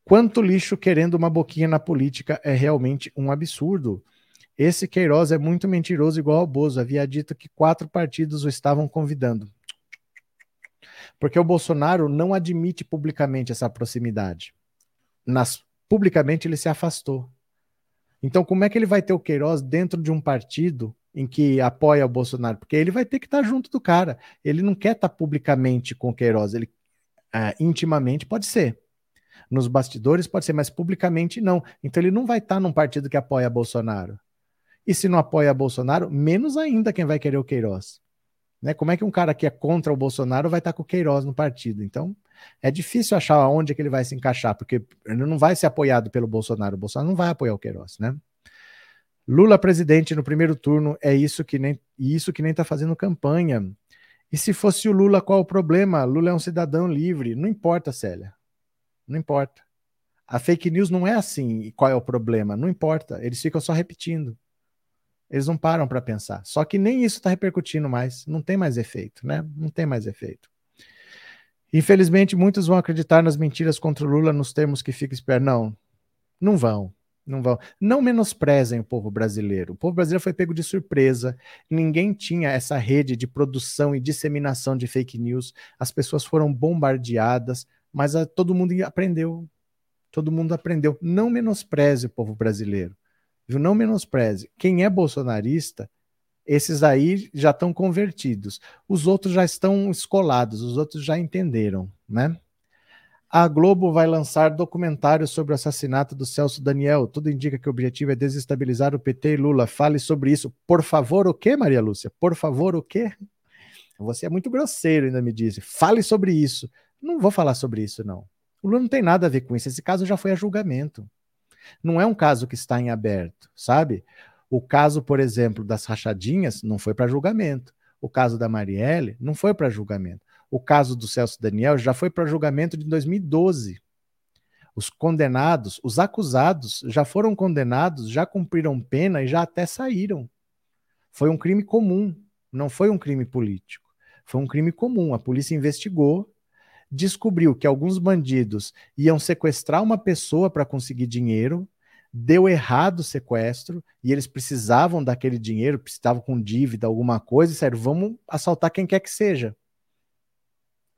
Quanto lixo querendo uma boquinha na política é realmente um absurdo Esse Queiroz é muito mentiroso, igual ao Bozo. Havia dito que quatro partidos o estavam convidando. Porque o Bolsonaro não admite publicamente essa proximidade. Nas, publicamente ele se afastou. Então, como é que ele vai ter o Queiroz dentro de um partido em que apoia o Bolsonaro? Porque ele vai ter que estar junto do cara. Ele não quer estar publicamente com o Queiroz, ele é, intimamente pode ser. Nos bastidores pode ser, mas publicamente não. Então ele não vai estar num partido que apoia Bolsonaro. E se não apoia Bolsonaro, menos ainda quem vai querer o Queiroz. Né? Como é que um cara que é contra o Bolsonaro vai estar com o Queiroz no partido? Então, é difícil achar onde é que ele vai se encaixar, porque ele não vai ser apoiado pelo Bolsonaro. O Bolsonaro não vai apoiar o Queiroz, né? Lula presidente no primeiro turno é isso que nem isso que nem está fazendo campanha. E se fosse o Lula, qual o problema? Lula é um cidadão livre. Não importa, Célia. Não importa. A fake news não é assim. Qual é o problema? Não importa. Eles ficam só repetindo. Eles não param para pensar. Só que nem isso está repercutindo mais. Não tem mais efeito, né? Não tem mais efeito. Infelizmente, muitos vão acreditar nas mentiras contra o Lula nos termos que fica esperto. Não, não vão. Não vão. Não menosprezem o povo brasileiro. O povo brasileiro foi pego de surpresa. Ninguém tinha essa rede de produção e disseminação de fake news. As pessoas foram bombardeadas, mas a, todo mundo aprendeu. Todo mundo aprendeu. Não menospreze o povo brasileiro. Viu? Não menospreze. Quem é bolsonarista esses aí já estão convertidos. Os outros já estão escolados, os outros já entenderam, né? A Globo vai lançar documentário sobre o assassinato do Celso Daniel. Tudo indica que o objetivo é desestabilizar o PT e Lula. Fale sobre isso. Por favor, o quê, Maria Lúcia? Por favor, o quê? Você é muito grosseiro, ainda me disse. Fale sobre isso. Não vou falar sobre isso, não. O Lula não tem nada a ver com isso. Esse caso já foi a julgamento. Não é um caso que está em aberto, sabe? O caso, por exemplo, das rachadinhas não foi para julgamento. O caso da Marielle não foi para julgamento. O caso do Celso Daniel já foi para julgamento de 2012. Os condenados, os acusados já foram condenados, já cumpriram pena e já até saíram. Foi um crime comum, não foi um crime político. Foi um crime comum. A polícia investigou, descobriu que alguns bandidos iam sequestrar uma pessoa para conseguir dinheiro, deu errado o sequestro e eles precisavam daquele dinheiro, precisavam com dívida, alguma coisa, e disseram, vamos assaltar quem quer que seja.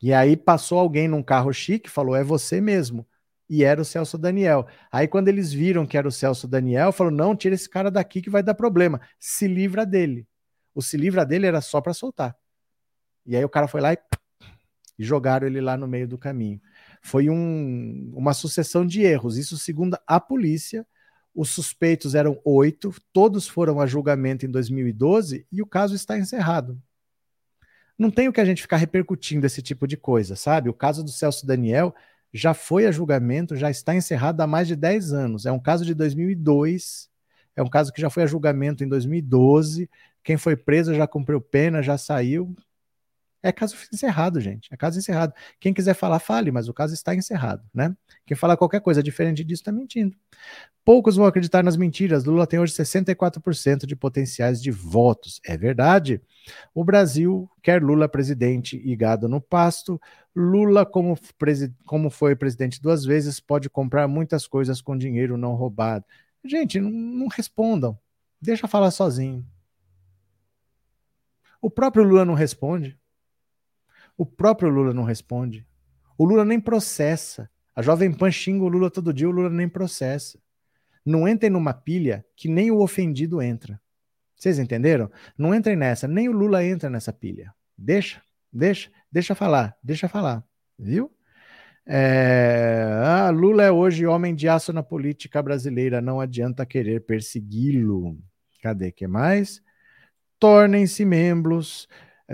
E aí passou alguém num carro chique, falou, é você mesmo. E era o Celso Daniel. Aí quando eles viram que era o Celso Daniel, falou, não, tira esse cara daqui que vai dar problema. Se livra dele. O se livra dele era só para soltar. E aí o cara foi lá e, e jogaram ele lá no meio do caminho. Foi um, uma sucessão de erros. Isso segundo a polícia, os suspeitos eram oito, todos foram a julgamento em 2012 e o caso está encerrado. Não tem o que a gente ficar repercutindo esse tipo de coisa, sabe? O caso do Celso Daniel já foi a julgamento, já está encerrado há mais de 10 anos. É um caso de 2002, é um caso que já foi a julgamento em 2012. Quem foi preso já cumpriu pena, já saiu. É caso encerrado, gente. É caso encerrado. Quem quiser falar, fale, mas o caso está encerrado, né? Quem fala qualquer coisa diferente disso está mentindo. Poucos vão acreditar nas mentiras. Lula tem hoje 64% de potenciais de votos. É verdade. O Brasil quer Lula presidente e gado no pasto. Lula, como, como foi presidente duas vezes, pode comprar muitas coisas com dinheiro não roubado. Gente, não, não respondam. Deixa falar sozinho. O próprio Lula não responde. O próprio Lula não responde. O Lula nem processa. A Jovem Pan xinga o Lula todo dia, o Lula nem processa. Não entrem numa pilha que nem o ofendido entra. Vocês entenderam? Não entrem nessa, nem o Lula entra nessa pilha. Deixa, deixa, deixa falar, deixa falar. Viu? É... Ah, Lula é hoje homem de aço na política brasileira, não adianta querer persegui-lo. Cadê que mais? Tornem-se membros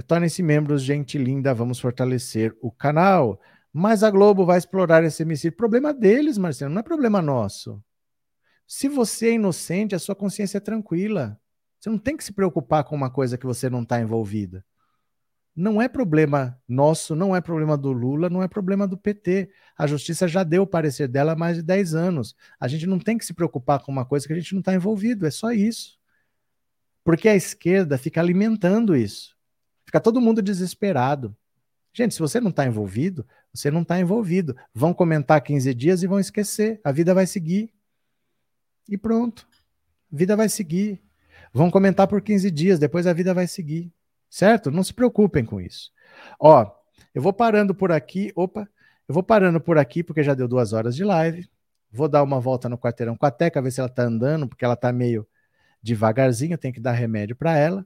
Tornem-se membros, gente linda, vamos fortalecer o canal. Mas a Globo vai explorar esse homicídio. Problema deles, Marcelo, não é problema nosso. Se você é inocente, a sua consciência é tranquila. Você não tem que se preocupar com uma coisa que você não está envolvida. Não é problema nosso, não é problema do Lula, não é problema do PT. A justiça já deu o parecer dela há mais de 10 anos. A gente não tem que se preocupar com uma coisa que a gente não está envolvido, é só isso. Porque a esquerda fica alimentando isso. Fica todo mundo desesperado. Gente, se você não está envolvido, você não está envolvido. Vão comentar 15 dias e vão esquecer. A vida vai seguir. E pronto. A vida vai seguir. vão comentar por 15 dias, depois a vida vai seguir, certo? Não se preocupem com isso. Ó, eu vou parando por aqui, opa, eu vou parando por aqui porque já deu duas horas de live. Vou dar uma volta no quarteirão com a Teca, ver se ela tá andando, porque ela tá meio devagarzinho, tem que dar remédio para ela.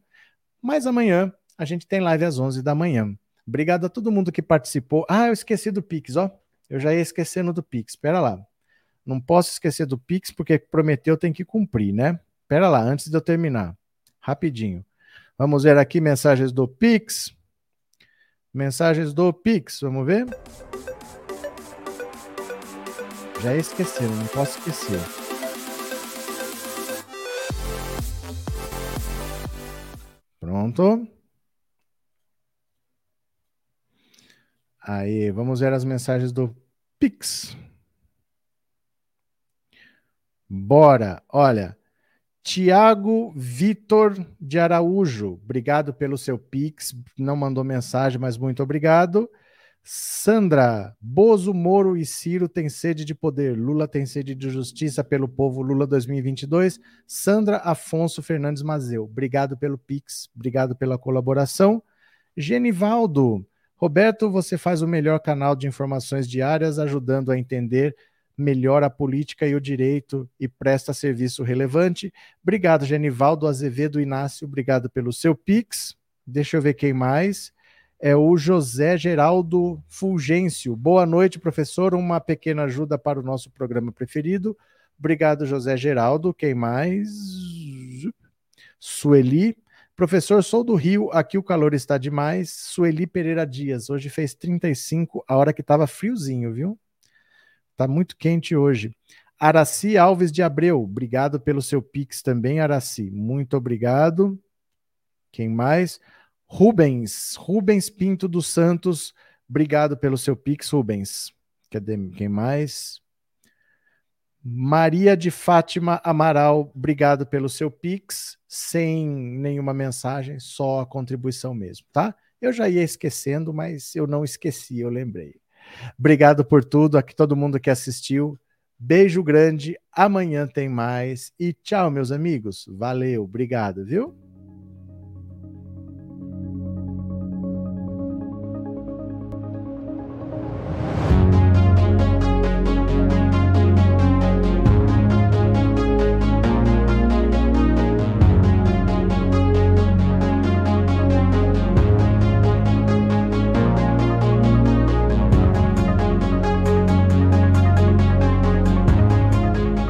Mas amanhã a gente tem live às 11 da manhã. Obrigado a todo mundo que participou. Ah, eu esqueci do Pix, ó. Eu já ia esquecendo do Pix. Espera lá. Não posso esquecer do Pix porque prometeu tem que cumprir, né? Espera lá, antes de eu terminar. Rapidinho. Vamos ver aqui mensagens do Pix. Mensagens do Pix, vamos ver? Já esqueceram, não posso esquecer. Pronto. Aí, vamos ver as mensagens do Pix. Bora. Olha, Tiago Vitor de Araújo, obrigado pelo seu Pix. Não mandou mensagem, mas muito obrigado. Sandra, Bozo, Moro e Ciro têm sede de poder. Lula tem sede de justiça pelo povo. Lula 2022. Sandra Afonso Fernandes Mazeu, obrigado pelo Pix, obrigado pela colaboração. Genivaldo, Roberto, você faz o melhor canal de informações diárias, ajudando a entender melhor a política e o direito e presta serviço relevante. Obrigado, Genivaldo Azevedo Inácio, obrigado pelo seu Pix. Deixa eu ver quem mais é o José Geraldo Fulgêncio. Boa noite, professor. Uma pequena ajuda para o nosso programa preferido. Obrigado, José Geraldo. Quem mais? Sueli. Professor, sou do Rio, aqui o calor está demais. Sueli Pereira Dias, hoje fez 35, a hora que estava friozinho, viu? Tá muito quente hoje. Araci Alves de Abreu, obrigado pelo seu pix também, Araci. Muito obrigado. Quem mais? Rubens, Rubens Pinto dos Santos, obrigado pelo seu pix, Rubens. Cadê quem mais? Maria de Fátima Amaral, obrigado pelo seu pix, sem nenhuma mensagem, só a contribuição mesmo, tá? Eu já ia esquecendo, mas eu não esqueci, eu lembrei. Obrigado por tudo, aqui todo mundo que assistiu. Beijo grande, amanhã tem mais e tchau, meus amigos. Valeu, obrigado, viu?